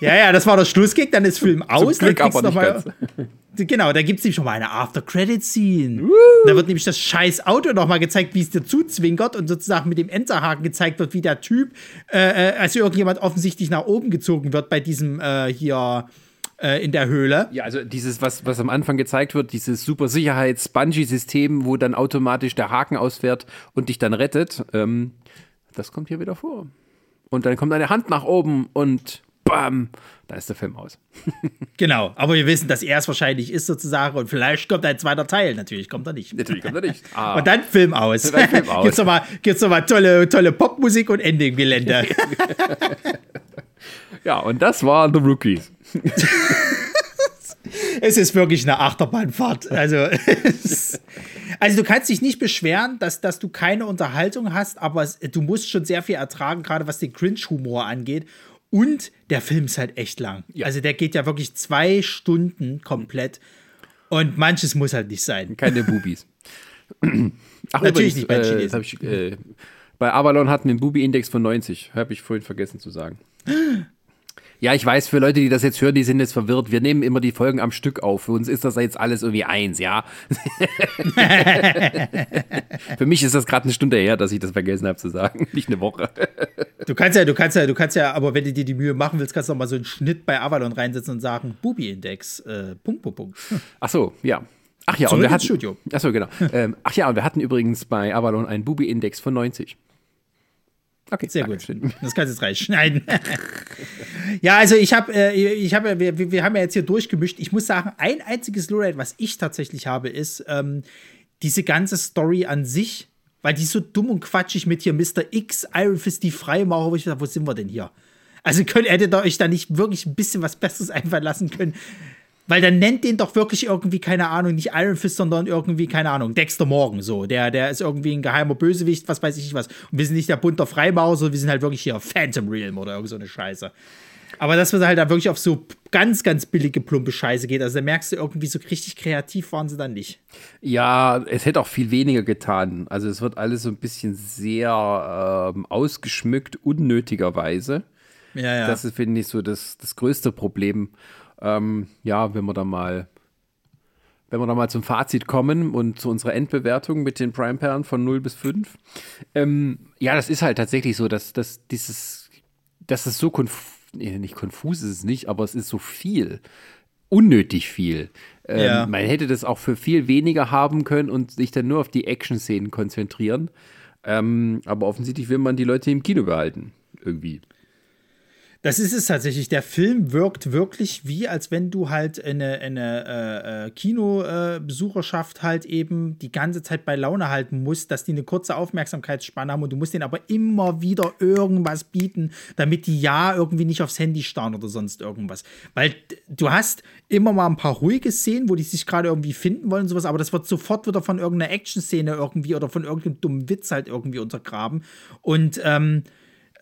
Ja, ja, das war der Schlussgag, dann ist Film aus. Glück dann aber nicht mal, Genau, da gibt es nämlich schon mal eine After-Credit-Scene. Da wird nämlich das scheiß Auto noch mal gezeigt, wie es dir zuzwinkert und sozusagen mit dem Enterhaken gezeigt wird, wie der Typ, äh, also irgendjemand offensichtlich nach oben gezogen wird bei diesem äh, hier äh, in der Höhle. Ja, also dieses, was, was am Anfang gezeigt wird, dieses super Sicherheits-Bungee-System, wo dann automatisch der Haken ausfährt und dich dann rettet, ähm, das kommt hier wieder vor. Und dann kommt eine Hand nach oben und bam, da ist der Film aus. Genau, aber wir wissen, dass er es wahrscheinlich ist sozusagen und vielleicht kommt ein zweiter Teil. Natürlich kommt er nicht. Natürlich kommt er nicht. Ah. Und dann Film aus. Dann Film aus. gibt's nochmal gibt's noch mal tolle, tolle Popmusik und Ending-Gelände. Ja, und das war The Rookies. Es ist wirklich eine Achterbahnfahrt. Also, es- also du kannst dich nicht beschweren, dass, dass du keine Unterhaltung hast, aber es, du musst schon sehr viel ertragen, gerade was den Cringe-Humor angeht. Und der Film ist halt echt lang. Ja. Also der geht ja wirklich zwei Stunden komplett. Und manches muss halt nicht sein. Keine Bubis. Ach, Natürlich übrigens, nicht bei äh, Chinesen. ich, äh, bei Avalon hatten wir einen Bubi-Index von 90. Habe ich vorhin vergessen zu sagen. Ja, ich weiß, für Leute, die das jetzt hören, die sind jetzt verwirrt. Wir nehmen immer die Folgen am Stück auf. Für uns ist das jetzt alles irgendwie eins, ja. für mich ist das gerade eine Stunde her, dass ich das vergessen habe zu sagen, nicht eine Woche. du kannst ja, du kannst ja, du kannst ja, aber wenn du dir die Mühe machen willst, kannst du noch mal so einen Schnitt bei Avalon reinsetzen und sagen, Bubi-Index, äh, Punkt, Punkt, Punkt. Ach so, ja. Ach ja, Zurück und wir hatten, Studio. Ach so, genau. ähm, ach ja, und wir hatten übrigens bei Avalon einen Bubi-Index von 90. Okay, Sehr gut. Das kannst du jetzt reinschneiden. ja, also ich habe, äh, ich habe, wir, wir haben ja jetzt hier durchgemischt. Ich muss sagen, ein einziges Lowrate, was ich tatsächlich habe, ist ähm, diese ganze Story an sich, weil die ist so dumm und quatschig mit hier Mr. X, Iron Fist, die Freimaurer, wo ich dachte, wo sind wir denn hier? Also könnt, hättet ihr euch da nicht wirklich ein bisschen was Besseres einfallen lassen können? Weil dann nennt den doch wirklich irgendwie, keine Ahnung, nicht Iron Fist, sondern irgendwie, keine Ahnung, Dexter Morgan so. Der, der ist irgendwie ein geheimer Bösewicht, was weiß ich nicht was. Und wir sind nicht der bunter Freimaurer, sondern wir sind halt wirklich hier Phantom Realm oder irgend so eine Scheiße. Aber dass man halt da wirklich auf so ganz, ganz billige, plumpe Scheiße geht, also da merkst du irgendwie so richtig kreativ waren sie dann nicht. Ja, es hätte auch viel weniger getan. Also es wird alles so ein bisschen sehr ähm, ausgeschmückt, unnötigerweise. Ja, ja. Das ist, finde ich, so das, das größte Problem. Ähm, ja, wenn wir da mal, wenn wir da mal zum Fazit kommen und zu unserer Endbewertung mit den Prime-Perlen von 0 bis 5. Ähm, ja, das ist halt tatsächlich so, dass, dass dieses, dass es so konf nee, nicht konfus ist es nicht, aber es ist so viel. Unnötig viel. Ähm, Ja. Man hätte das auch für viel weniger haben können und sich dann nur auf die Action-Szenen konzentrieren. Ähm, aber offensichtlich will man die Leute im Kino behalten. Irgendwie. Das ist es tatsächlich. Der Film wirkt wirklich wie, als wenn du halt eine, eine äh, äh, Kinobesucherschaft halt eben die ganze Zeit bei Laune halten musst, dass die eine kurze Aufmerksamkeitsspanne haben und du musst denen aber immer wieder irgendwas bieten, damit die ja irgendwie nicht aufs Handy starren oder sonst irgendwas. Weil du hast immer mal ein paar ruhige Szenen, wo die sich gerade irgendwie finden wollen und sowas, aber das wird sofort wieder von irgendeiner Action-Szene irgendwie oder von irgendeinem dummen Witz halt irgendwie untergraben. Und ähm,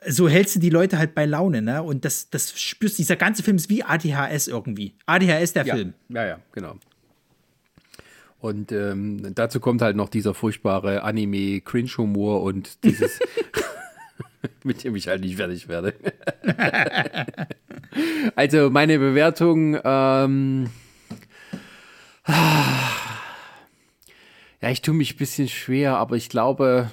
so hältst du die Leute halt bei Laune, ne? Und das, das spürst du. Dieser ganze Film ist wie ADHS irgendwie. ADHS der ja. Film. Ja, ja, genau. Und ähm, dazu kommt halt noch dieser furchtbare Anime-Cringe-Humor und dieses, mit dem ich halt nicht fertig werde. also meine Bewertung, ähm, ja, ich tue mich ein bisschen schwer, aber ich glaube,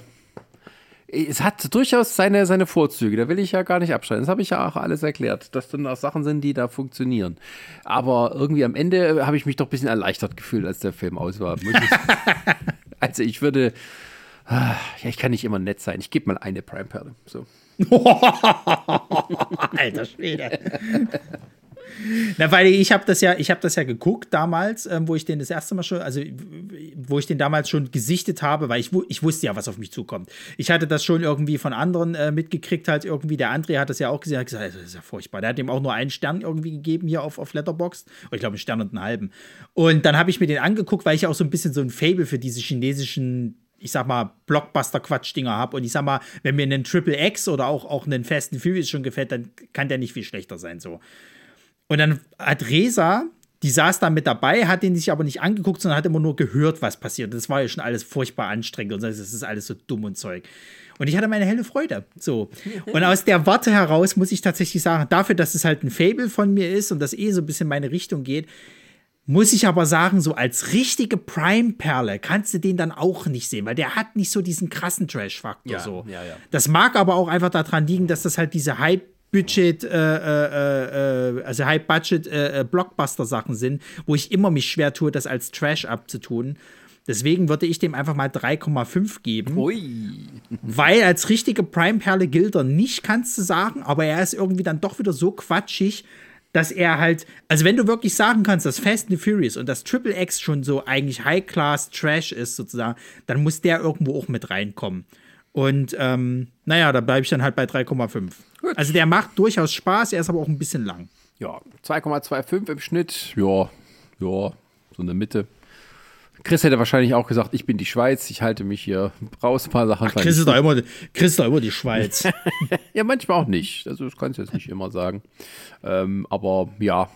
es hat durchaus seine, seine Vorzüge, da will ich ja gar nicht abschalten. Das habe ich ja auch alles erklärt, dass dann auch Sachen sind, die da funktionieren. Aber irgendwie am Ende habe ich mich doch ein bisschen erleichtert gefühlt, als der Film aus war. Also ich würde, ah, ja, ich kann nicht immer nett sein. Ich gebe mal eine Prime-Perle. So. Alter Schwede. Na, weil ich habe das ja, ich habe das ja geguckt damals, ähm, wo ich den das erste Mal schon, also wo ich den damals schon gesichtet habe, weil ich, ich wusste ja, was auf mich zukommt. Ich hatte das schon irgendwie von anderen äh, mitgekriegt, halt irgendwie. Der André hat das ja auch gesehen, hat gesagt, das ist ja furchtbar. Der hat ihm auch nur einen Stern irgendwie gegeben hier auf, auf Letterboxd. Oder ich glaube, einen Stern und einen halben. Und dann habe ich mir den angeguckt, weil ich auch so ein bisschen so ein Fable für diese chinesischen ich sag mal, Blockbuster-Quatsch-Dinger habe. Und ich sag mal, wenn mir einen Triple X oder auch, auch einen Fast Furious schon gefällt, dann kann der nicht viel schlechter sein. So. Und dann hat Resa, die saß da mit dabei, hat den sich aber nicht angeguckt, sondern hat immer nur gehört, was passiert. Das war ja schon alles furchtbar anstrengend und das ist alles so dumm und Zeug. Und ich hatte meine helle Freude. So. Und aus der Warte heraus muss ich tatsächlich sagen, dafür, dass es halt ein Fable von mir ist und das eh so ein bisschen meine Richtung geht, muss ich aber sagen, so als richtige Prime-Perle kannst du den dann auch nicht sehen, weil der hat nicht so diesen krassen Trash-Faktor. Ja, so. ja, ja. Das mag aber auch einfach daran liegen, dass das halt diese High-Budget, äh, äh, äh, also High-Budget äh, äh, Blockbuster-Sachen sind, wo ich immer mich schwer tue, das als Trash abzutun. Deswegen würde ich dem einfach mal 3,5 geben. Ui. Weil als richtige Prime-Perle gilt er nicht, kannst du sagen, aber er ist irgendwie dann doch wieder so quatschig, dass er halt, also wenn du wirklich sagen kannst, dass Fast and Furious und das Triple X schon so eigentlich High-Class-Trash ist, sozusagen, dann muss der irgendwo auch mit reinkommen. Und ähm, naja, da bleibe ich dann halt bei 3,5. Also der macht durchaus Spaß, er ist aber auch ein bisschen lang. Ja, 2,25 im Schnitt. Ja, ja, so in der Mitte. Chris hätte wahrscheinlich auch gesagt, ich bin die Schweiz, ich halte mich hier raus, ein paar Sachen. fand Chris ist doch immer, Chris ist doch immer die Schweiz. Ja, manchmal auch nicht. Also das kannst du jetzt nicht immer sagen. Ähm, aber ja,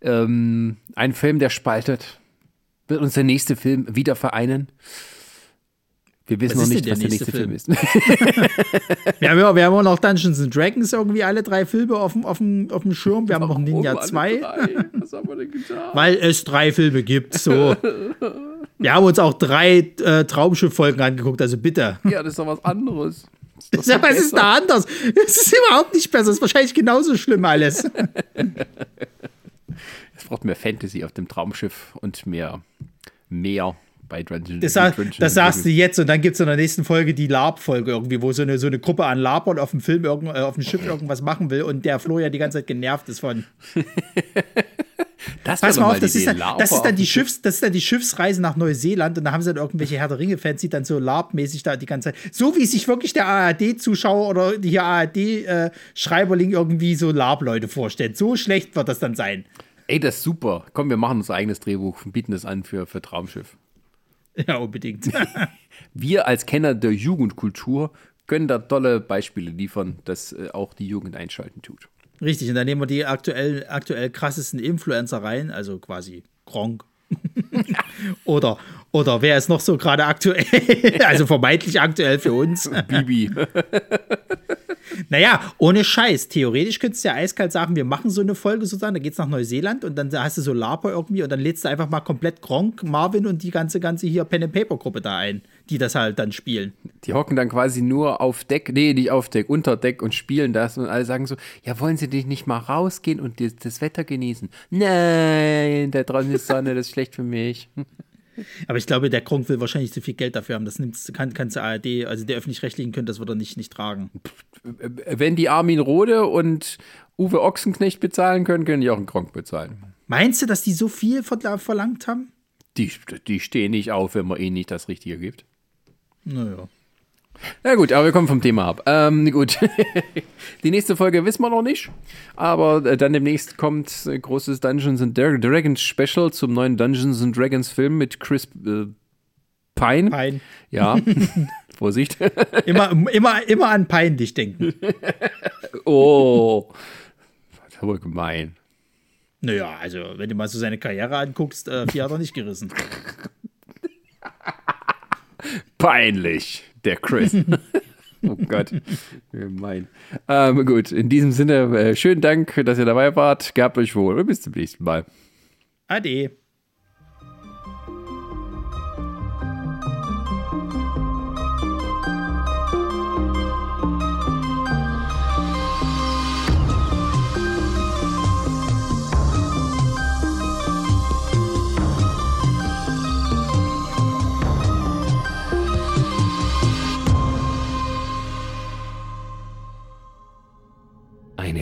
ähm, ein Film, der spaltet. Wird uns der nächste Film wieder vereinen? Wir wissen Was noch nicht, denn was der der nächste nächste Film ist. Wir haben, ja, wir haben auch noch Dungeons and Dragons irgendwie alle drei Filme auf dem, auf dem, auf dem Schirm. Wir haben noch Ninja Warum alle 2, drei? Was haben wir denn getan? weil es drei Filme gibt. So. Wir haben uns auch drei äh, Traumschiff-Folgen angeguckt, also bitte. Ja, das ist doch was anderes. Das ist Ja, was ist da anders? Es ist überhaupt nicht besser. Es ist wahrscheinlich genauso schlimm alles. Es braucht mehr Fantasy auf dem Traumschiff und mehr Meer bei Dungeons Das, sa- Dungeons das sagst du jetzt und dann gibt es in der nächsten Folge die Lab-Folge irgendwie, wo so eine, so eine Gruppe an Labern auf dem Film, irgend, äh, auf dem Schiff irgendwas machen will und der Flo ja die ganze Zeit genervt ist von. Das Pass mal auf, das ist, dann, das, ist dann die. Schiffs, das ist dann die Schiffsreise nach Neuseeland und da haben sie dann irgendwelche Herr der Ringe-Fans, die dann so Lab-mäßig da die ganze Zeit, so wie sich wirklich der ARD-Zuschauer oder die ARD-Schreiberling irgendwie so Lab-Leute vorstellt. So schlecht wird das dann sein. Ey, das ist super. Komm, wir machen unser eigenes Drehbuch und bieten das an für, für Traumschiff. Ja, unbedingt. Wir als Kenner der Jugendkultur können da tolle Beispiele liefern, dass äh, auch die Jugend einschalten tut. Richtig, und dann nehmen wir die aktuell, aktuell krassesten Influencer rein, also quasi Gronk. oder, oder wer ist noch so gerade aktuell, also vermeintlich aktuell für uns. Bibi. Naja, ohne Scheiß. Theoretisch könntest du ja eiskalt sagen, wir machen so eine Folge sozusagen, da geht's nach Neuseeland und dann hast du so Lapo irgendwie und dann lädst du einfach mal komplett Gronk, Marvin und die ganze, ganze hier Pen and Paper Gruppe da ein, die das halt dann spielen. Die hocken dann quasi nur auf Deck, nee, nicht auf Deck, unter Deck und spielen das und alle sagen so, ja, wollen Sie dich nicht mal rausgehen und das, das Wetter genießen? Nein, da draußen ist Sonne, das ist schlecht für mich. Aber ich glaube, der Gronk will wahrscheinlich zu viel Geld dafür haben. Das nimmt, kann, kannst du ARD, also der öffentlich-rechtlichen können das wird er nicht, nicht tragen. Wenn die Armin Rode und Uwe Ochsenknecht bezahlen können, können die auch einen Gronk bezahlen. Meinst du, dass die so viel verla- verlangt haben? Die, die stehen nicht auf, wenn man ihnen nicht das Richtige gibt. Naja. Na gut, aber wir kommen vom Thema ab. Ähm, gut. Die nächste Folge wissen wir noch nicht. Aber äh, dann demnächst kommt äh, großes Dungeons and Dra- Dragons Special zum neuen Dungeons and Dragons Film mit Chris äh, Pine. Pein. Ja. Vorsicht. Immer, immer, immer an peinlich denken. oh. Das ist aber gemein. Naja, also, wenn du mal so seine Karriere anguckst, äh, viel hat er nicht gerissen. Peinlich, der Chris. oh Gott, gemein. Ähm, gut, in diesem Sinne, äh, schönen Dank, dass ihr dabei wart. Gehabt euch wohl und bis zum nächsten Mal. Ade.